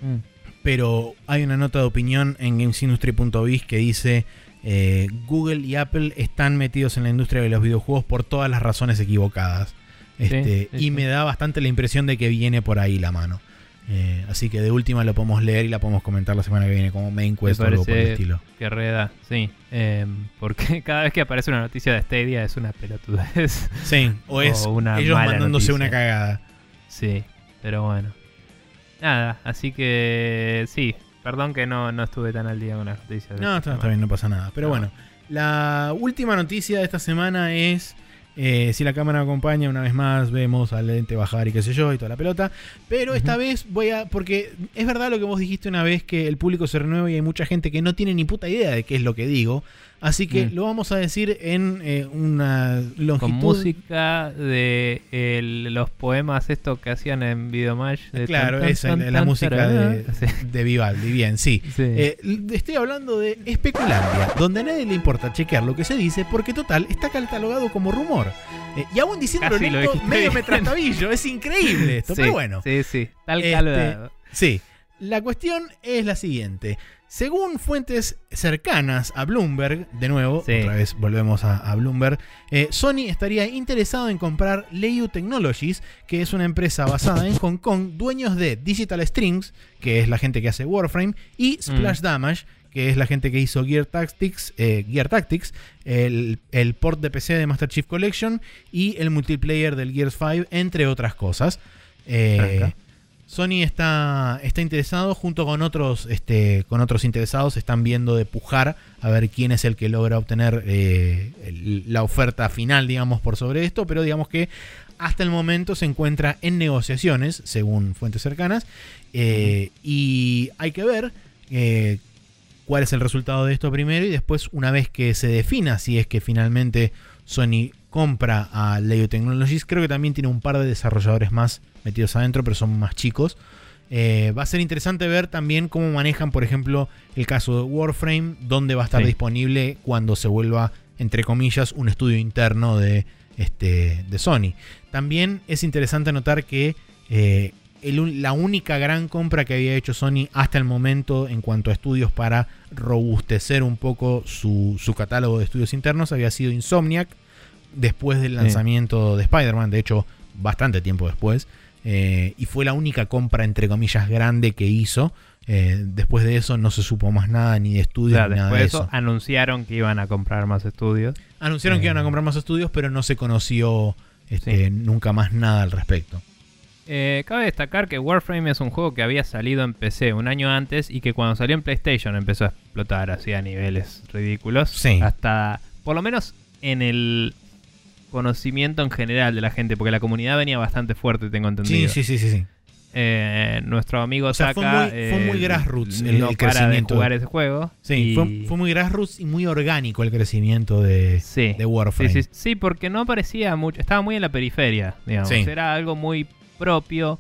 Speaker 2: Mm.
Speaker 1: pero hay una nota de opinión en gamesindustry.biz que dice eh, Google y Apple están metidos en la industria de los videojuegos por todas las razones equivocadas. Este,
Speaker 2: sí,
Speaker 1: y me da bastante la impresión de que viene por ahí la mano. Eh, así que de última lo podemos leer y la podemos comentar la semana que viene como main quest o algo por el estilo.
Speaker 2: Que reda, sí. Eh, porque cada vez que aparece una noticia de Stadia es una pelotudez.
Speaker 1: Sí, o es
Speaker 2: O una
Speaker 1: ellos
Speaker 2: mala
Speaker 1: mandándose
Speaker 2: noticia.
Speaker 1: una cagada.
Speaker 2: Sí, pero bueno. Nada, así que sí. Perdón que no, no estuve tan al día con las noticias. de
Speaker 1: No, está, está bien, no pasa nada. Pero
Speaker 2: No.
Speaker 1: bueno, la última noticia de esta semana es. Eh, si la cámara acompaña, una vez más vemos al lente bajar y qué sé yo y toda la pelota. Pero esta
Speaker 2: Ujú.
Speaker 1: vez voy a. Porque es verdad lo que vos dijiste una vez que el público se renueva y hay mucha gente que no tiene ni puta idea de qué es lo que digo. Así que
Speaker 2: Mm.
Speaker 1: lo vamos a decir en eh, una longitud.
Speaker 2: Con música de los poemas estos que hacían en Videomatch. de
Speaker 1: Claro,
Speaker 2: tan, tan,
Speaker 1: esa,
Speaker 2: tan,
Speaker 1: la, música de.
Speaker 2: Sí,
Speaker 1: de Vivaldi. Bien, sí.
Speaker 2: sí.
Speaker 1: Eh, estoy hablando de Especulandia, donde a nadie le importa chequear lo que se dice, porque total está catalogado como rumor. Eh, y aún diciéndolo lento, medio me tratabillo. Es increíble esto,
Speaker 2: Sí,
Speaker 1: pero bueno.
Speaker 2: Sí, sí. Tal
Speaker 1: Este. Sí. La cuestión es la siguiente. Según fuentes cercanas a Bloomberg, de nuevo,
Speaker 2: Sí.
Speaker 1: otra vez volvemos a, a Bloomberg, eh, Sony estaría interesado en comprar Leiyu Technologies, que es una empresa basada en Hong Kong, dueños de Digital Strings, que es la gente que hace Warframe, y Splash
Speaker 2: Mm.
Speaker 1: Damage, que es la gente que hizo Gear Tactics, eh, Gear Tactics el, el port de PC de Master Chief Collection y el multiplayer del Gears 5, entre otras cosas. Eh. Sony está, está interesado junto con otros, este, con otros interesados, están viendo de pujar a ver quién es el que logra obtener eh, la oferta final, digamos, por sobre esto, pero digamos que hasta el momento se encuentra en negociaciones, según fuentes cercanas, eh, y hay que ver eh, cuál es el resultado de esto primero y después, una vez que se defina si es que finalmente Sony compra a Leo Technologies, creo que también tiene un par de desarrolladores más metidos adentro, pero son más chicos. Eh, va a ser interesante ver también cómo manejan, por ejemplo, el caso de Warframe, dónde va a estar
Speaker 2: Sí.
Speaker 1: disponible cuando se vuelva, entre comillas, un estudio interno de, este, de Sony. También es interesante notar que eh, el la única gran compra que había hecho Sony hasta el momento en cuanto a estudios para robustecer un poco su, su catálogo de estudios internos había sido Insomniac después del
Speaker 2: Sí.
Speaker 1: lanzamiento de Spider-Man, de hecho bastante tiempo después, eh, y fue la única compra entre comillas grande que hizo. Eh, después de eso no se supo más nada ni de estudios ni nada
Speaker 2: después
Speaker 1: de
Speaker 2: eso
Speaker 1: eso.
Speaker 2: anunciaron que iban a comprar más estudios.
Speaker 1: Anunciaron que iban a
Speaker 2: Eh.
Speaker 1: comprar más estudios, pero no se conoció este, nunca más nada al respecto.
Speaker 2: Eh, cabe destacar que Warframe es un juego que había salido en PC un año antes y que cuando salió en PlayStation empezó a explotar así a niveles ridículos.
Speaker 1: Sí.
Speaker 2: Hasta, por lo menos en el conocimiento en general de la gente, porque la comunidad venía bastante fuerte, tengo
Speaker 1: Sí,
Speaker 2: entendido.
Speaker 1: sí, sí, sí, sí.
Speaker 2: Eh, nuestro amigo
Speaker 1: O sea, fue
Speaker 2: Saka,
Speaker 1: muy- fue muy
Speaker 2: eh,
Speaker 1: grassroots el-
Speaker 2: no
Speaker 1: el
Speaker 2: para de jugar ese juego.
Speaker 1: Sí,
Speaker 2: y-
Speaker 1: fue, fue muy grassroots y muy orgánico el crecimiento de,
Speaker 2: Sí.
Speaker 1: de Warframe.
Speaker 2: Sí, sí, sí, porque no parecía mucho, estaba muy en la periferia, digamos,
Speaker 1: Sí.
Speaker 2: era algo muy propio.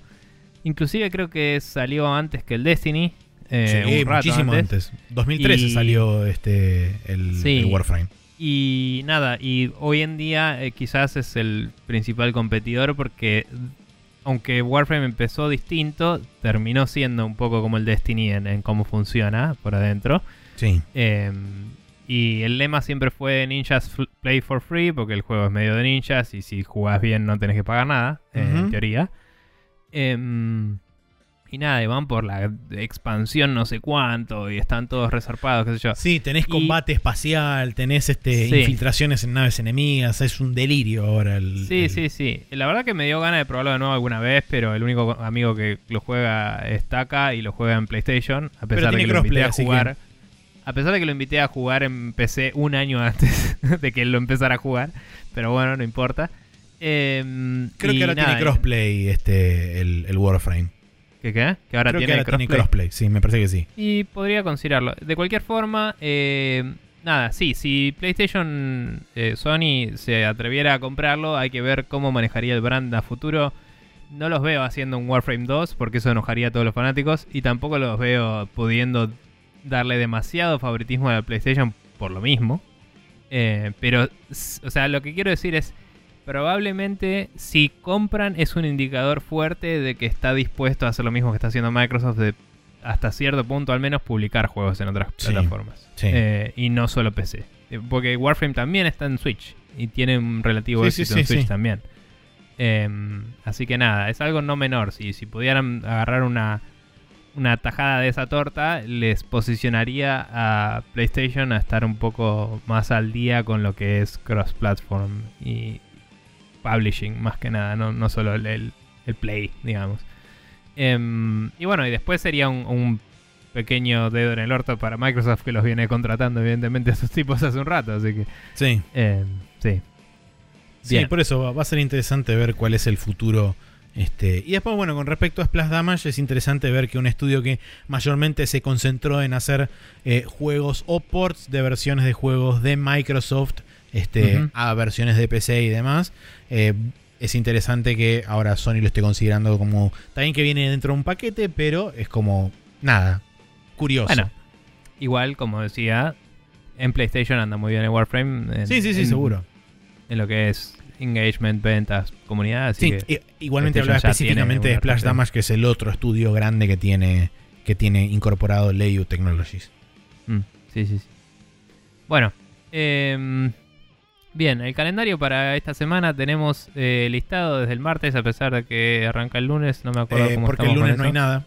Speaker 2: Inclusive creo que salió antes que el Destiny. eh,
Speaker 1: Sí,
Speaker 2: un rato
Speaker 1: muchísimo
Speaker 2: antes.
Speaker 1: antes. 2013
Speaker 2: Y-
Speaker 1: salió este el,
Speaker 2: Sí.
Speaker 1: el Warframe.
Speaker 2: Y nada, y hoy en día eh, quizás es el principal competidor porque aunque Warframe empezó distinto, terminó siendo un poco como el Destiny en, en cómo funciona por adentro.
Speaker 1: Sí.
Speaker 2: Eh, y el lema siempre fue Ninjas Play for Free, porque el juego es medio de ninjas y si jugás bien no tenés que pagar nada, en teoría. Em, y nada, y van por la expansión no sé cuánto y están todos resarpados, qué sé yo.
Speaker 1: Sí, tenés
Speaker 2: Y-
Speaker 1: combate espacial, tenés este
Speaker 2: Sí.
Speaker 1: infiltraciones en naves enemigas, es un delirio ahora el.
Speaker 2: Sí,
Speaker 1: el-
Speaker 2: sí, sí. La verdad que me dio ganas de probarlo de nuevo alguna vez, pero el único amigo que lo juega está acá y lo juega en PlayStation, a pesar de que lo invité a jugar. A pesar de que lo invité a jugar en PC un año antes de que él lo empezara a jugar, pero bueno, no importa. Em,
Speaker 1: Creo que ahora
Speaker 2: nada,
Speaker 1: tiene crossplay este el, el Warframe.
Speaker 2: ¿Qué qué? Que ahora
Speaker 1: Creo
Speaker 2: tiene
Speaker 1: que ahora
Speaker 2: crossplay.
Speaker 1: tiene crossplay, sí, me parece que sí.
Speaker 2: Y podría considerarlo. De cualquier forma, eh, nada, sí, si PlayStation eh, Sony se atreviera a comprarlo, hay que ver cómo manejaría el brand a futuro. No los veo haciendo un Warframe 2 porque eso enojaría a todos los fanáticos y tampoco los veo pudiendo darle demasiado favoritismo a la PlayStation por lo mismo. Eh, pero, o sea, lo que quiero decir es, probablemente si compran es un indicador fuerte de que está dispuesto a hacer lo mismo que está haciendo Microsoft de hasta cierto punto al menos publicar juegos en otras
Speaker 1: Sí,
Speaker 2: plataformas.
Speaker 1: sí.
Speaker 2: Eh, y no solo PC. Eh, Porque Warframe también está en Switch y tiene un relativo
Speaker 1: Sí,
Speaker 2: éxito en Switch también. Em, así que nada, es algo no menor. Si, si pudieran agarrar una, una tajada de esa torta, les posicionaría a PlayStation a estar un poco más al día con lo que es cross-platform y publishing, más que nada, no, no solo el, el- el play, digamos. Em, y bueno, y después sería un, un pequeño dedo en el orto para Microsoft que los viene contratando, evidentemente, a esos tipos hace un rato, así que
Speaker 1: Sí.
Speaker 2: em, sí.
Speaker 1: Sí, por eso va, a ser interesante ver cuál es el futuro. Este, y después, bueno, con respecto a Splash Damage, es interesante ver que un estudio que mayormente se concentró en hacer eh, juegos o ports de versiones de juegos de Microsoft este, a versiones de PC y demás, eh, es interesante que ahora Sony lo esté considerando como. También que viene dentro de un paquete, pero es como. Nada. Curioso.
Speaker 2: Bueno, igual, como decía, en PlayStation anda muy bien el Warframe. en-
Speaker 1: sí, sí, sí,
Speaker 2: en-
Speaker 1: seguro.
Speaker 2: En lo que es engagement, ventas, comunidad, así
Speaker 1: Sí,
Speaker 2: que...
Speaker 1: igualmente hablaba específicamente de Splash. Damage, que es el otro estudio grande que tiene, que tiene incorporado Leyu Technologies.
Speaker 2: Mm, sí, sí, sí. Bueno, em, bien, el calendario para esta semana tenemos eh, listado desde el martes, a pesar de que arranca el lunes, no me acuerdo
Speaker 1: Eh,
Speaker 2: cómo
Speaker 1: porque el lunes no hay nada.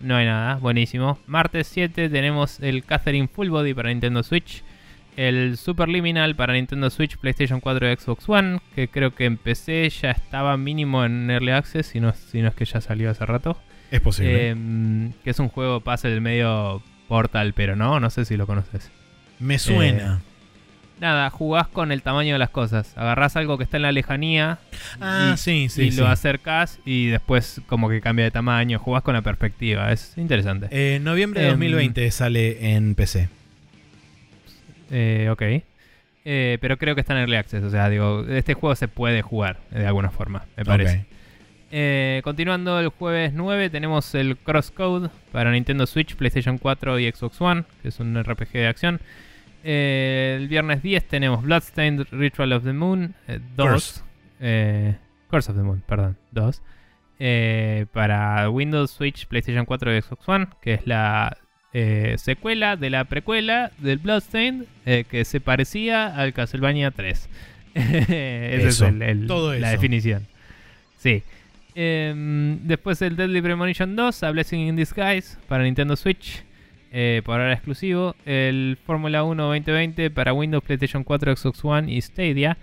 Speaker 2: No hay nada, buenísimo. Martes 7 tenemos el Catherine Full Body para Nintendo Switch. El Superliminal para Nintendo Switch, PlayStation 4 y Xbox One. Que creo que en PC ya estaba mínimo en Early Access, si no, si no es que ya salió hace rato.
Speaker 1: Es posible.
Speaker 2: Em, que es un juego puzzle medio Portal, pero no, no sé si lo conoces.
Speaker 1: Me suena.
Speaker 2: Nada, jugás con el tamaño de las cosas. Agarrás algo que está en la lejanía
Speaker 1: ah,
Speaker 2: y-
Speaker 1: sí, sí.
Speaker 2: y
Speaker 1: sí.
Speaker 2: lo acercás y después como que cambia de tamaño. Jugás con la perspectiva, es interesante.
Speaker 1: Eh, noviembre de
Speaker 2: Em,
Speaker 1: 2020 sale en PC.
Speaker 2: Eh, ok. Eh, pero creo que está en Early Access. O sea, digo, este juego se puede jugar de alguna forma, me parece. Eh, continuando el jueves 9 tenemos el Crosscode para Nintendo Switch, PlayStation 4 y Xbox One, que es un RPG de acción. Eh, el viernes 10 tenemos Bloodstained Ritual of the Moon 2.
Speaker 1: Curse.
Speaker 2: Eh, Curse of the Moon, perdón, 2. Eh, para Windows, Switch, PlayStation 4 y Xbox One, que es la eh, secuela de la precuela del Bloodstained, eh, que se parecía al Castlevania 3. Ese es
Speaker 1: Eso,
Speaker 2: el- el-
Speaker 1: todo
Speaker 2: la
Speaker 1: eso.
Speaker 2: definición. Sí. Em, después el Deadly Premonition 2, A Blessing in Disguise para Nintendo Switch, eh, por ahora exclusivo. El Fórmula 1 2020 para Windows, PlayStation 4, Xbox One y Stadia.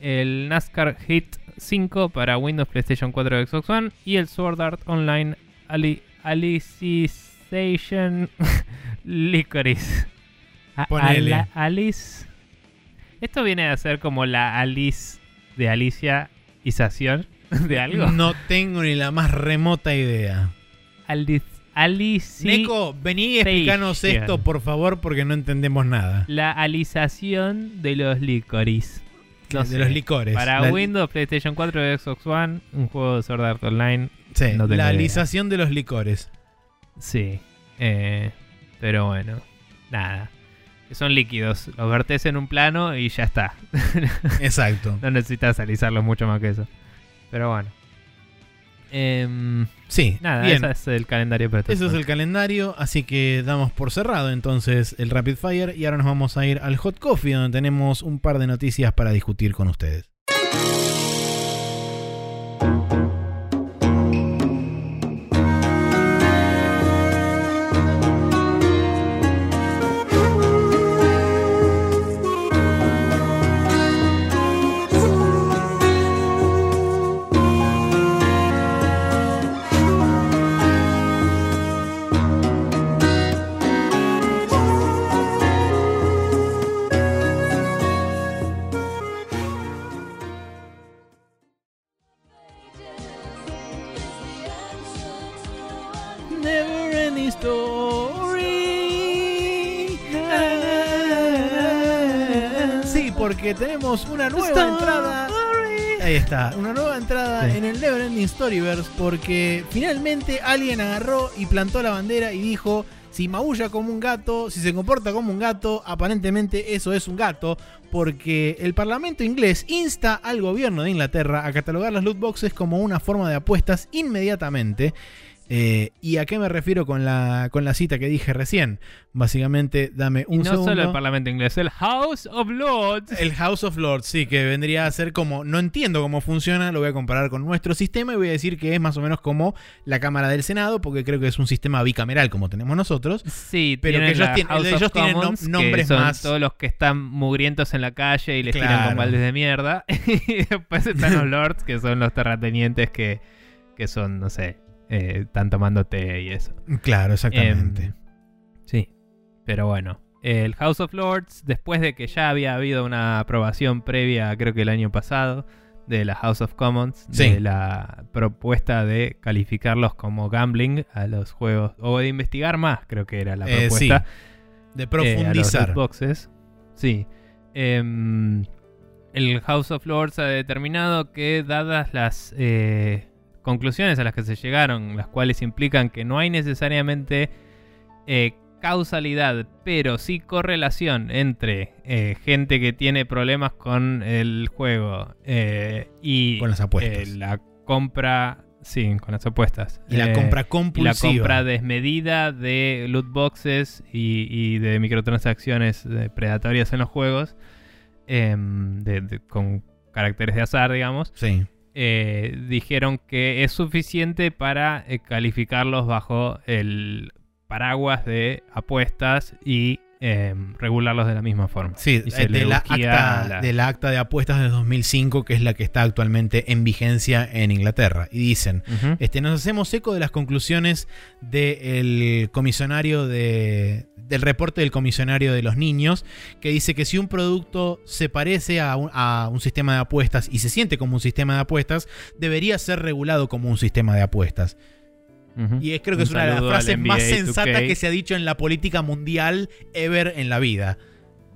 Speaker 2: El NASCAR Hit 5 para Windows, PlayStation 4, Xbox One. Y el Sword Art Online Ali Alicization Licorice. A-
Speaker 1: Ponele.
Speaker 2: Alice. Esto viene a ser como la Alice de Alicia Isación de algo.
Speaker 1: No tengo ni la más remota idea.
Speaker 2: Alice. Alici-
Speaker 1: Neko, vení y explícanos esto, por favor, porque no entendemos nada.
Speaker 2: La alización de los licorice. No
Speaker 1: de
Speaker 2: sé.
Speaker 1: los licores.
Speaker 2: Para
Speaker 1: La-
Speaker 2: Windows, PlayStation 4 y Xbox One, un juego de Sword Art Online.
Speaker 1: Sí,
Speaker 2: no
Speaker 1: la
Speaker 2: idea.
Speaker 1: alización de los licores.
Speaker 2: Sí. eh, pero bueno, nada. Son líquidos. Los vertes en un plano y ya está.
Speaker 1: Exacto.
Speaker 2: no necesitas alisarlo mucho más que eso. Pero bueno. Em,
Speaker 1: Sí,
Speaker 2: nada,
Speaker 1: bien.
Speaker 2: ese es el calendario
Speaker 1: Eso es el calendario, así que damos por cerrado entonces el Rapid Fire y ahora nos vamos a ir al Hot Coffee donde tenemos un par de noticias para discutir con ustedes. Tenemos una nueva
Speaker 2: Story.
Speaker 1: entrada. Ahí está, una nueva entrada
Speaker 2: Sí.
Speaker 1: en el Neverending Storyverse porque finalmente alguien agarró y plantó la bandera y dijo, si maulla como un gato, si se comporta como un gato, aparentemente eso es un gato, porque el Parlamento inglés insta al gobierno de Inglaterra a catalogar las loot boxes como una forma de apuestas inmediatamente. Eh, ¿Y a qué me refiero con la, con la cita que dije recién? Básicamente, dame
Speaker 2: Y
Speaker 1: un
Speaker 2: no
Speaker 1: segundo.
Speaker 2: solo el Parlamento inglés, el House of Lords.
Speaker 1: El House of Lords, sí, que vendría a ser como, no entiendo cómo funciona, lo voy a comparar con nuestro sistema y voy a decir que es más o menos como la Cámara del Senado, porque creo que es un sistema bicameral como tenemos nosotros.
Speaker 2: Sí,
Speaker 1: Pero que ellos tienen-
Speaker 2: House
Speaker 1: ellos
Speaker 2: of
Speaker 1: tienen nom-
Speaker 2: Commons, que
Speaker 1: nombres
Speaker 2: son
Speaker 1: más-
Speaker 2: todos los que están mugrientos en la calle y les tiran con baldes de mierda. y después están los lords, que son los terratenientes que, que son, no sé, eh, están tomando té y eso.
Speaker 1: Claro, exactamente.
Speaker 2: Em, sí, pero bueno. El House of Lords, después de que ya había habido una aprobación previa, creo que el año pasado, de la House of Commons,
Speaker 1: Sí.
Speaker 2: de la propuesta de calificarlos como gambling a los juegos, o de investigar más, creo que era la
Speaker 1: Eh, sí,
Speaker 2: propuesta.
Speaker 1: de
Speaker 2: eh, a los
Speaker 1: profundizar.
Speaker 2: loot boxes. Sí. Em, el House of Lords ha determinado que, dadas las eh, conclusiones a las que se llegaron, las cuales implican que no hay necesariamente eh, causalidad, pero sí correlación entre eh, gente que tiene problemas con el juego eh, y
Speaker 1: Con las apuestas.
Speaker 2: la compra. Sí, con las apuestas.
Speaker 1: y la compra
Speaker 2: y la
Speaker 1: compulsiva.
Speaker 2: compra desmedida de loot boxes y, y de microtransacciones predatorias en los juegos em, de- de- con caracteres de azar, digamos,
Speaker 1: Sí.
Speaker 2: Eh, dijeron que es suficiente para eh, calificarlos bajo el paraguas de apuestas y em, regularlos de la misma forma.
Speaker 1: Sí, eh, de la, acta,
Speaker 2: la-
Speaker 1: de la acta de apuestas de 2005, que es la que está actualmente en vigencia en Inglaterra. Y dicen. Este, nos hacemos eco de las conclusiones del comisionario de, del reporte del comisionario de los niños, que dice que si un producto se parece a un, a un sistema de apuestas y se siente como un sistema de apuestas, debería ser regulado como un sistema de apuestas. Y es, creo que
Speaker 2: Un
Speaker 1: es una de las frases más sensatas
Speaker 2: 2K.
Speaker 1: que se ha dicho en la política mundial ever en la vida.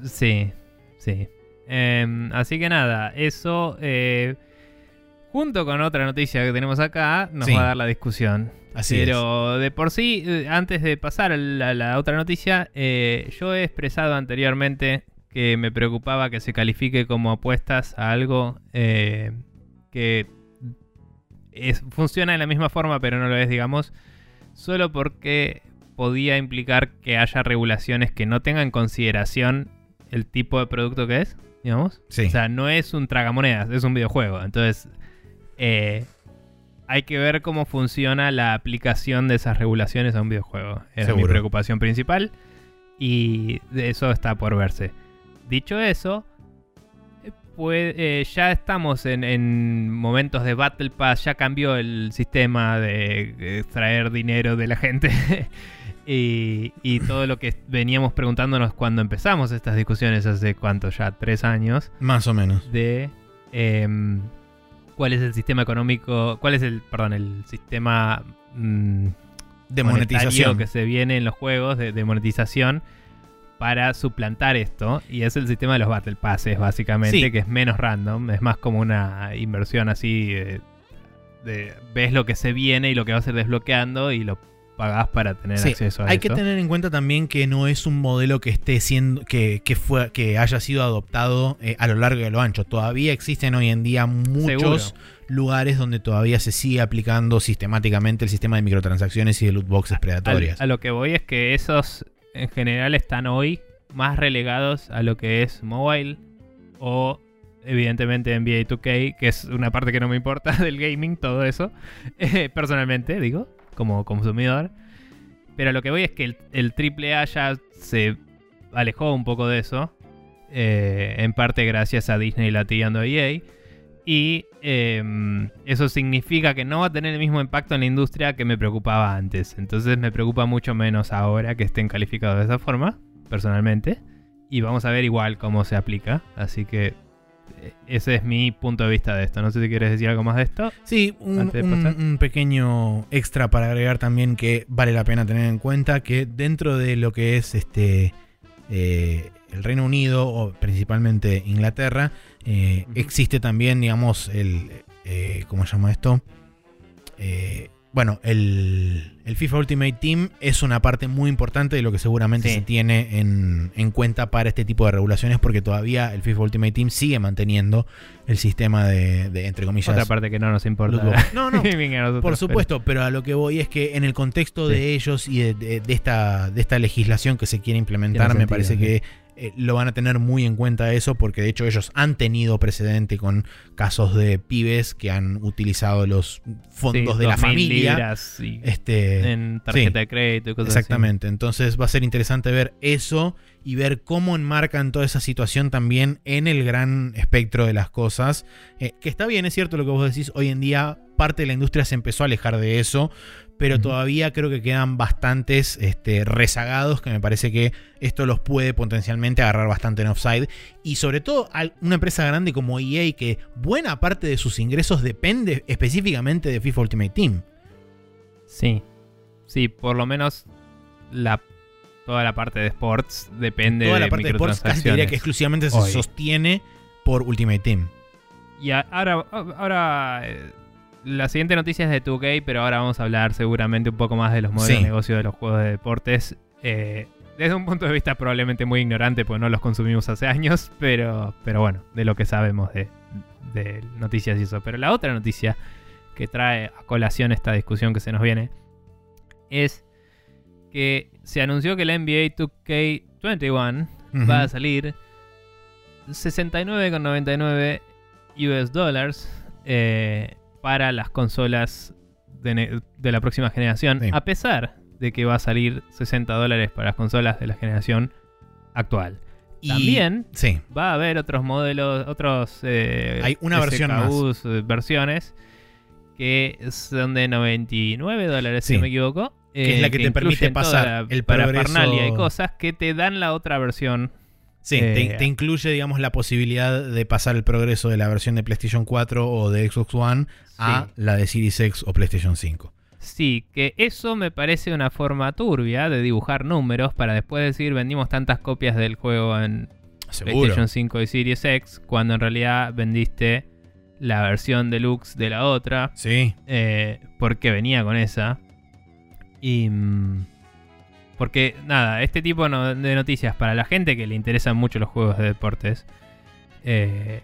Speaker 2: Sí, sí. Em, así que nada, eso eh, junto con otra noticia que tenemos acá nos
Speaker 1: Sí.
Speaker 2: va a dar la discusión.
Speaker 1: Así
Speaker 2: Pero de por sí, eh, antes de pasar a la, la otra noticia, eh, yo he expresado anteriormente que me preocupaba que se califique como apuestas a algo eh, que es- funciona de la misma forma, pero no lo es, digamos, solo porque podía implicar que haya regulaciones que no tengan en consideración el tipo de producto que es, digamos.
Speaker 1: Sí.
Speaker 2: O sea, no es un tragamonedas, es un videojuego. Entonces, eh, hay que ver cómo funciona la aplicación de esas regulaciones a un videojuego. Era mi
Speaker 1: Seguro.
Speaker 2: preocupación principal y de eso está por verse. Dicho eso, pues, eh, ya estamos en, en momentos de Battle Pass, ya cambió el sistema de, extraer dinero de la gente. y, y todo lo que veníamos preguntándonos cuando empezamos estas discusiones hace cuánto ya, tres años
Speaker 1: Más o menos.
Speaker 2: de em, cuál es el sistema económico, cuál es el, perdón, el sistema mm,
Speaker 1: De monetización.
Speaker 2: que se viene en los juegos de, de monetización para suplantar esto y es el sistema de los battle passes básicamente
Speaker 1: Sí.
Speaker 2: que es menos random es más como una inversión así eh, de, ves lo que se viene y lo que vas a ir desbloqueando y lo pagás para tener
Speaker 1: Sí,
Speaker 2: acceso a
Speaker 1: Hay
Speaker 2: eso
Speaker 1: que tener en cuenta también que no es un modelo que esté siendo que, que fue que haya sido adoptado eh, a lo largo y a lo ancho. Todavía existen hoy en día muchos
Speaker 2: Seguro.
Speaker 1: lugares donde todavía se sigue aplicando sistemáticamente el sistema de microtransacciones y de loot boxes predatorias.
Speaker 2: A, a lo que voy es que esos en general están hoy más relegados a lo que es mobile o evidentemente NBA 2K, que es una parte que no me importa del gaming, todo eso, eh, personalmente digo, como consumidor. Pero lo que voy es que el, el AAA ya se alejó un poco de eso, eh, en parte gracias a Disney latigando a EA. Y em, eso significa que no va a tener el mismo impacto en la industria que me preocupaba antes. Entonces me preocupa mucho menos ahora que estén calificados de esa forma, personalmente. Y vamos a ver igual cómo se aplica. Así que ese es mi punto de vista de esto. No sé si quieres decir algo más de esto.
Speaker 1: Sí, un, un, pequeño extra para agregar también que vale la pena tener en cuenta que dentro de lo que es este eh, el Reino Unido o principalmente Inglaterra, eh, existe también, digamos, el. Eh, ¿Cómo se llama esto? Bueno, el, FIFA Ultimate Team es una parte muy importante de lo que seguramente se tiene en, cuenta para este tipo de regulaciones, porque todavía el FIFA Ultimate Team sigue manteniendo el sistema de, entre comillas.
Speaker 2: Otra parte que no nos importa.
Speaker 1: No, no, por supuesto, pero... a lo que voy es que en el contexto de ellos y de, esta, de esta legislación que se quiere implementar, me parece que eh, lo van a tener muy en cuenta eso porque de hecho ellos han tenido precedente con casos de pibes que han utilizado los fondos de la familia
Speaker 2: este, en tarjeta de crédito y cosas
Speaker 1: exactamente. Entonces va a ser interesante ver eso y ver cómo enmarcan toda esa situación también en el gran espectro de las cosas eh, que está bien es cierto lo que vos decís hoy en día parte de la industria se empezó a alejar de eso pero todavía creo que quedan bastantes este, rezagados que me parece que esto los puede potencialmente agarrar bastante en offside. Y sobre todo a una empresa grande como EA que buena parte de sus ingresos depende específicamente de FIFA Ultimate Team.
Speaker 2: Sí, sí, por lo menos la, toda la parte de sports depende toda la parte de sports casi
Speaker 1: diría que exclusivamente se sostiene por Ultimate Team.
Speaker 2: Y ahora, ahora eh, la siguiente noticia es de 2K, pero ahora vamos a hablar seguramente un poco más de los modelos de negocio de los juegos de deportes. Eh, desde un punto de vista probablemente muy ignorante, pues no los consumimos hace años, pero, pero bueno, de lo que sabemos de, noticias y eso. Pero la otra noticia que trae a colación esta discusión que se nos viene es que se anunció que la NBA 2K21 va a salir 69,99 US dólares. Eh, para las consolas de, la próxima generación, a pesar de que va a salir 60 dólares para las consolas de la generación actual. Y También va a haber otros modelos, otros
Speaker 1: eh, Hay una versión más.
Speaker 2: Eh, versiones que son de 99 dólares, si no me equivoco.
Speaker 1: que es la que, te permite pasar el
Speaker 2: parafernalia y cosas que te dan la otra versión
Speaker 1: Sí, te, eh, incluye, digamos, la posibilidad de pasar el progreso de la versión de PlayStation 4 o de Xbox One a la de Series X o PlayStation 5.
Speaker 2: Sí, que eso me parece una forma turbia de dibujar números para después decir vendimos tantas copias del juego en PlayStation 5 y Series X, cuando en realidad vendiste la versión deluxe de la otra.
Speaker 1: Sí.
Speaker 2: Eh, porque venía con esa. Y. Mm, porque, nada, este tipo de noticias para la gente que le interesan mucho los juegos de deportes, eh,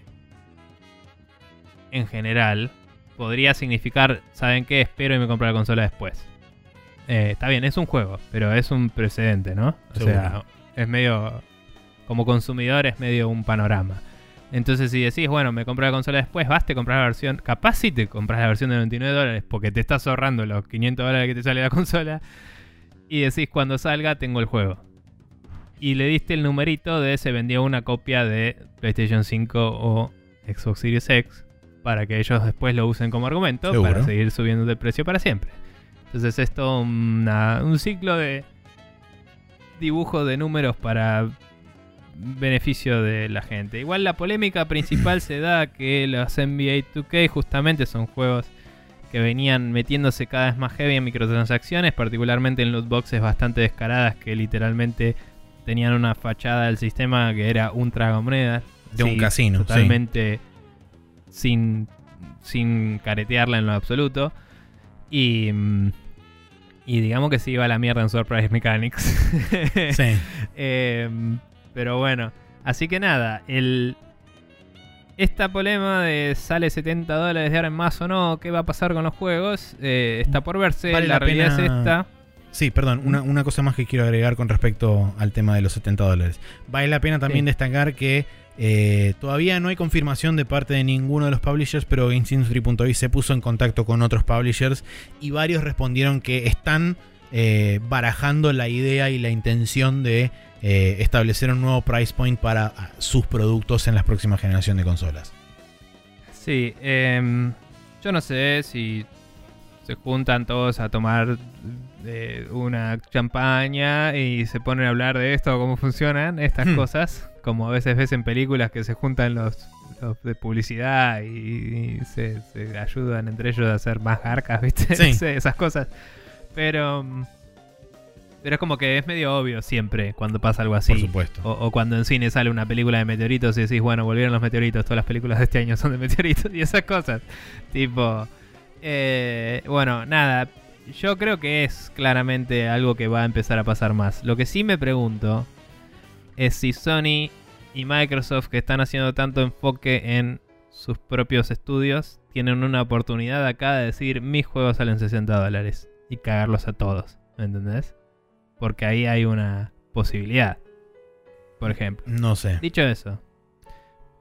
Speaker 2: en general, podría significar, ¿saben qué? Espero y me compro la consola después. Eh, está bien, es un juego, pero es un precedente, ¿no? O sea, es medio, como consumidor, es medio un panorama. Entonces, si decís, bueno, me compro la consola después, vas, te compras la versión. Capaz si te compras la versión de 99 dólares porque te estás ahorrando los 500 dólares que te sale la consola y decís cuando salga tengo el juego. Y le diste el numerito de se vendió una copia de PlayStation 5 o Xbox Series X para que ellos después lo usen como argumento para seguir subiendo de precio para siempre. Entonces es todo un ciclo de dibujo de números para beneficio de la gente. Igual la polémica principal se da que los NBA 2K justamente son juegos que venían metiéndose cada vez más heavy en microtransacciones, particularmente en loot boxes bastante descaradas que literalmente tenían una fachada del sistema que era un tragamonedas.
Speaker 1: De un casino.
Speaker 2: Totalmente sin, sin caretearla en lo absoluto. Y, mm, y digamos que se iba a la mierda en Surprise Mechanics. sí. Em, pero bueno, así que nada, el, esta problema de sale 70 dólares de ahora en más o no, qué va a pasar con los juegos, eh, está por verse.
Speaker 1: Vale
Speaker 2: la,
Speaker 1: la
Speaker 2: realidad
Speaker 1: pena-
Speaker 2: es esta.
Speaker 1: Sí, perdón, una, una cosa más que quiero agregar con respecto al tema de los 70 dólares. Vale la pena también
Speaker 2: Sí.
Speaker 1: destacar que eh, todavía no hay confirmación de parte de ninguno de los publishers, pero GamesIndustry.biz se puso en contacto con otros publishers y varios respondieron que están eh, barajando la idea y la intención de eh, establecer un nuevo price point para ah, sus productos en la próxima generación de consolas.
Speaker 2: Sí, em, yo no sé si se juntan todos a tomar eh, una champaña y se ponen a hablar de esto, cómo funcionan estas
Speaker 1: Hmm.
Speaker 2: cosas, como a veces ves en películas que se juntan los, los de publicidad y, y se, se ayudan entre ellos a hacer más arcas, ¿viste?
Speaker 1: Sí.
Speaker 2: Esas cosas. Pero, mm, pero es como que es medio obvio siempre cuando pasa algo así.
Speaker 1: Por supuesto.
Speaker 2: O, o cuando en cine sale una película de meteoritos y decís, bueno, volvieron los meteoritos, todas las películas de este año son de meteoritos y esas cosas. Tipo, eh, bueno, nada, yo creo que es claramente algo que va a empezar a pasar más. Lo que sí me pregunto es si Sony y Microsoft, que están haciendo tanto enfoque en sus propios estudios, tienen una oportunidad acá de decir, mis juegos salen 60 dólares y cagarlos a todos, ¿me entendés? Porque ahí hay una posibilidad, por ejemplo.
Speaker 1: No sé.
Speaker 2: Dicho eso,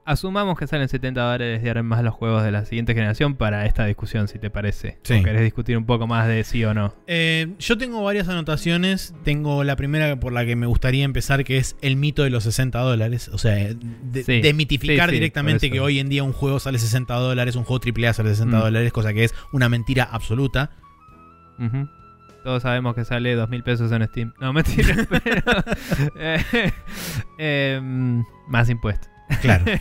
Speaker 2: asumamos que salen 70 dólares de más los juegos de la siguiente generación para esta discusión, si te parece.
Speaker 1: Sí.
Speaker 2: ¿O querés discutir un poco más de sí o no?
Speaker 1: Eh, yo tengo varias anotaciones. Tengo la primera por la que me gustaría empezar, que es el mito de los 60 dólares. O sea, de,
Speaker 2: Sí,
Speaker 1: desmitificar
Speaker 2: sí, sí,
Speaker 1: directamente que hoy en día un juego sale 60 dólares, un juego AAA sale 60
Speaker 2: Mm.
Speaker 1: dólares, cosa que es una mentira absoluta.
Speaker 2: Ujú. Todos sabemos que sale 2 mil pesos en Steam. No, mentira, pero... eh, em, más impuestos.
Speaker 1: Claro.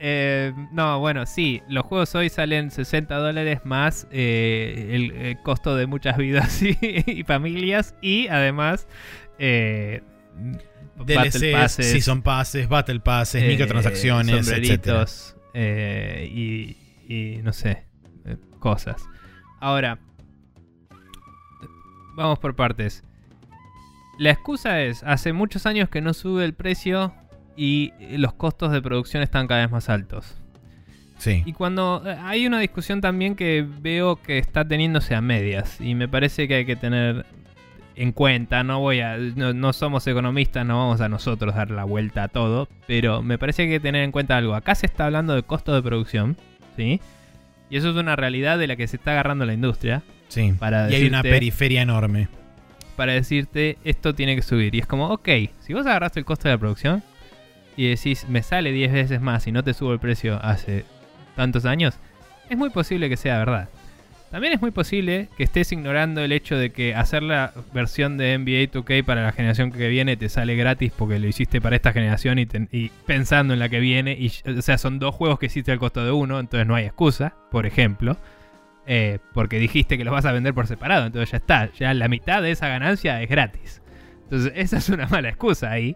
Speaker 2: Eh, no, bueno, sí, los juegos hoy salen 60 dólares más eh, el, el costo de muchas vidas y, y familias y además eh, Battle
Speaker 1: DLCs,
Speaker 2: Passes,
Speaker 1: Season Passes, Battle Passes,
Speaker 2: eh,
Speaker 1: microtransacciones, etc.
Speaker 2: eh, y, y no sé, eh, cosas. Ahora, vamos por partes. La excusa es, hace muchos años que no sube el precio y los costos de producción están cada vez más altos.
Speaker 1: Sí.
Speaker 2: Y cuando eh, hay una discusión también que veo que está teniéndose a medias y me parece que hay que tener en cuenta, no voy a no, no somos economistas, no vamos a nosotros dar la vuelta a todo, pero me parece que hay que tener en cuenta algo. Acá se está hablando de costos de producción, ¿sí? Y eso es una realidad de la que se está agarrando la industria
Speaker 1: sí.
Speaker 2: para
Speaker 1: y hay una periferia enorme.
Speaker 2: para decirte esto tiene que subir. Y es como, ok, si vos agarraste el costo de la producción y decís, me sale 10 veces más y no te subo el precio hace tantos años, es muy posible que sea verdad. También es muy posible que estés ignorando el hecho de que hacer la versión de NBA 2K para la generación que viene te sale gratis porque lo hiciste para esta generación y, te- y pensando en la que viene. Y, o sea, son dos juegos que hiciste al costo de uno, entonces no hay excusa, por ejemplo. Eh, porque dijiste que los vas a vender por separado, entonces ya está, ya la mitad de esa ganancia es gratis. Entonces esa es una mala excusa ahí.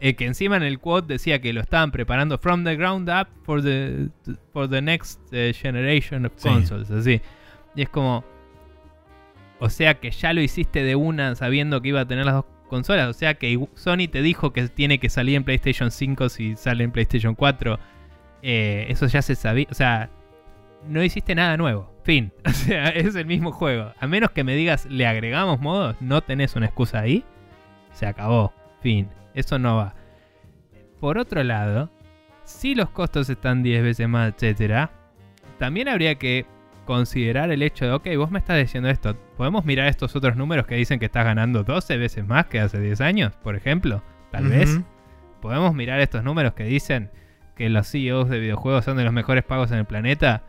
Speaker 2: Eh, que encima en el quote decía que lo estaban preparando from the ground up for the, for the next eh, generation of
Speaker 1: Sí.
Speaker 2: consoles, así. Y es como... O sea que ya lo hiciste de una sabiendo que iba a tener las dos consolas. O sea que Sony te dijo que tiene que salir en PlayStation 5 si sale en PlayStation 4. Eh, eso ya se sabía. O sea, no hiciste nada nuevo. Fin. O sea, es el mismo juego. A menos que me digas, le agregamos modos, no tenés una excusa ahí. Se acabó. Fin. Eso no va. Por otro lado, si los costos están 10 veces más, etcétera, también habría que considerar el hecho de, ok, vos me estás diciendo esto, ¿podemos mirar estos otros números que dicen que estás ganando 12 veces más que hace 10 años, por ejemplo? Tal vez. ¿Podemos mirar estos números que dicen que los CEOs de videojuegos son de los mejores pagos en el planeta?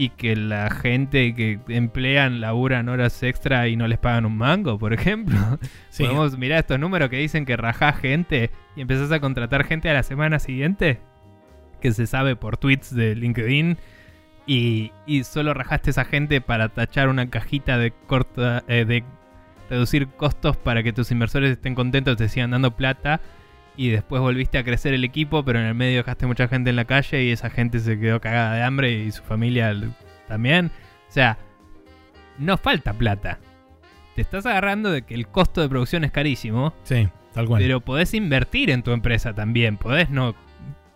Speaker 2: Y que la gente que emplean laburan horas extra y no les pagan un mango, por ejemplo.
Speaker 1: Sí.
Speaker 2: Podemos mirar estos números que dicen que rajás gente y empezás a contratar gente a la semana siguiente. Que se sabe por tweets de LinkedIn. Y, y solo rajaste esa gente para tachar una cajita de corta. eh, de reducir costos para que tus inversores estén contentos, te sigan dando plata. Y después volviste a crecer el equipo, pero en el medio dejaste mucha gente en la calle y esa gente se quedó cagada de hambre y su familia también. O sea, no falta plata. Te estás agarrando de que el costo de producción es carísimo,
Speaker 1: Sí, tal cual.
Speaker 2: pero podés invertir en tu empresa también. Podés no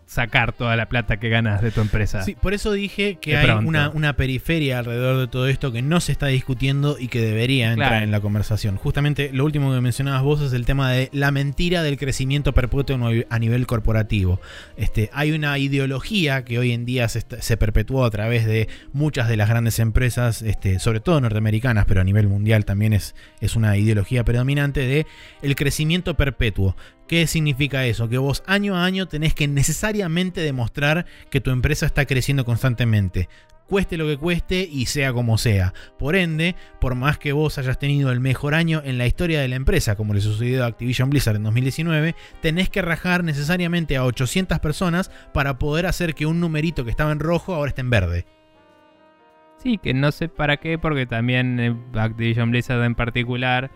Speaker 2: sacar toda la plata que ganas de tu empresa.
Speaker 1: Sí, por eso dije que hay una, una periferia alrededor de todo esto que no se está discutiendo y que debería entrar
Speaker 2: Claro.
Speaker 1: en la conversación. Justamente lo último que mencionabas vos es el tema de la mentira del crecimiento perpetuo a nivel corporativo. Este, hay una ideología que hoy en día se, se perpetuó a través de muchas de las grandes empresas, este, sobre todo norteamericanas, pero a nivel mundial también es, es una ideología predominante de el crecimiento perpetuo. ¿Qué significa eso? Que vos año a año tenés que necesariamente demostrar que tu empresa está creciendo constantemente. Cueste lo que cueste y sea como sea. Por ende, por más que vos hayas tenido el mejor año en la historia de la empresa, como le sucedió a Activision Blizzard en 2019, tenés que rajar necesariamente a 800 personas para poder hacer que un numerito que estaba en rojo ahora esté en verde.
Speaker 2: Sí, que no sé para qué, porque también eh, Activision Blizzard en particular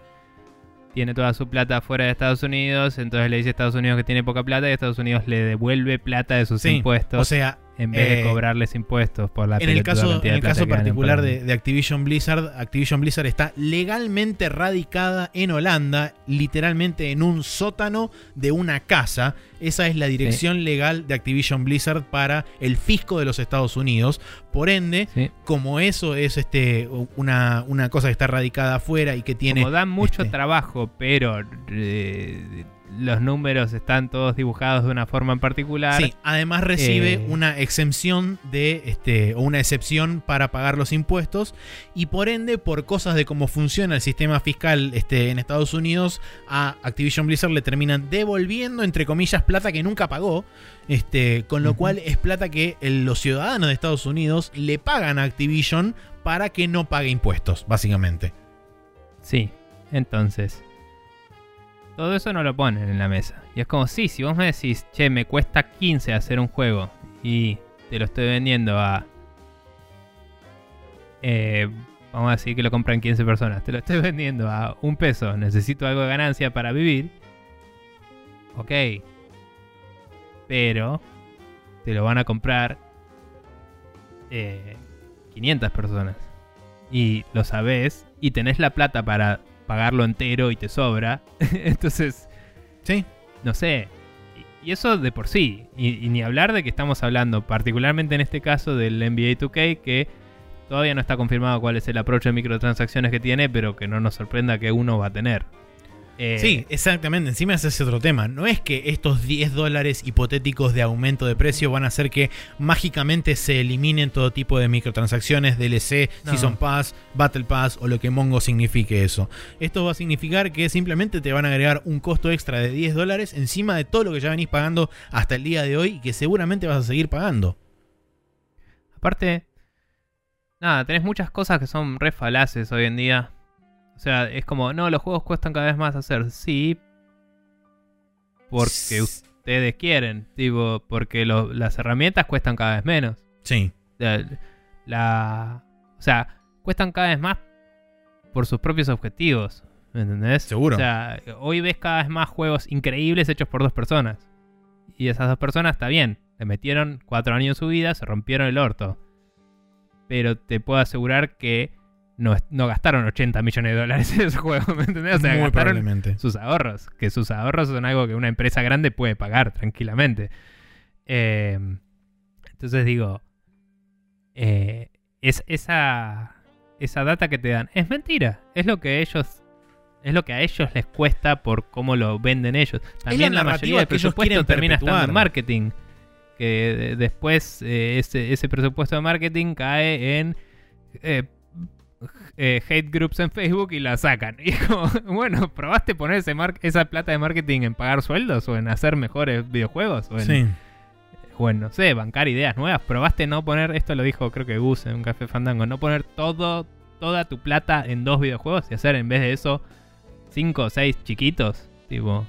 Speaker 2: tiene toda su plata fuera de Estados Unidos, entonces le dice a Estados Unidos que tiene poca plata y Estados Unidos le devuelve plata de sus
Speaker 1: Sí,
Speaker 2: impuestos.
Speaker 1: O sea,
Speaker 2: en vez de
Speaker 1: eh,
Speaker 2: cobrarles impuestos por la
Speaker 1: en el caso, en el caso particular de, Activision Blizzard, Activision Blizzard está legalmente radicada en Holanda, literalmente en un sótano de una casa. Esa es la dirección legal de Activision Blizzard para el fisco de los Estados Unidos. Por ende,
Speaker 2: Sí.
Speaker 1: como eso es este una, una cosa que está radicada afuera y que tiene.
Speaker 2: Como dan mucho
Speaker 1: este,
Speaker 2: trabajo, pero eh, los números están todos dibujados de una forma en particular.
Speaker 1: Sí, además recibe
Speaker 2: Eh,
Speaker 1: una exención de este o una excepción para pagar los impuestos y por ende por cosas de cómo funciona el sistema fiscal este, en Estados Unidos a Activision Blizzard le terminan devolviendo entre comillas plata que nunca pagó, este, con lo cual es plata que el- los ciudadanos de Estados Unidos le pagan a Activision para que no pague impuestos, básicamente.
Speaker 2: Sí, entonces. Todo eso no lo ponen en la mesa. Y es como, sí, si vos me decís, che, me cuesta 15 hacer un juego y te lo estoy vendiendo a. eh, vamos a decir que lo compran 15 personas. Te lo estoy vendiendo a un peso. Necesito algo de ganancia para vivir. Ok. Pero te lo van a comprar eh, 500 personas. Y lo sabés. Y tenés la plata para pagarlo entero y te sobra. Entonces,
Speaker 1: Sí,
Speaker 2: no sé. Y eso de por sí. Y, y ni hablar de que estamos hablando, particularmente en este caso del NBA 2K, que todavía no está confirmado cuál es el approach de microtransacciones que tiene, pero que no nos sorprenda que uno va a tener. Eh,
Speaker 1: Sí, exactamente. Encima ese es otro tema. No es que estos 10 dólares hipotéticos de aumento de precio van a hacer que mágicamente se eliminen todo tipo de microtransacciones, DLC,
Speaker 2: No.
Speaker 1: Season Pass, Battle Pass o lo que Mongo signifique eso. Esto va a significar que simplemente te van a agregar un costo extra de 10 dólares encima de todo lo que ya venís pagando hasta el día de hoy y que seguramente vas a seguir pagando.
Speaker 2: Aparte, nada, tenés muchas cosas que son re falaces hoy en día. O sea, es como, no, los juegos cuestan cada vez más hacer. Sí, porque ustedes quieren. Tipo, porque lo- las herramientas cuestan cada vez menos.
Speaker 1: Sí.
Speaker 2: La, la- o sea, cuestan cada vez más por sus propios objetivos. ¿Me entendés?
Speaker 1: Seguro.
Speaker 2: O sea, hoy ves cada vez más juegos increíbles hechos por dos personas. Y esas dos personas está bien. Le metieron cuatro años en su vida, se rompieron el orto. Pero te puedo asegurar que no, no gastaron 80 millones de dólares en ese juego. ¿Me entendés? O sea,
Speaker 1: Muy
Speaker 2: gastaron
Speaker 1: probablemente.
Speaker 2: sus ahorros. Que sus ahorros son algo que una empresa grande puede pagar tranquilamente. Eh, entonces digo, eh, es, esa, esa data que te dan es mentira. Es lo que ellos... Es lo que a ellos les cuesta por cómo lo venden ellos. También la,
Speaker 1: narrativa
Speaker 2: mayoría del presupuesto termina estando en marketing. Que de- después eh, ese, ese presupuesto de marketing cae en eh, eh, hate groups en Facebook y la sacan. Y es como, bueno, ¿probaste poner ese mar- esa plata de marketing en pagar sueldos o en hacer mejores videojuegos? O en,
Speaker 1: Sí.
Speaker 2: o en, no sé, bancar ideas nuevas. ¿Probaste no poner, esto lo dijo creo que Gus en un café fandango, no poner todo, toda tu plata en dos videojuegos y hacer en vez de eso cinco o seis chiquitos? Tipo...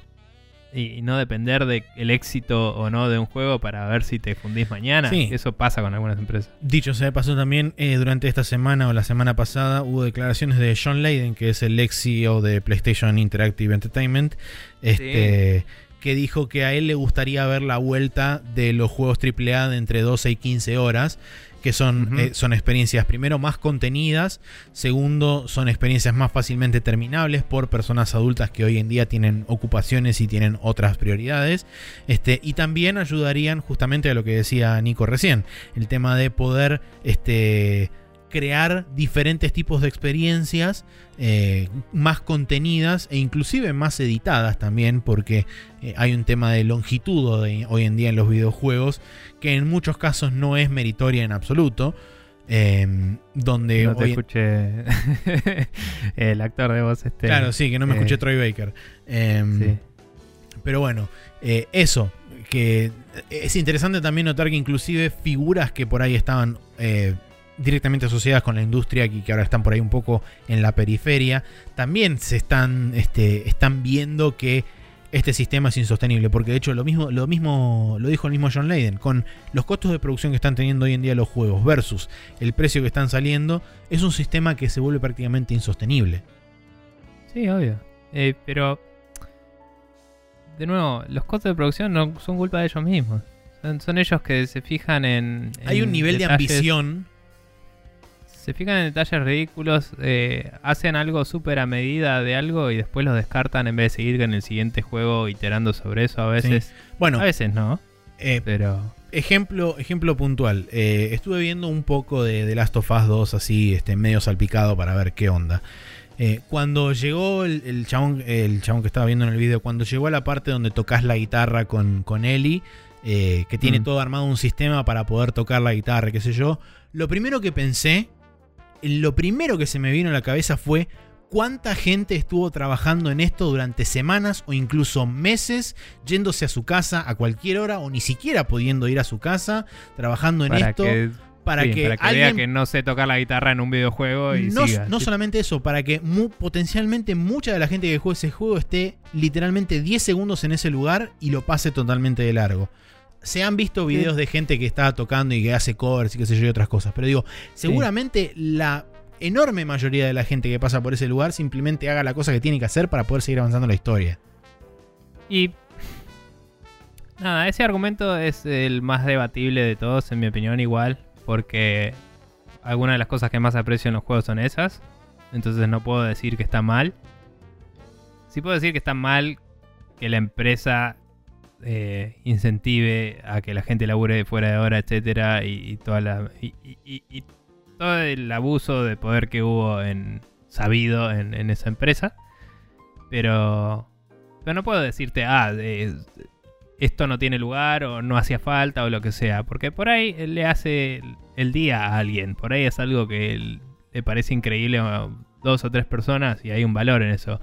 Speaker 2: Y, no depender del el éxito o no de un juego para ver si te fundís mañana.
Speaker 1: Sí.
Speaker 2: Eso pasa con algunas empresas.
Speaker 1: Dicho sea de paso también, eh, durante esta semana o la semana pasada hubo declaraciones de John Layden, que es el ex CEO de PlayStation Interactive Entertainment, este, que dijo que a él le gustaría ver la vuelta de los juegos AAA de entre 12 y 15 horas. Que son, eh, son experiencias, primero, más contenidas, segundo, son experiencias más fácilmente terminables por personas adultas que hoy en día tienen ocupaciones y tienen otras prioridades, este, y también ayudarían justamente a lo que decía Nico recién, el tema de poder este, crear diferentes tipos de experiencias eh, más contenidas e inclusive más editadas también, porque eh, hay un tema de longitud de- hoy en día en los videojuegos que en muchos casos no es meritoria en absoluto. eh, donde
Speaker 2: no te
Speaker 1: hoy-
Speaker 2: escuché el actor de voz este.
Speaker 1: Claro, sí, que no me
Speaker 2: eh,
Speaker 1: escuché Troy Baker. Em,
Speaker 2: sí.
Speaker 1: Pero bueno, eh, eso, que es interesante también notar que inclusive figuras que por ahí estaban eh, directamente asociadas con la industria y que ahora están por ahí un poco en la periferia, también se están, este, están viendo que este sistema es insostenible, porque de hecho lo mismo, lo mismo lo dijo el mismo John Layden, con los costos de producción que están teniendo hoy en día los juegos versus el precio que están saliendo, es un sistema que se vuelve prácticamente insostenible.
Speaker 2: Sí, obvio. Eh, pero, de nuevo, los costos de producción no son culpa de ellos mismos. Son, son ellos que se fijan en...
Speaker 1: Hay un nivel de ambición
Speaker 2: Se fijan en detalles ridículos, eh, hacen algo súper a medida de algo y después lo descartan en vez de seguir en el siguiente juego iterando sobre eso a veces.
Speaker 1: Bueno,
Speaker 2: A veces no,
Speaker 1: eh,
Speaker 2: pero...
Speaker 1: ejemplo, ejemplo puntual. Eh, estuve viendo un poco de The Last of Us 2 así, este, medio salpicado para ver qué onda. Eh, cuando llegó el, el chabón, el chabón que estaba viendo en el video, cuando llegó a la parte donde tocas la guitarra con, con Ellie, eh, que tiene
Speaker 2: Mm.
Speaker 1: todo armado un sistema para poder tocar la guitarra, qué sé yo, lo primero que pensé, lo primero que se me vino a la cabeza fue cuánta gente estuvo trabajando en esto durante semanas o incluso meses, yéndose a su casa a cualquier hora o ni siquiera pudiendo ir a su casa, trabajando en
Speaker 2: para
Speaker 1: esto
Speaker 2: que,
Speaker 1: para
Speaker 2: sí,
Speaker 1: que
Speaker 2: para que
Speaker 1: alguien
Speaker 2: vea que no sé tocar la guitarra en un videojuego y
Speaker 1: no,
Speaker 2: siga.
Speaker 1: no
Speaker 2: Sí.
Speaker 1: solamente eso, para que mu- potencialmente mucha de la gente que juegue ese juego esté literalmente 10 segundos en ese lugar y lo pase totalmente de largo. Se han visto videos de gente que está tocando y que hace covers y qué sé yo y otras cosas, pero digo, seguramente la enorme mayoría de la gente que pasa por ese lugar simplemente haga la cosa que tiene que hacer para poder seguir avanzando la historia.
Speaker 2: Y nada, ese argumento es el más debatible de todos, en mi opinión, igual, porque algunas de las cosas que más aprecio en los juegos son esas. Entonces no puedo decir que está mal. Sí puedo decir que está mal que la empresa eh, incentive a que la gente labure fuera de hora, etcétera, y, toda todo el abuso de poder que hubo en sabido en, esa empresa. Pero pero no puedo decirte, ah, esto no tiene lugar o no hacía falta o lo que sea. Porque por ahí le hace el, día a alguien. Por ahí es algo que le parece increíble a dos o tres personas y hay un valor en eso.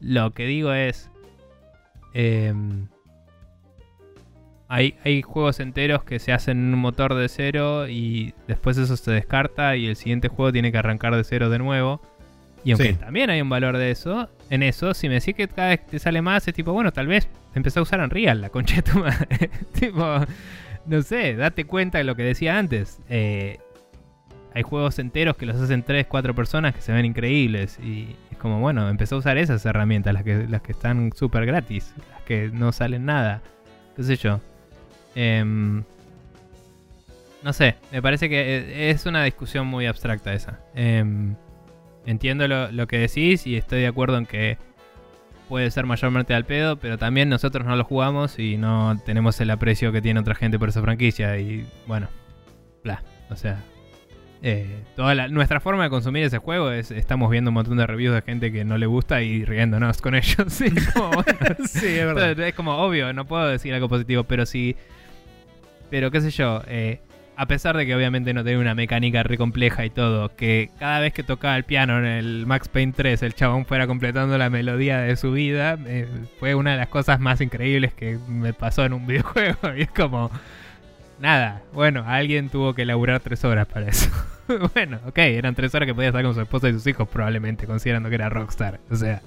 Speaker 2: Lo que digo es... em, hay, hay juegos enteros que se hacen en un motor de cero y después eso se descarta y el siguiente juego tiene que arrancar de cero de nuevo. Y aunque
Speaker 1: Sí.
Speaker 2: también hay un valor de eso, en eso, si me decís que cada vez te sale más, es tipo, bueno, tal vez empecé a usar Unreal, la concha de tu madre. tipo, no sé, date cuenta de lo que decía antes. Eh, hay juegos enteros que los hacen 3, 4 personas que se ven increíbles. Y es como, bueno, empecé a usar esas herramientas, las que, las que están súper gratis, las que no salen nada. ¿Qué sé yo? Em, no sé, me parece que eh, es una discusión muy abstracta esa. Em, entiendo lo, lo que decís y estoy de acuerdo en que puede ser mayormente al pedo, pero también nosotros no lo jugamos y no tenemos el aprecio que tiene otra gente por esa franquicia. Y bueno, bla. O sea, eh, toda la- nuestra forma de consumir ese juego es estamos viendo un montón de reviews de gente que no le gusta y riéndonos con ellos. Sí, como, bueno,
Speaker 1: sí, es verdad.
Speaker 2: es como obvio, no puedo decir algo positivo, pero sí. Pero qué sé yo, eh, a pesar de que obviamente no tiene una mecánica re compleja y todo, que cada vez que tocaba el piano en el Max Payne 3 el chabón fuera completando la melodía de su vida, eh, fue una de las cosas más increíbles que me pasó en un videojuego. Y es como, nada, bueno, alguien tuvo que laburar tres horas para eso. bueno, ok, eran tres horas que podía estar con su esposa y sus hijos probablemente, considerando que era Rockstar. O sea,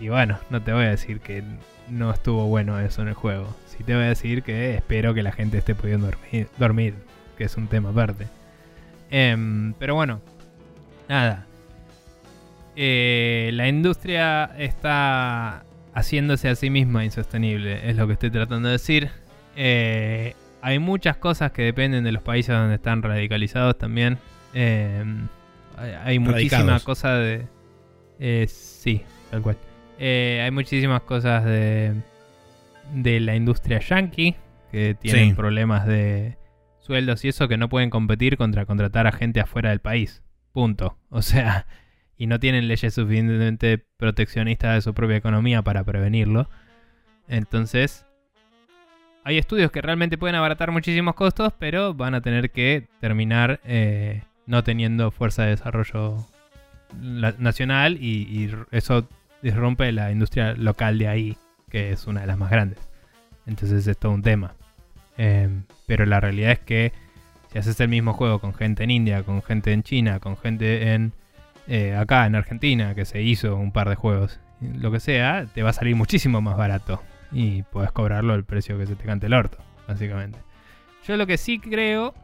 Speaker 2: y bueno, no te voy a decir que no estuvo bueno eso en el juego. Sí te voy a decir que espero que la gente esté pudiendo dormir, dormir que es un tema aparte. Em, pero bueno, nada. Eh, la industria está haciéndose a sí misma insostenible, es lo que estoy tratando de decir. Eh, hay muchas cosas que dependen de los países donde están radicalizados también. Eh, hay,
Speaker 1: Radicados.
Speaker 2: cosas de... eh, sí, tal cual. Eh, hay muchísimas cosas de, de la industria yankee que tienen
Speaker 1: Sí.
Speaker 2: problemas de sueldos y eso que no pueden competir contra contratar a gente afuera del país. Punto. O sea, y no tienen leyes suficientemente proteccionistas de su propia economía para prevenirlo. Entonces, hay estudios que realmente pueden abaratar muchísimos costos, pero van a tener que terminar eh, no teniendo fuerza de desarrollo nacional y, y eso disrumpe la industria local de ahí, que es una de las más grandes. Entonces es todo un tema. Eh, pero la realidad es que si haces el mismo juego con gente en India, con gente en China, con gente en eh, acá en Argentina, que se hizo un par de juegos, lo que sea, te va a salir muchísimo más barato. Y puedes cobrarlo al precio que se te cante el orto, básicamente. Yo lo que sí creo,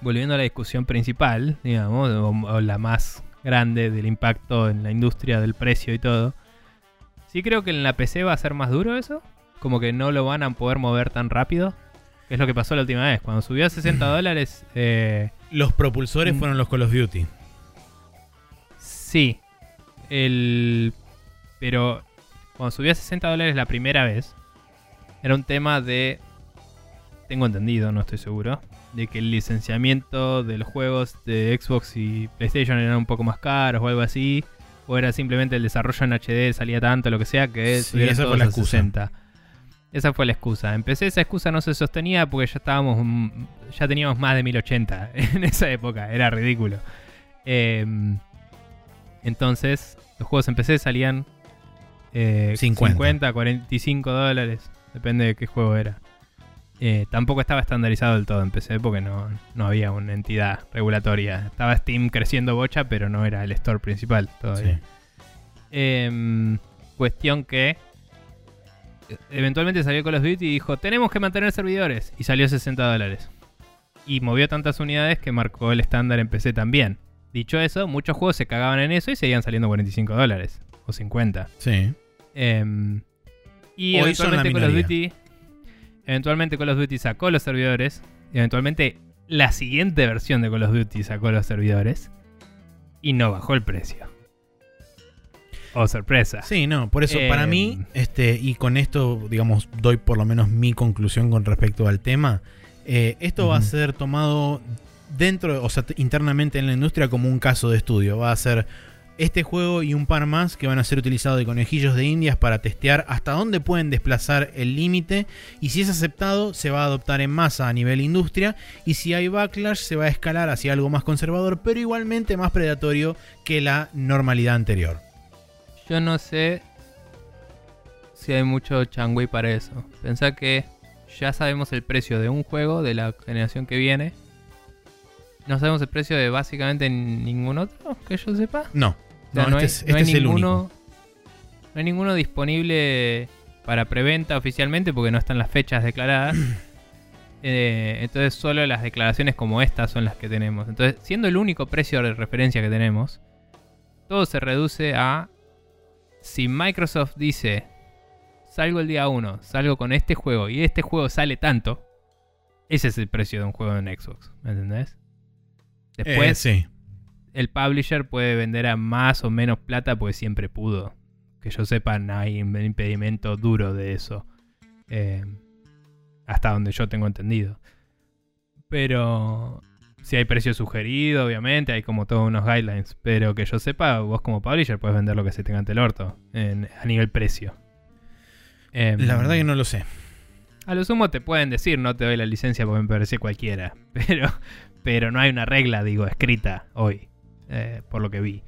Speaker 2: volviendo a la discusión principal, digamos, o la más grande del impacto en la industria del precio y todo, sí creo que en la PC va a ser más duro eso. Como que no lo van a poder mover tan rápido. Que es lo que pasó la última vez. Cuando subió a 60 dólares, eh,
Speaker 1: Los propulsores
Speaker 2: Mm.
Speaker 1: fueron los Call of Duty.
Speaker 2: Sí. El. Pero cuando subió a 60 dólares la primera vez, era un tema de. Tengo entendido, no estoy seguro. De que el licenciamiento de los juegos de Xbox y PlayStation eran un poco más caros o algo así. O era simplemente el desarrollo en HD salía tanto, lo que sea, que
Speaker 1: Sí, esa fue la excusa.
Speaker 2: 60. Esa fue la excusa. Empecé, esa excusa no se sostenía porque ya estábamos. mm, Ya teníamos más de 1080 en esa época. Era ridículo. Em, entonces, los juegos en PC salían eh,
Speaker 1: 50.
Speaker 2: 50, 45 dólares. Depende de qué juego era. Eh, tampoco estaba estandarizado del todo en PC porque no, no había una entidad regulatoria. Estaba Steam creciendo bocha, pero no era el store principal todavía.
Speaker 1: Sí.
Speaker 2: Em, cuestión que eh, eventualmente salió Call of Duty y dijo, tenemos que mantener servidores. Y salió a 60 dólares. Y movió tantas unidades que marcó el estándar en PC también. Dicho eso, muchos juegos se cagaban en eso y seguían saliendo 45 dólares. O 50.
Speaker 1: Sí.
Speaker 2: Em, y
Speaker 1: Hoy
Speaker 2: eventualmente Call of. Duty. Eventualmente Call of Duty sacó los servidores. Y eventualmente la siguiente versión de Call of Duty sacó los servidores. Y no bajó el precio. Oh, sorpresa.
Speaker 1: Sí, no, por eso
Speaker 2: Eh,
Speaker 1: para mí, este, y con esto, digamos, doy por lo menos mi conclusión con respecto al tema. eh, esto va a ser tomado dentro, o sea, internamente en la industria como un caso de estudio. Va a ser este juego y un par más que van a ser utilizados de conejillos de indias para testear hasta dónde pueden desplazar el límite y si es aceptado se va a adoptar en masa a nivel industria y si hay backlash se va a escalar hacia algo más conservador pero igualmente más predatorio que la normalidad anterior.
Speaker 2: Yo no sé si hay mucho changüey para eso. Pensá que ya sabemos el precio de un juego de la generación que viene. No sabemos el precio de básicamente ningún otro que yo sepa.
Speaker 1: No, no,
Speaker 2: no,
Speaker 1: este
Speaker 2: hay,
Speaker 1: es,
Speaker 2: no
Speaker 1: este
Speaker 2: hay
Speaker 1: es el
Speaker 2: ninguno.
Speaker 1: único.
Speaker 2: No hay ninguno disponible para preventa oficialmente porque no están las fechas declaradas. Eh, entonces solo las declaraciones como estas son las que tenemos. Entonces, siendo el único precio de referencia que tenemos, todo se reduce a si Microsoft dice salgo el día 1, salgo con este juego y este juego sale tanto, ese es el precio de un juego en Xbox, ¿me entendés? Después
Speaker 1: Eh, sí.
Speaker 2: El publisher puede vender a más o menos plata porque siempre pudo. Que yo sepa, no hay un impedimento duro de eso. Eh, hasta donde yo tengo entendido. Pero si hay precio sugerido, obviamente, hay como todos unos guidelines. Pero que yo sepa, vos como publisher puedes vender lo que se tenga ante el orto en- a nivel precio. Em,
Speaker 1: La verdad que no lo sé.
Speaker 2: a lo sumo te pueden decir, no te doy la licencia porque me parece cualquiera. Pero, pero no hay una regla, digo, escrita hoy, eh, por lo que vi.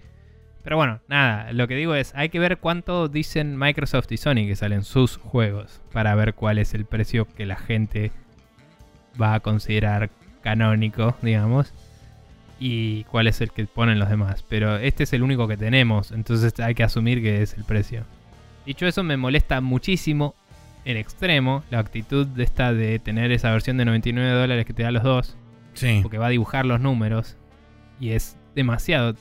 Speaker 2: Pero bueno, nada, lo que digo es, hay que ver cuánto dicen Microsoft y Sony que salen sus juegos para ver cuál es el precio que la gente va a considerar canónico, digamos, y cuál es el que ponen los demás. Pero este es el único que tenemos, entonces hay que asumir que es el precio. Dicho eso, me molesta muchísimo en extremo la actitud de esta de tener esa versión de 99 dólares que te da los dos,
Speaker 1: Sí.
Speaker 2: porque va a dibujar los números y es demasiado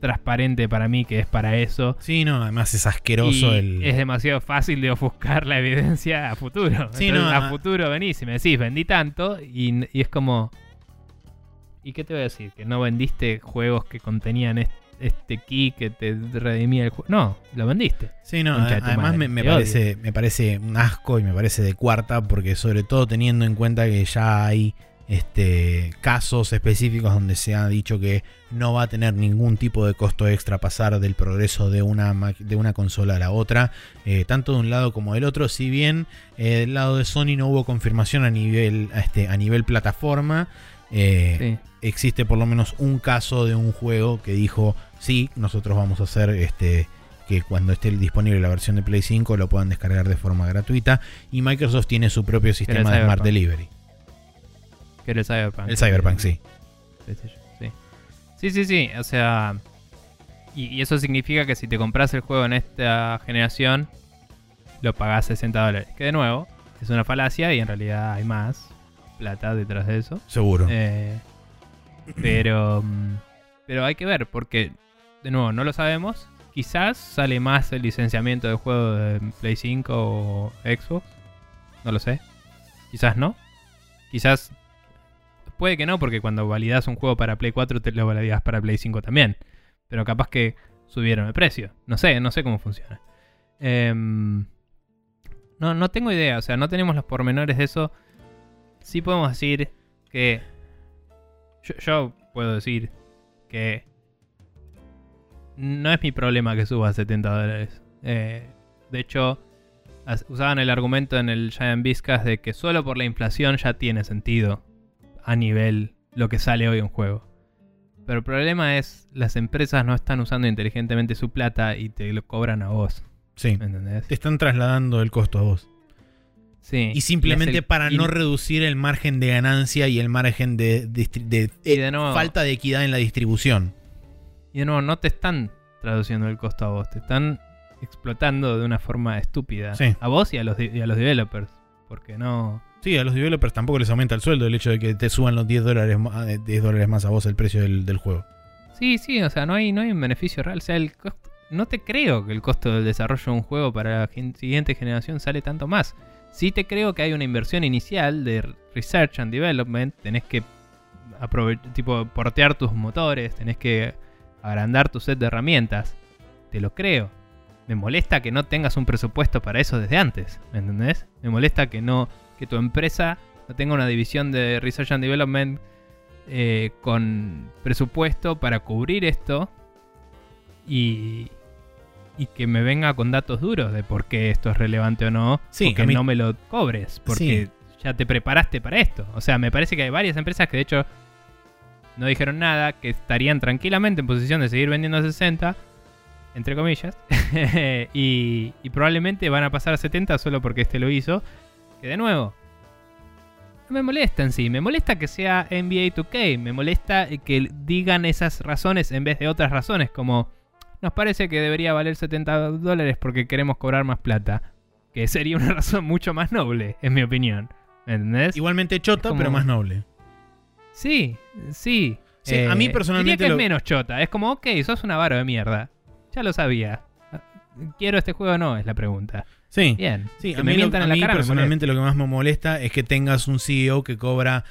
Speaker 2: transparente para mí que es para eso.
Speaker 1: Sí, no, además es asqueroso
Speaker 2: y
Speaker 1: el.
Speaker 2: Es demasiado fácil de ofuscar la evidencia a futuro.
Speaker 1: Sí,
Speaker 2: Entonces,
Speaker 1: no,
Speaker 2: a futuro venís y me decís, vendí tanto y, y es como... ¿Y qué te voy a decir? Que no vendiste juegos que contenían est- este key que te redimía el juego. No, lo vendiste.
Speaker 1: Sí, no,
Speaker 2: Concha
Speaker 1: además me, parece, me parece un asco y me parece de cuarta, porque sobre todo teniendo en cuenta que ya hay este, casos específicos donde se ha dicho que no va a tener ningún tipo de costo extra pasar del progreso de una, de una consola a la otra, eh, tanto de un lado como del otro, si bien eh, del lado de Sony no hubo confirmación a nivel, este, a nivel plataforma. eh,
Speaker 2: Sí.
Speaker 1: existe por lo menos un caso de un juego que dijo, sí, nosotros vamos a hacer este que cuando esté disponible la versión de Play 5 lo puedan descargar de forma gratuita y Microsoft tiene su propio sistema de Smart. Delivery.
Speaker 2: Que era el Cyberpunk.
Speaker 1: El Cyberpunk, sí.
Speaker 2: Sí. sí, sí, sí. O sea. Y, y eso significa que si te compras el juego en esta generación, lo pagás 60 dólares. Que de nuevo, es una falacia y en realidad hay más plata detrás de eso.
Speaker 1: Seguro.
Speaker 2: Eh, pero. mm, Pero hay que ver, porque, de nuevo, no lo sabemos. Quizás sale más el licenciamiento del juego de Play 5 o Xbox. No lo sé. Quizás no. Quizás. Puede que no, porque cuando validas un juego para Play 4 te lo validas para Play 5 también. Pero capaz que subieron el precio. No sé, no sé cómo funciona. Em, no, no tengo idea. O sea, no tenemos los pormenores de eso. Sí podemos decir que. Yo, puedo decir que. No es mi problema que suba a 70 dólares. Eh, de hecho, usaban el argumento en el Giant Viscas de que solo por la inflación ya tiene sentido a nivel lo que sale hoy un juego. Pero el problema es las empresas no están usando inteligentemente su plata y te lo cobran a vos.
Speaker 1: sí.
Speaker 2: ¿Me entendés?
Speaker 1: Te están trasladando el costo a vos.
Speaker 2: Sí.
Speaker 1: Y simplemente
Speaker 2: el-
Speaker 1: para
Speaker 2: y-
Speaker 1: no reducir el margen de ganancia y el margen de, de- eh,
Speaker 2: de nuevo-
Speaker 1: falta de equidad en la distribución.
Speaker 2: Y de nuevo, no te están traduciendo el costo a vos, te están explotando de una forma estúpida.
Speaker 1: Sí.
Speaker 2: A vos y a los, y a los developers. Porque no.
Speaker 1: Sí, a los developers tampoco les aumenta el sueldo el hecho de que te suban los 10 dólares, ma- eh, 10 dólares más a vos el precio del, juego.
Speaker 2: Sí, sí, o sea, no hay, no hay un beneficio real. O sea, el costo- no te creo que el costo del desarrollo de un juego para la siguiente generación sale tanto más. Sí te creo que hay una inversión inicial de research and development. Tenés que tipo, portear tus motores, tenés que agrandar tu set de herramientas. Te lo creo. Me molesta que no tengas un presupuesto para eso desde antes, ¿me entendés? Me molesta que no que tu empresa no tenga una división de research and development eh, con presupuesto para cubrir esto y, y que me venga con datos duros de por qué esto es relevante o no,
Speaker 1: Sí,
Speaker 2: que
Speaker 1: mí-
Speaker 2: no me lo cobres, porque ya te preparaste para esto. O sea, me parece que hay varias empresas que de hecho no dijeron nada, que estarían tranquilamente en posición de seguir vendiendo a 60, entre comillas, y, y probablemente van a pasar a 70 solo porque este lo hizo. Que de nuevo, no me molesta en sí, me molesta que sea NBA 2K, me molesta que digan esas razones en vez de otras razones, como nos parece que debería valer 70 dólares porque queremos cobrar más plata, que sería una razón mucho más noble, en mi opinión. ¿Me entendés?
Speaker 1: Igualmente chota,
Speaker 2: como-
Speaker 1: pero más noble.
Speaker 2: Sí, sí.
Speaker 1: Sí, a mí personalmente
Speaker 2: Diría que
Speaker 1: lo-
Speaker 2: es menos chota. Es como, ok, sos una varo de mierda. Ya lo sabía. ¿Quiero este juego o no? Es la pregunta.
Speaker 1: Sí.
Speaker 2: Bien.
Speaker 1: Sí,
Speaker 2: que
Speaker 1: a
Speaker 2: me
Speaker 1: mí, lo- a
Speaker 2: en la
Speaker 1: mí
Speaker 2: cara me
Speaker 1: personalmente lo que más me molesta es que tengas un CEO que cobra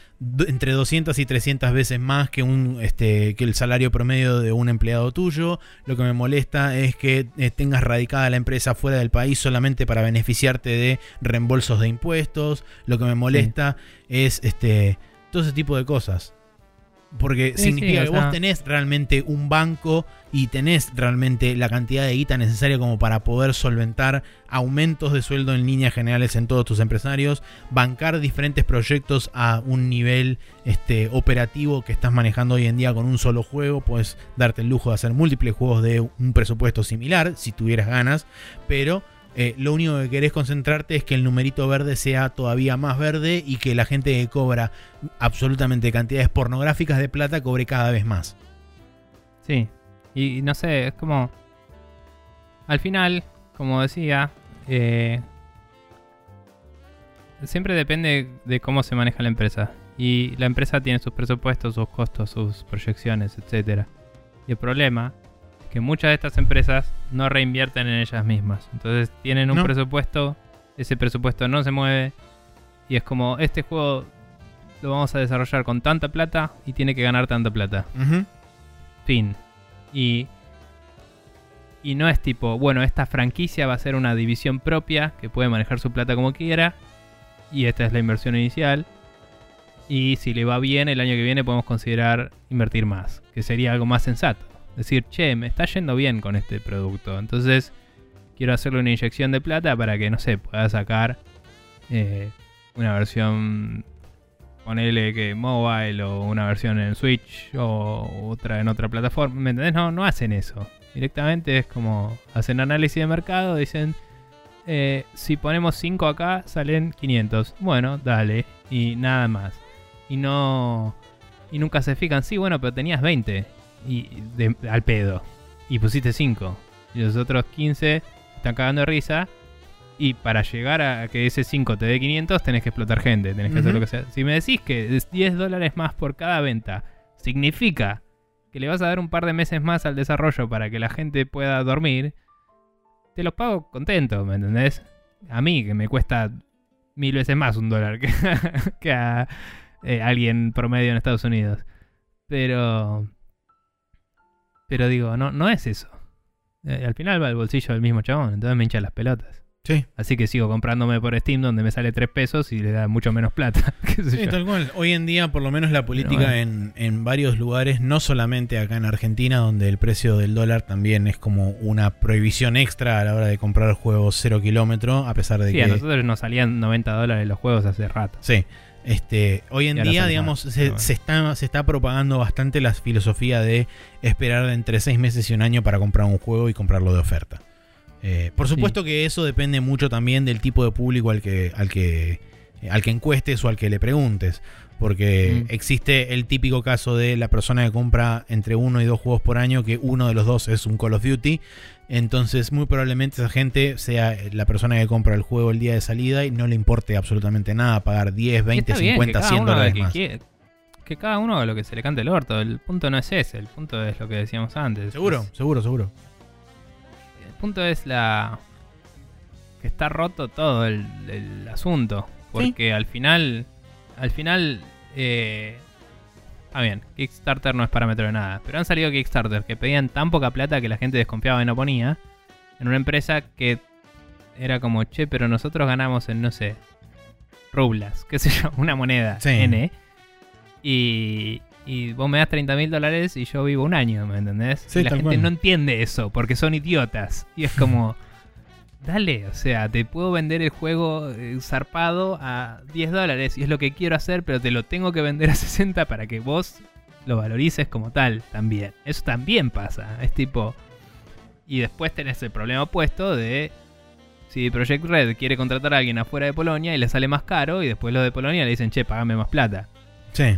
Speaker 1: entre 200 y 300 veces más que un este que el salario promedio de un empleado tuyo. Lo que me molesta es que eh, tengas radicada la empresa fuera del país solamente para beneficiarte de reembolsos de impuestos. Lo que me molesta es este todo ese tipo de cosas. Porque
Speaker 2: Sí,
Speaker 1: significa
Speaker 2: sí,
Speaker 1: que vos
Speaker 2: sea-
Speaker 1: tenés realmente un banco y tenés realmente la cantidad de guita necesaria como para poder solventar aumentos de sueldo en líneas generales en todos tus empresarios, bancar diferentes proyectos a un nivel este, operativo que estás manejando hoy en día con un solo juego, puedes darte el lujo de hacer múltiples juegos de un presupuesto similar, si tuvieras ganas, pero eh, lo único que querés concentrarte es que el numerito verde sea todavía más verde y que la gente que cobra absolutamente cantidades pornográficas de plata cobre cada vez más.
Speaker 2: Sí. Y, no sé, es como. Al final, como decía, eh, siempre depende de cómo se maneja la empresa. Y la empresa tiene sus presupuestos, sus costos, sus proyecciones, etcétera. Y el problema que muchas de estas empresas no reinvierten en ellas mismas. Entonces tienen un
Speaker 1: No.
Speaker 2: presupuesto, ese presupuesto no se mueve y es como este juego lo vamos a desarrollar con tanta plata y tiene que ganar tanta plata. Fin. Y y no es tipo, bueno, esta franquicia va a ser una división propia que puede manejar su plata como quiera y esta es la inversión inicial. Y si le va bien, el año que viene podemos considerar invertir más, que sería algo más sensato. Decir, che, me está yendo bien con este producto. Entonces, quiero hacerle una inyección de plata para que, no sé, pueda sacar eh, una versión, ponele que mobile o una versión en Switch o otra en otra plataforma. ¿Me entendés? No, no hacen eso. Directamente es como, hacen análisis de mercado, dicen, eh, si ponemos 5 acá, salen 500. Bueno, dale. Y nada más. Y no. Y nunca se fijan. Sí, bueno, pero tenías 20. Y de- al pedo. Y pusiste 5. Y los otros 15 están cagando de risa. Y para llegar a que ese 5 te dé 500, tenés que explotar gente. Tenés que hacer lo que sea. Si me decís que es 10 dólares más por cada venta significa que le vas a dar un par de meses más al desarrollo para que la gente pueda dormir, te los pago contento, ¿me entendés? A mí, que me cuesta mil veces más un dólar que, que a eh, alguien promedio en Estados Unidos. Pero. Pero digo, no, no es eso. Eh, al final va al bolsillo del mismo chabón, entonces me hincha las pelotas.
Speaker 1: Sí.
Speaker 2: Así que sigo comprándome por Steam donde me sale 3 pesos y le da mucho menos plata. qué sé
Speaker 1: Sí,
Speaker 2: yo.
Speaker 1: tal cual. Hoy en día, por lo menos la política
Speaker 2: bueno.
Speaker 1: en, en varios lugares, no solamente acá en Argentina, donde el precio del dólar también es como una prohibición extra a la hora de comprar juegos cero kilómetro, a pesar de
Speaker 2: Sí,
Speaker 1: que...
Speaker 2: a nosotros nos salían 90 dólares los juegos hace rato.
Speaker 1: Sí. Este, hoy en día, digamos, está, se está propagando bastante la filosofía de esperar entre seis meses y un año para comprar un juego y comprarlo de oferta. Eh, por supuesto que eso depende mucho también del tipo de público al que, al que, al que encuestes o al que le preguntes. Porque
Speaker 2: Mm.
Speaker 1: existe el típico caso de la persona que compra entre uno y dos juegos por año, que uno de los dos es un Call of Duty. Entonces, muy probablemente esa gente sea la persona que compra el juego el día de salida y no le importe absolutamente nada pagar 10,
Speaker 2: Y
Speaker 1: 20,
Speaker 2: está bien,
Speaker 1: 50,
Speaker 2: que cada
Speaker 1: 100
Speaker 2: uno haga
Speaker 1: dólares
Speaker 2: que
Speaker 1: más.
Speaker 2: Que cada uno haga lo que se le cante el orto. El punto no es ese, el punto es lo que decíamos antes.
Speaker 1: Seguro,
Speaker 2: Es-
Speaker 1: seguro, seguro.
Speaker 2: el punto es la. que está roto todo el, el asunto. Porque al final. Al final. Eh, ah, bien, Kickstarter no es parámetro de nada. Pero han salido Kickstarter que pedían tan poca plata que la gente desconfiaba y no ponía. En una empresa que era como, che, pero nosotros ganamos en, no sé, rublas, qué sé yo, una moneda
Speaker 1: Sí.
Speaker 2: N. Y, y vos me das 30 mil dólares y yo vivo un año, ¿me entendés?
Speaker 1: Sí,
Speaker 2: y la gente
Speaker 1: cual.
Speaker 2: no entiende eso porque son idiotas. Y es como, dale, o sea, te puedo vender el juego eh, zarpado a 10 dólares y es lo que quiero hacer, pero te lo tengo que vender a 60 para que vos lo valorices como tal también. Eso también pasa. Es tipo. Y después tenés el problema opuesto de. Si Project Red quiere contratar a alguien afuera de Polonia y le sale más caro, y después los de Polonia le dicen, che, pagame más plata.
Speaker 1: Sí.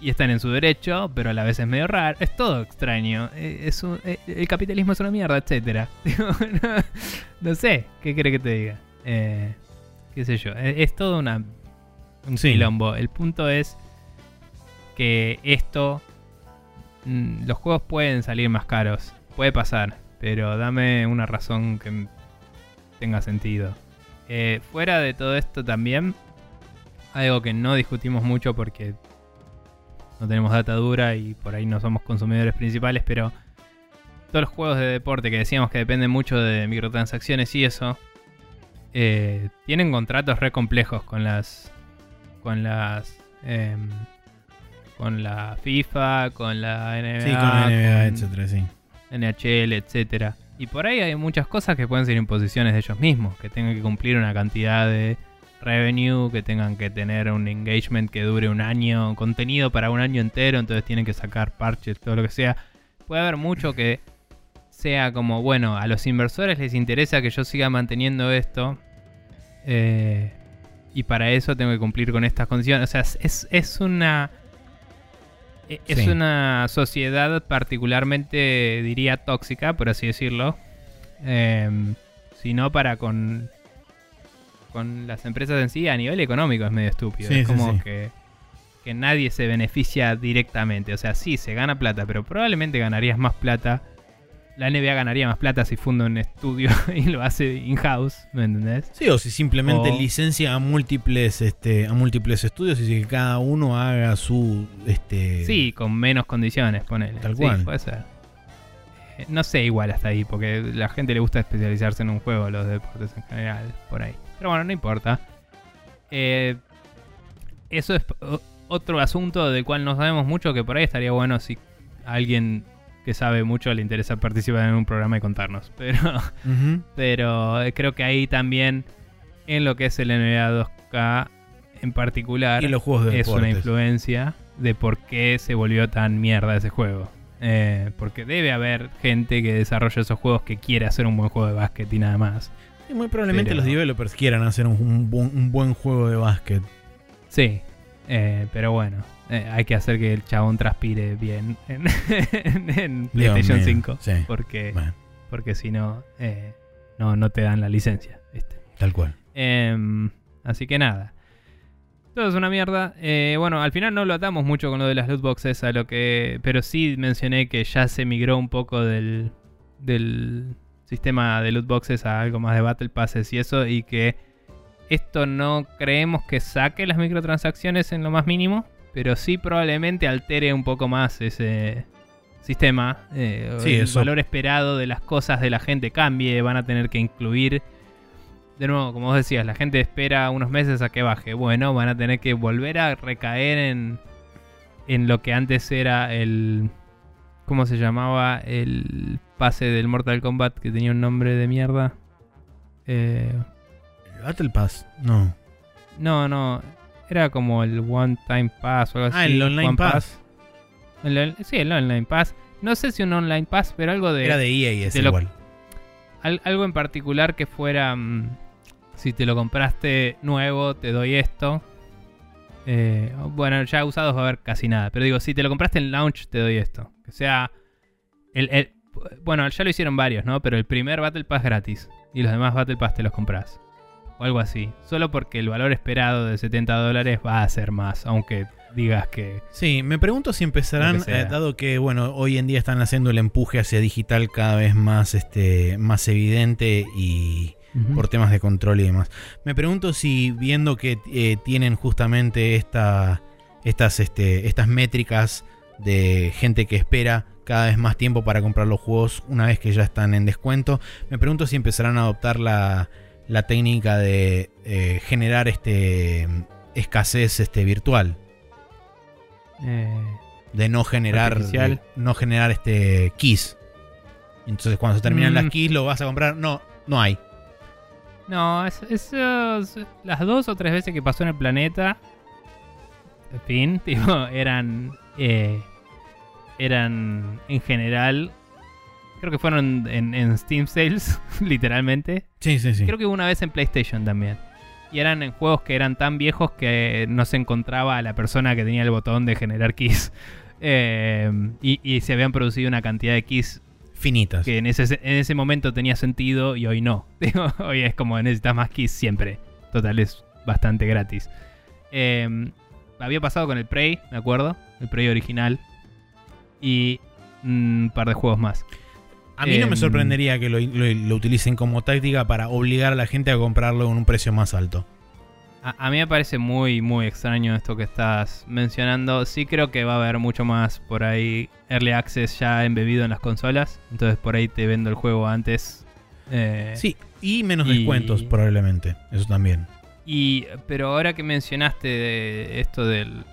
Speaker 2: Y están en su derecho, pero a la vez es medio raro. Es todo extraño. Eh, Es un- eh, el capitalismo es una mierda, etcétera. No, no sé, ¿qué quiere que te diga? Eh, qué sé yo. Es, es todo una, un
Speaker 1: Sí.
Speaker 2: quilombo. El punto es que esto. mm, Los juegos pueden salir más caros. Puede pasar. Pero dame una razón que tenga sentido. Eh, fuera de todo esto también. Algo que no discutimos mucho porque no tenemos data dura y por ahí no somos consumidores principales, pero todos los juegos de deporte que decíamos que dependen mucho de microtransacciones y eso, eh, tienen contratos re complejos con las. con las. em, con la FIFA, con la NBA,
Speaker 1: Sí, con la NBA,
Speaker 2: con
Speaker 1: etcétera, sí.
Speaker 2: NHL, etcétera. Y por ahí hay muchas cosas que pueden ser imposiciones de ellos mismos, que tengan que cumplir una cantidad de revenue, que tengan que tener un engagement que dure un año, contenido para un año entero, entonces tienen que sacar parches, todo lo que sea. Puede haber mucho que sea como, bueno, a los inversores les interesa que yo siga manteniendo esto. eh, y para eso tengo que cumplir con estas condiciones. O sea, es, es una... e- Es
Speaker 1: Sí.
Speaker 2: una sociedad particularmente, diría, tóxica, por así decirlo. Em, si no para con, con las empresas en sí, a nivel económico es medio estúpido.
Speaker 1: Sí,
Speaker 2: es
Speaker 1: sí,
Speaker 2: como
Speaker 1: sí.
Speaker 2: Que, que nadie se beneficia directamente. O sea, sí, se gana plata, pero probablemente ganarías más plata la NBA ganaría más plata si funda un estudio y lo hace in-house, ¿me entendés?
Speaker 1: Sí, o si simplemente
Speaker 2: O-
Speaker 1: licencia a múltiples, este, a múltiples estudios y que cada uno haga su, este,
Speaker 2: Sí, con menos condiciones, ponele.
Speaker 1: Tal
Speaker 2: Sí,
Speaker 1: cual.
Speaker 2: puede ser. Eh, No sé igual hasta ahí, porque la gente le gusta especializarse en un juego, los deportes en general, por ahí. Pero bueno, no importa. Eh, eso es otro asunto del cual no sabemos mucho, que por ahí estaría bueno si a alguien que sabe mucho le interesa participar en un programa y contarnos. Pero, pero eh, creo que ahí también, en lo que es el NBA 2K en particular,
Speaker 1: y los juegos de
Speaker 2: es una influencia de por qué se volvió tan mierda ese juego. Eh, porque debe haber gente que desarrolla esos juegos que quiere hacer un buen juego de básquet y nada más.
Speaker 1: Y muy probablemente
Speaker 2: Pero-
Speaker 1: los developers quieran hacer un, un buen- un buen juego de básquet.
Speaker 2: Sí, eh, pero bueno, eh, hay que hacer que el chabón transpire bien en, en- en
Speaker 1: Dios
Speaker 2: PlayStation
Speaker 1: mío,
Speaker 2: 5.
Speaker 1: Sí,
Speaker 2: Porque,
Speaker 1: bueno,
Speaker 2: porque si no, eh, no, no te dan la licencia. ¿viste?
Speaker 1: tal cual.
Speaker 2: Em, así que nada. Todo es una mierda. Eh, bueno, al final no lo atamos mucho con lo de las loot boxes a lo que. Pero sí mencioné que ya se migró un poco del. del sistema de loot boxes a algo más de battle passes y eso. Y que esto no creemos que saque las microtransacciones en lo más mínimo. Pero sí probablemente altere un poco más ese sistema. Eh,
Speaker 1: Sí,
Speaker 2: el
Speaker 1: eso.
Speaker 2: valor esperado de las cosas de la gente cambie. Van a tener que incluir de nuevo, como vos decías, la gente espera unos meses a que baje. Bueno, van a tener que volver a recaer en, en lo que antes era el... ¿Cómo se llamaba? El pase del Mortal Kombat que tenía un nombre de mierda. Eh,
Speaker 1: ¿El Battle Pass? No.
Speaker 2: no, no. Era como el One Time Pass o algo así.
Speaker 1: Ah, el Online
Speaker 2: One
Speaker 1: Pass.
Speaker 2: El- sí, el Online Pass. No sé si un Online Pass, pero algo de...
Speaker 1: Era de EA, es
Speaker 2: de lo-
Speaker 1: igual.
Speaker 2: Al- algo en particular que fuera. mm, si te lo compraste nuevo, te doy esto. Eh, bueno, ya usados va a haber casi nada. Pero digo, si te lo compraste en launch, te doy esto. Que sea. El, el- bueno, ya lo hicieron varios, ¿no? Pero el primer Battle Pass gratis. Y los demás Battle Pass te los compras. O algo así. Solo porque el valor esperado de 70 dólares va a ser más. Aunque digas que.
Speaker 1: Sí, me pregunto si empezarán,
Speaker 2: que
Speaker 1: eh, dado que bueno, hoy en día están haciendo el empuje hacia digital cada vez más, este, más evidente y por temas de control y demás. Me pregunto si viendo que eh, tienen justamente esta, estas, este, estas métricas de gente que espera cada vez más tiempo para comprar los juegos una vez que ya están en descuento, me pregunto si empezarán a adoptar la, la técnica de eh, generar este escasez este virtual
Speaker 2: Eh,
Speaker 1: de no generar de no generar este keys. Entonces cuando se terminan
Speaker 2: Mm.
Speaker 1: las keys lo vas a comprar, no, no hay.
Speaker 2: No, es- esos, las dos o tres veces que pasó en el planeta, en fin, tipo, eran, eh, eran en general, creo que fueron en, en Steam Sales, literalmente.
Speaker 1: Sí, sí, sí.
Speaker 2: Creo que hubo una vez en PlayStation también. Y eran en juegos que eran tan viejos que no se encontraba a la persona que tenía el botón de generar keys. Eh, y, y se habían producido una cantidad de keys
Speaker 1: Finitas.
Speaker 2: que en ese, en ese momento tenía sentido y hoy no. Hoy es como necesitas más keys siempre. Total, es bastante gratis. Eh, había pasado con el Prey, me acuerdo. El Prey original. Y un par de juegos más.
Speaker 1: A mí no me
Speaker 2: Em,
Speaker 1: sorprendería que lo, lo- lo utilicen como táctica para obligar a la gente a comprarlo en un precio más alto.
Speaker 2: A, a mí me parece muy, muy extraño esto que estás mencionando. Sí creo que va a haber mucho más por ahí Early Access ya embebido en las consolas. Entonces por ahí te vendo el juego antes. Eh,
Speaker 1: Sí, y menos
Speaker 2: y-
Speaker 1: descuentos probablemente. Eso también.
Speaker 2: Y, pero ahora que mencionaste de esto del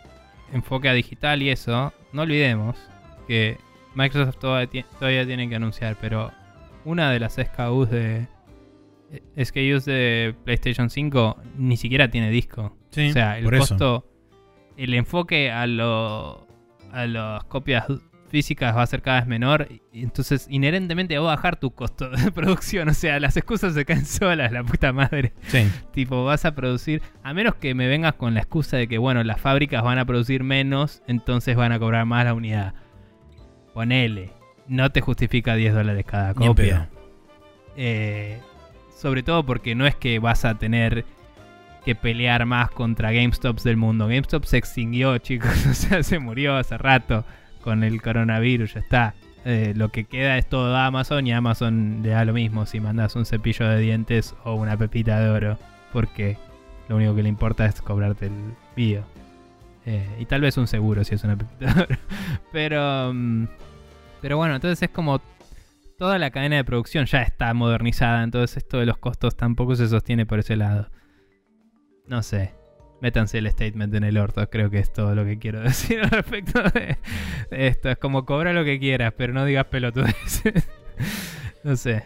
Speaker 2: enfoque a digital y eso, no olvidemos que Microsoft todavía, ti- todavía tiene que anunciar, pero una de las SKUs de eh, SKUs de PlayStation 5 ni siquiera tiene disco.
Speaker 1: Sí,
Speaker 2: o sea, el
Speaker 1: eso.
Speaker 2: costo, el enfoque a lo a las copias físicas va a ser cada vez menor y entonces inherentemente va a bajar tu costo de producción, o sea, las excusas se caen solas, la puta madre.
Speaker 1: Sí.
Speaker 2: Tipo, vas a producir, a menos que me vengas con la excusa de que, bueno, las fábricas van a producir menos, entonces van a cobrar más la unidad. Ponele, no te justifica 10 dólares cada copia. Eh, sobre todo porque no es que vas a tener que pelear más contra GameStops del mundo. GameStop se extinguió, chicos, o sea, se murió hace rato con el coronavirus, ya está. eh, lo que queda es todo Amazon y Amazon le da lo mismo si mandas un cepillo de dientes o una pepita de oro, porque lo único que le importa es cobrarte el vídeo. Eh, y tal vez un seguro si es una pepita de oro. Pero, mm, pero bueno, entonces es como toda la cadena de producción ya está modernizada, entonces esto de los costos tampoco se sostiene por ese lado. No sé. Métanse el statement en el orto, creo que es todo lo que quiero decir al respecto de, esto. Es como cobra lo que quieras, pero no digas pelotudeces. no sé.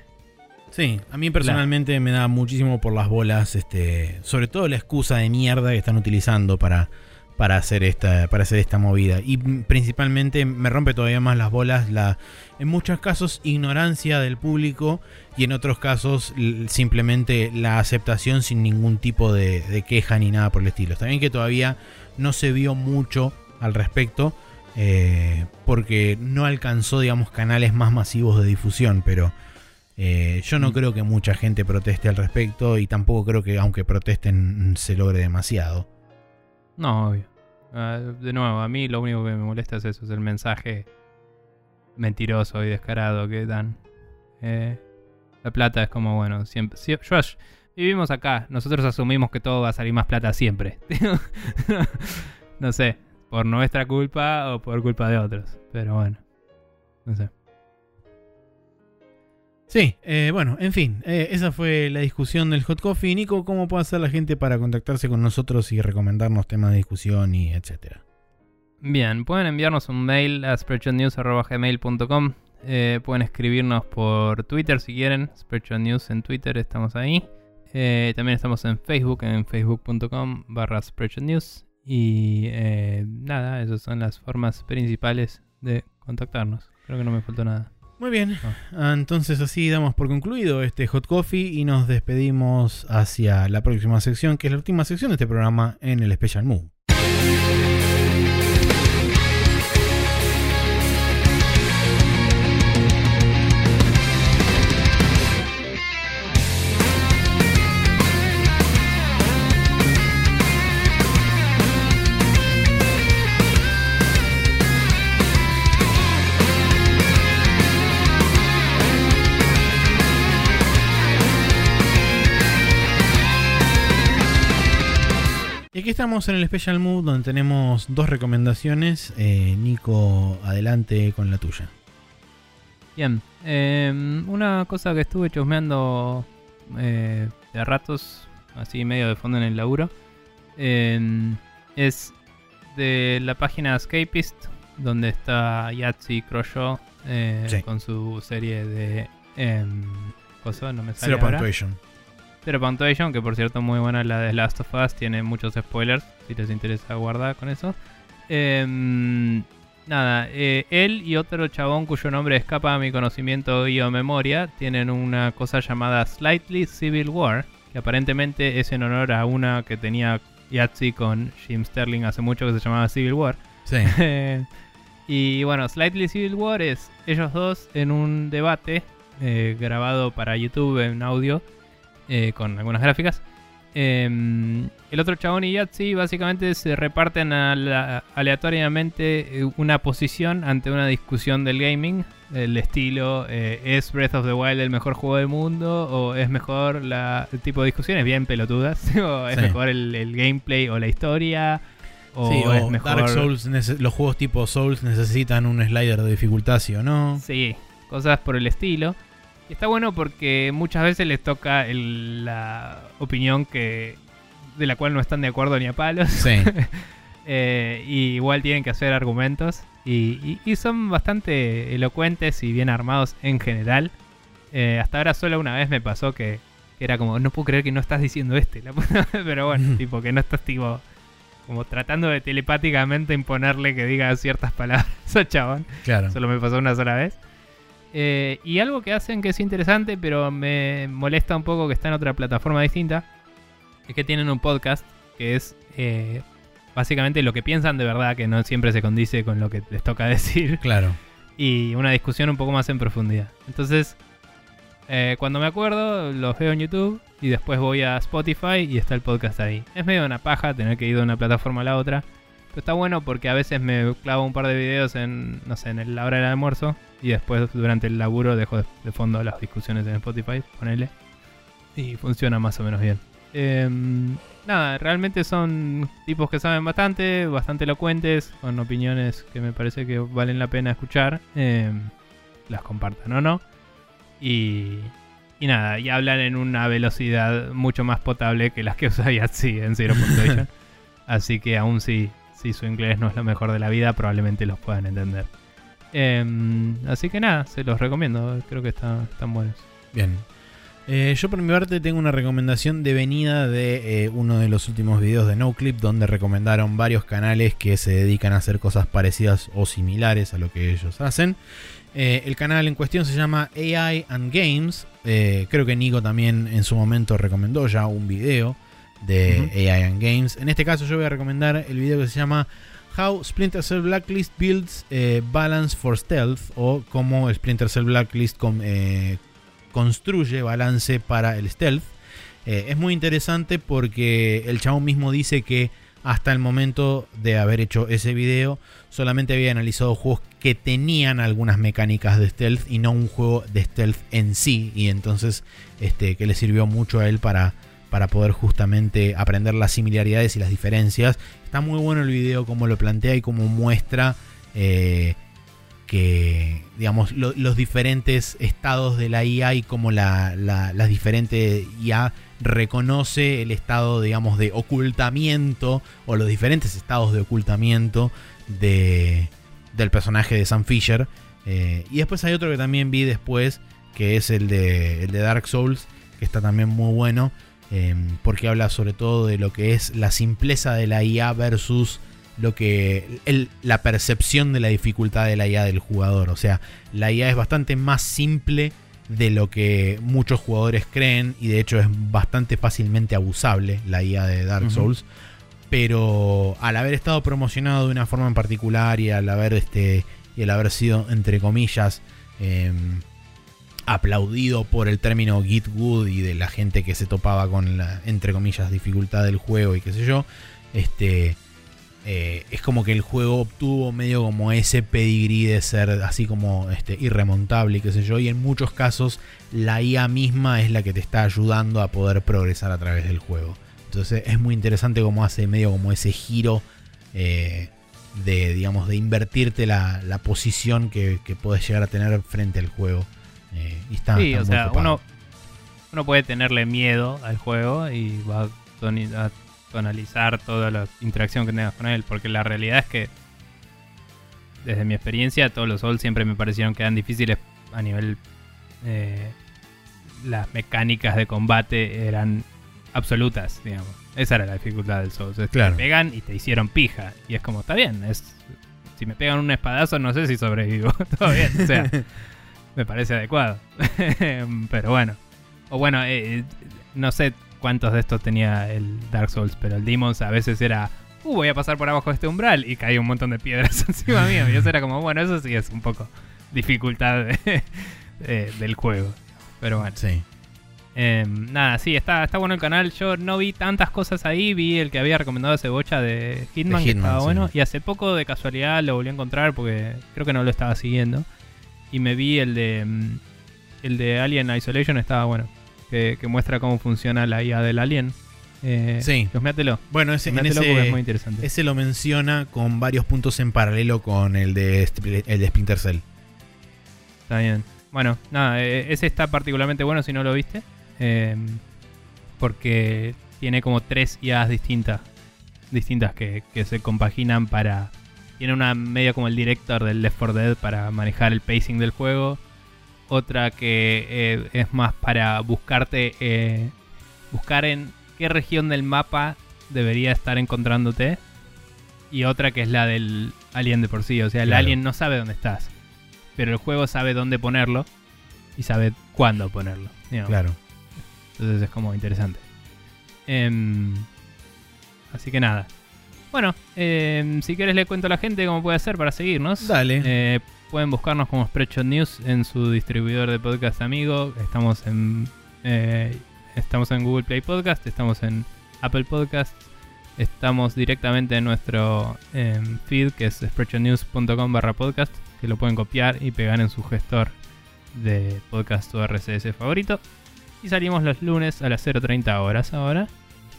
Speaker 1: Sí, a mí personalmente me da muchísimo por las bolas, este, sobre todo la excusa de mierda que están utilizando para, para, hacer, esta, para hacer esta movida. Y principalmente me rompe todavía más las bolas la, en muchos casos, ignorancia del público y en otros casos simplemente la aceptación sin ningún tipo de, de queja ni nada por el estilo. Está bien que todavía no se vio mucho al respecto. eh, porque no alcanzó, digamos, canales más masivos de difusión, pero eh, yo no
Speaker 2: Mm.
Speaker 1: creo que mucha gente proteste al respecto y tampoco creo que aunque protesten se logre demasiado.
Speaker 2: No, obvio. Ah, de nuevo, a mí lo único que me molesta es eso, es el mensaje mentiroso y descarado que dan. Eh, la plata es como, bueno, siempre... vivimos acá, nosotros asumimos que todo va a salir más plata siempre. no sé, por nuestra culpa o por culpa de otros, pero bueno. No sé.
Speaker 1: Sí, eh, bueno, en fin, eh, esa fue la discusión del Hot Coffee. Nico, ¿cómo puede hacer la gente para contactarse con nosotros y recomendarnos temas de discusión y etcétera?
Speaker 2: Bien, pueden enviarnos un mail a spreadshotnews.gmail.com eh, Pueden escribirnos por Twitter si quieren. Spreadshot News en Twitter, estamos ahí. Eh, también estamos en Facebook, en facebook.com barra Spreadshot News. Y nada, esas son las formas principales de contactarnos. Creo que no me faltó nada.
Speaker 1: Muy bien, Ah, entonces así damos por concluido este Hot Coffee y nos despedimos hacia la próxima sección, que es la última sección de este programa en el Special Move. Aquí estamos en el Special Move donde tenemos dos recomendaciones. Eh, Nico, adelante con la tuya.
Speaker 2: Bien, eh, una cosa que estuve chusmeando eh, de ratos, así medio de fondo en el laburo, eh, es de la página Escapist, donde está Yahtzee Croshaw eh,
Speaker 1: Sí.
Speaker 2: con su serie de... Eh, cosa, no me sale
Speaker 1: Zero
Speaker 2: ahora.
Speaker 1: Punctuation.
Speaker 2: Zero Punctuation, que por cierto muy buena la de Last of Us, tiene muchos spoilers, si les interesa guardar con eso. Em, nada, eh, él y otro chabón cuyo nombre escapa a mi conocimiento y o memoria, tienen una cosa llamada Slightly Civil War, que aparentemente es en honor a una que tenía Yahtzee con Jim Sterling hace mucho que se llamaba Civil War.
Speaker 1: Sí.
Speaker 2: y bueno, Slightly Civil War es ellos dos en un debate eh, grabado para YouTube en audio eh, con algunas gráficas. Em, el otro chabón y Yahtzee básicamente se reparten a la- aleatoriamente eh, una posición ante una discusión del gaming. El estilo, eh, ¿es Breath of the Wild el mejor juego del mundo? ¿O es mejor la, el tipo de discusiones bien pelotudas? ¿O es
Speaker 1: Sí.
Speaker 2: mejor el, el gameplay o la historia? ¿O
Speaker 1: Sí,
Speaker 2: es
Speaker 1: o
Speaker 2: mejor...
Speaker 1: Dark Souls, los juegos tipo Souls necesitan un slider de dificultad, ¿sí o no?
Speaker 2: Sí, cosas por el estilo. Y está bueno porque muchas veces les toca el- la opinión que de la cual no están de acuerdo ni a palos.
Speaker 1: Sí.
Speaker 2: Eh, y igual tienen que hacer argumentos. Y, y- y son bastante elocuentes y bien armados en general. Eh, hasta ahora solo una vez me pasó que, que era como, no puedo creer que no estás diciendo este. la puta madre", Pero bueno, tipo que no estás tipo como tratando de telepáticamente imponerle que diga ciertas palabras a chabón.
Speaker 1: Claro.
Speaker 2: Solo me pasó una sola vez. Eh, y algo que hacen que es interesante, pero me molesta un poco que está en otra plataforma distinta, es que tienen un podcast que es eh, básicamente lo que piensan de verdad, que no siempre se condice con lo que les toca decir,
Speaker 1: Claro.
Speaker 2: y una discusión un poco más en profundidad. Entonces, eh, cuando me acuerdo, los veo en YouTube y después voy a Spotify y está el podcast ahí. Es medio una paja tener que ir de una plataforma a la otra. Pero está bueno porque a veces me clavo un par de videos en, no sé, en la hora del almuerzo y después durante el laburo dejo de, fondo las discusiones en Spotify, ponele. Y funciona más o menos bien. Em, nada, realmente son tipos que saben bastante, bastante elocuentes, con opiniones que me parece que valen la pena escuchar. Em, las compartan o no. Y, y nada, y hablan en una velocidad mucho más potable que las que usa Yahtzee en Zero. Así que aún si, si su inglés no es lo mejor de la vida, probablemente los puedan entender. Em, así que nada, se los recomiendo, creo que está- están buenos.
Speaker 1: Bien. Eh, yo por mi parte tengo una recomendación de venida de eh, uno de los últimos videos de NoClip donde recomendaron varios canales que se dedican a hacer cosas parecidas o similares a lo que ellos hacen. Eh, el canal en cuestión se llama AI and Games. Creo que Nico también en su momento recomendó ya un video de. AI and Games. En este caso yo voy a recomendar el video que se llama How Splinter Cell Blacklist Builds eh, Balance for Stealth o cómo Splinter Cell Blacklist com- eh, construye balance para el stealth. Eh, es muy interesante porque el chabón mismo dice que hasta el momento de haber hecho ese video solamente había analizado juegos que tenían algunas mecánicas de stealth y no un juego de stealth en sí y entonces este que le sirvió mucho a él para para poder justamente aprender las similaridades y las diferencias. Está muy bueno el video como lo plantea y como muestra eh, que, digamos, lo- los diferentes estados de la IA y cómo la, la- las diferentes IA reconoce el estado, digamos, de ocultamiento o los diferentes estados de ocultamiento de, del personaje de Sam Fisher. Eh, y después hay otro que también vi después, que es el de, el de Dark Souls, que está también muy bueno, eh, porque habla sobre todo de lo que es la simpleza de la IA versus lo que el- la percepción de la dificultad de la IA del jugador. O sea, la IA es bastante más simple de lo que muchos jugadores creen y de hecho es bastante fácilmente abusable la IA de Dark. Souls. Pero al haber estado promocionado de una forma en particular y al haber este y al haber sido entre comillas em, aplaudido por el término Git Good y de la gente que se topaba con la entre comillas dificultad del juego y qué sé yo, este eh, es como que el juego obtuvo medio como ese pedigrí de ser así como este, irremontable y qué sé yo. Y en muchos casos la IA misma es la que te está ayudando a poder progresar a través del juego. Entonces es muy interesante cómo hace medio como ese giro eh, de, digamos, de invertirte la, posición que puedes llegar a tener frente al juego. Eh, y está,
Speaker 2: Sí,
Speaker 1: está
Speaker 2: o
Speaker 1: muy
Speaker 2: sea, uno, uno puede tenerle miedo al juego y va a, tonalizar toda la interacción que tengas con él, porque la realidad es que, desde mi experiencia, todos los Souls siempre me parecieron que eran difíciles a nivel... eh, las mecánicas de combate eran absolutas, digamos. Esa era la dificultad del Souls. es
Speaker 1: Claro.
Speaker 2: Te pegan y te hicieron pija. Y es como, está bien, es... Si me pegan un espadazo, no sé si sobrevivo. Todo bien, o sea, me parece adecuado. pero bueno. O bueno, eh, no sé cuántos de estos tenía el Dark Souls, pero el Demons a veces era, uh, voy a pasar por abajo de este umbral y caía un montón de piedras encima mío. Y eso era como, bueno, eso sí es un poco dificultad de- eh, del juego. Pero bueno.
Speaker 1: Sí.
Speaker 2: Eh, nada, sí, está, está bueno el canal. Yo no vi tantas cosas ahí. Vi el que había recomendado ese bocha de Hitman,
Speaker 1: De
Speaker 2: que estaba
Speaker 1: sí.
Speaker 2: bueno. Y hace poco, de casualidad, lo volví a encontrar porque creo que no lo estaba siguiendo. Y me vi el de mm, el de Alien Isolation, estaba bueno. Que, que muestra cómo funciona la IA del Alien. Eh,
Speaker 1: Sí.
Speaker 2: Chusmeatelo.
Speaker 1: Bueno, ese, en
Speaker 2: es muy interesante.
Speaker 1: ese lo menciona con varios puntos en paralelo con el de, el de Splinter Cell.
Speaker 2: Está bien. Bueno, nada, eh, ese está particularmente bueno si no lo viste. eh, porque tiene como tres IAs distintas. Distintas que, que se compaginan para. Tiene una medio como el director del Left 4 Dead para manejar el pacing del juego. Otra que eh, es más para buscarte. eh, buscar en qué región del mapa debería estar encontrándote. Y otra que es la del alien de por sí. O sea, el
Speaker 1: Claro.
Speaker 2: alien no sabe dónde estás. Pero el juego sabe dónde ponerlo. Y sabe cuándo ponerlo.
Speaker 1: Claro.
Speaker 2: Entonces es como interesante. Em, así que nada. Bueno, em, si quieres le cuento a la gente cómo puede hacer para seguirnos.
Speaker 1: Dale.
Speaker 2: Eh, pueden buscarnos como Spreadshot News en su distribuidor de podcast amigo. Estamos en eh, estamos en Google Play Podcast, estamos en Apple Podcast, Estamos directamente en nuestro em, feed, que es sprechonews.com barra podcast, que lo pueden copiar y pegar en su gestor de podcast o RCS favorito. Y salimos los lunes a las 0.30 horas ahora.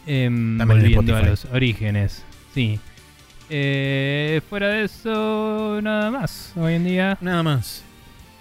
Speaker 1: en
Speaker 2: volviendo a los orígenes. Sí. Eh, fuera de eso, nada más hoy en día.
Speaker 1: Nada más.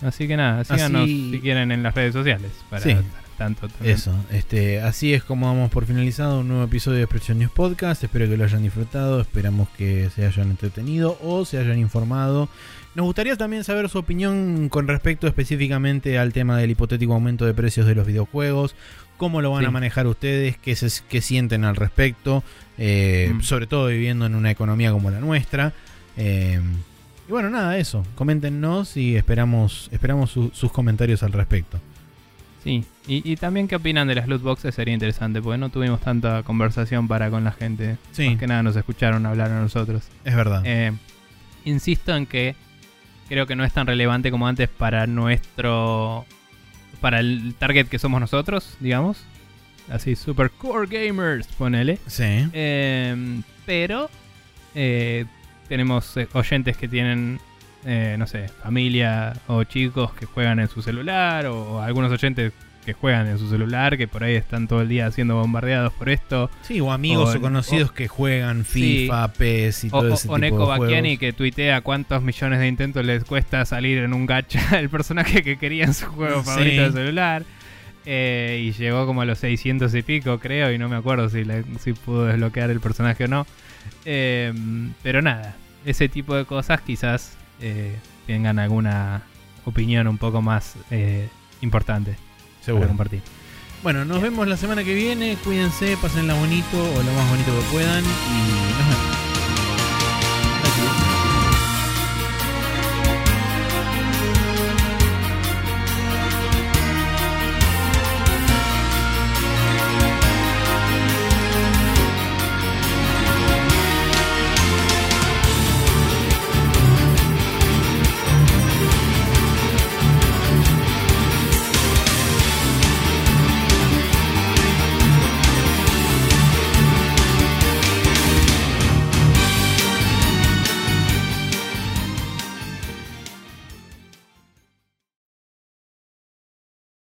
Speaker 2: Así que nada, síganos
Speaker 1: Así-
Speaker 2: si quieren en las redes sociales. Para
Speaker 1: Sí.
Speaker 2: tanto también.
Speaker 1: Eso, este, así es como damos por finalizado un nuevo episodio de Expression News Podcast. Espero que lo hayan disfrutado, esperamos que se hayan entretenido o se hayan informado. Nos gustaría también saber su opinión con respecto específicamente al tema del hipotético aumento de precios de los videojuegos. ¿Cómo lo van
Speaker 2: Sí.
Speaker 1: a manejar ustedes? ¿Qué, se- qué sienten al respecto? Eh,
Speaker 2: Mm.
Speaker 1: Sobre todo viviendo en una economía como la nuestra. Eh, y bueno, nada, eso. Coméntenos y esperamos, esperamos su- sus comentarios al respecto.
Speaker 2: Sí, y, y también qué opinan de las loot boxes sería interesante, porque no tuvimos tanta conversación para con la gente.
Speaker 1: Sí.
Speaker 2: Más que nada nos escucharon hablar a nosotros.
Speaker 1: Es verdad.
Speaker 2: Eh, insisto en que creo que no es tan relevante como antes para nuestro. para el target que somos nosotros, digamos. Así, super core gamers, ponele.
Speaker 1: sí.
Speaker 2: Eh, pero eh, tenemos eh, oyentes que tienen, eh, no sé, familia o chicos que juegan en su celular o, algunos oyentes que juegan en su celular que por ahí están todo el día siendo bombardeados por esto.
Speaker 1: Sí, o amigos o,
Speaker 2: O-
Speaker 1: conocidos que juegan FIFA, PES y
Speaker 2: O,
Speaker 1: todo ese
Speaker 2: o
Speaker 1: tipo
Speaker 2: Neko
Speaker 1: de juegos.
Speaker 2: Bacchiani que tuitea cuántos millones de intentos les cuesta salir en un gacha el personaje que quería en su juego
Speaker 1: Sí.
Speaker 2: favorito de celular. Eh, y llegó como a los 600 y pico, creo, y no me acuerdo si, le- si pudo desbloquear el personaje o no. Eh, pero nada, ese tipo de cosas quizás eh, tengan alguna opinión un poco más eh, importante para
Speaker 1: Seguro.
Speaker 2: compartir.
Speaker 1: Bueno, nos vemos la semana que viene. Cuídense, pásenla bonito o lo más bonito que puedan. Y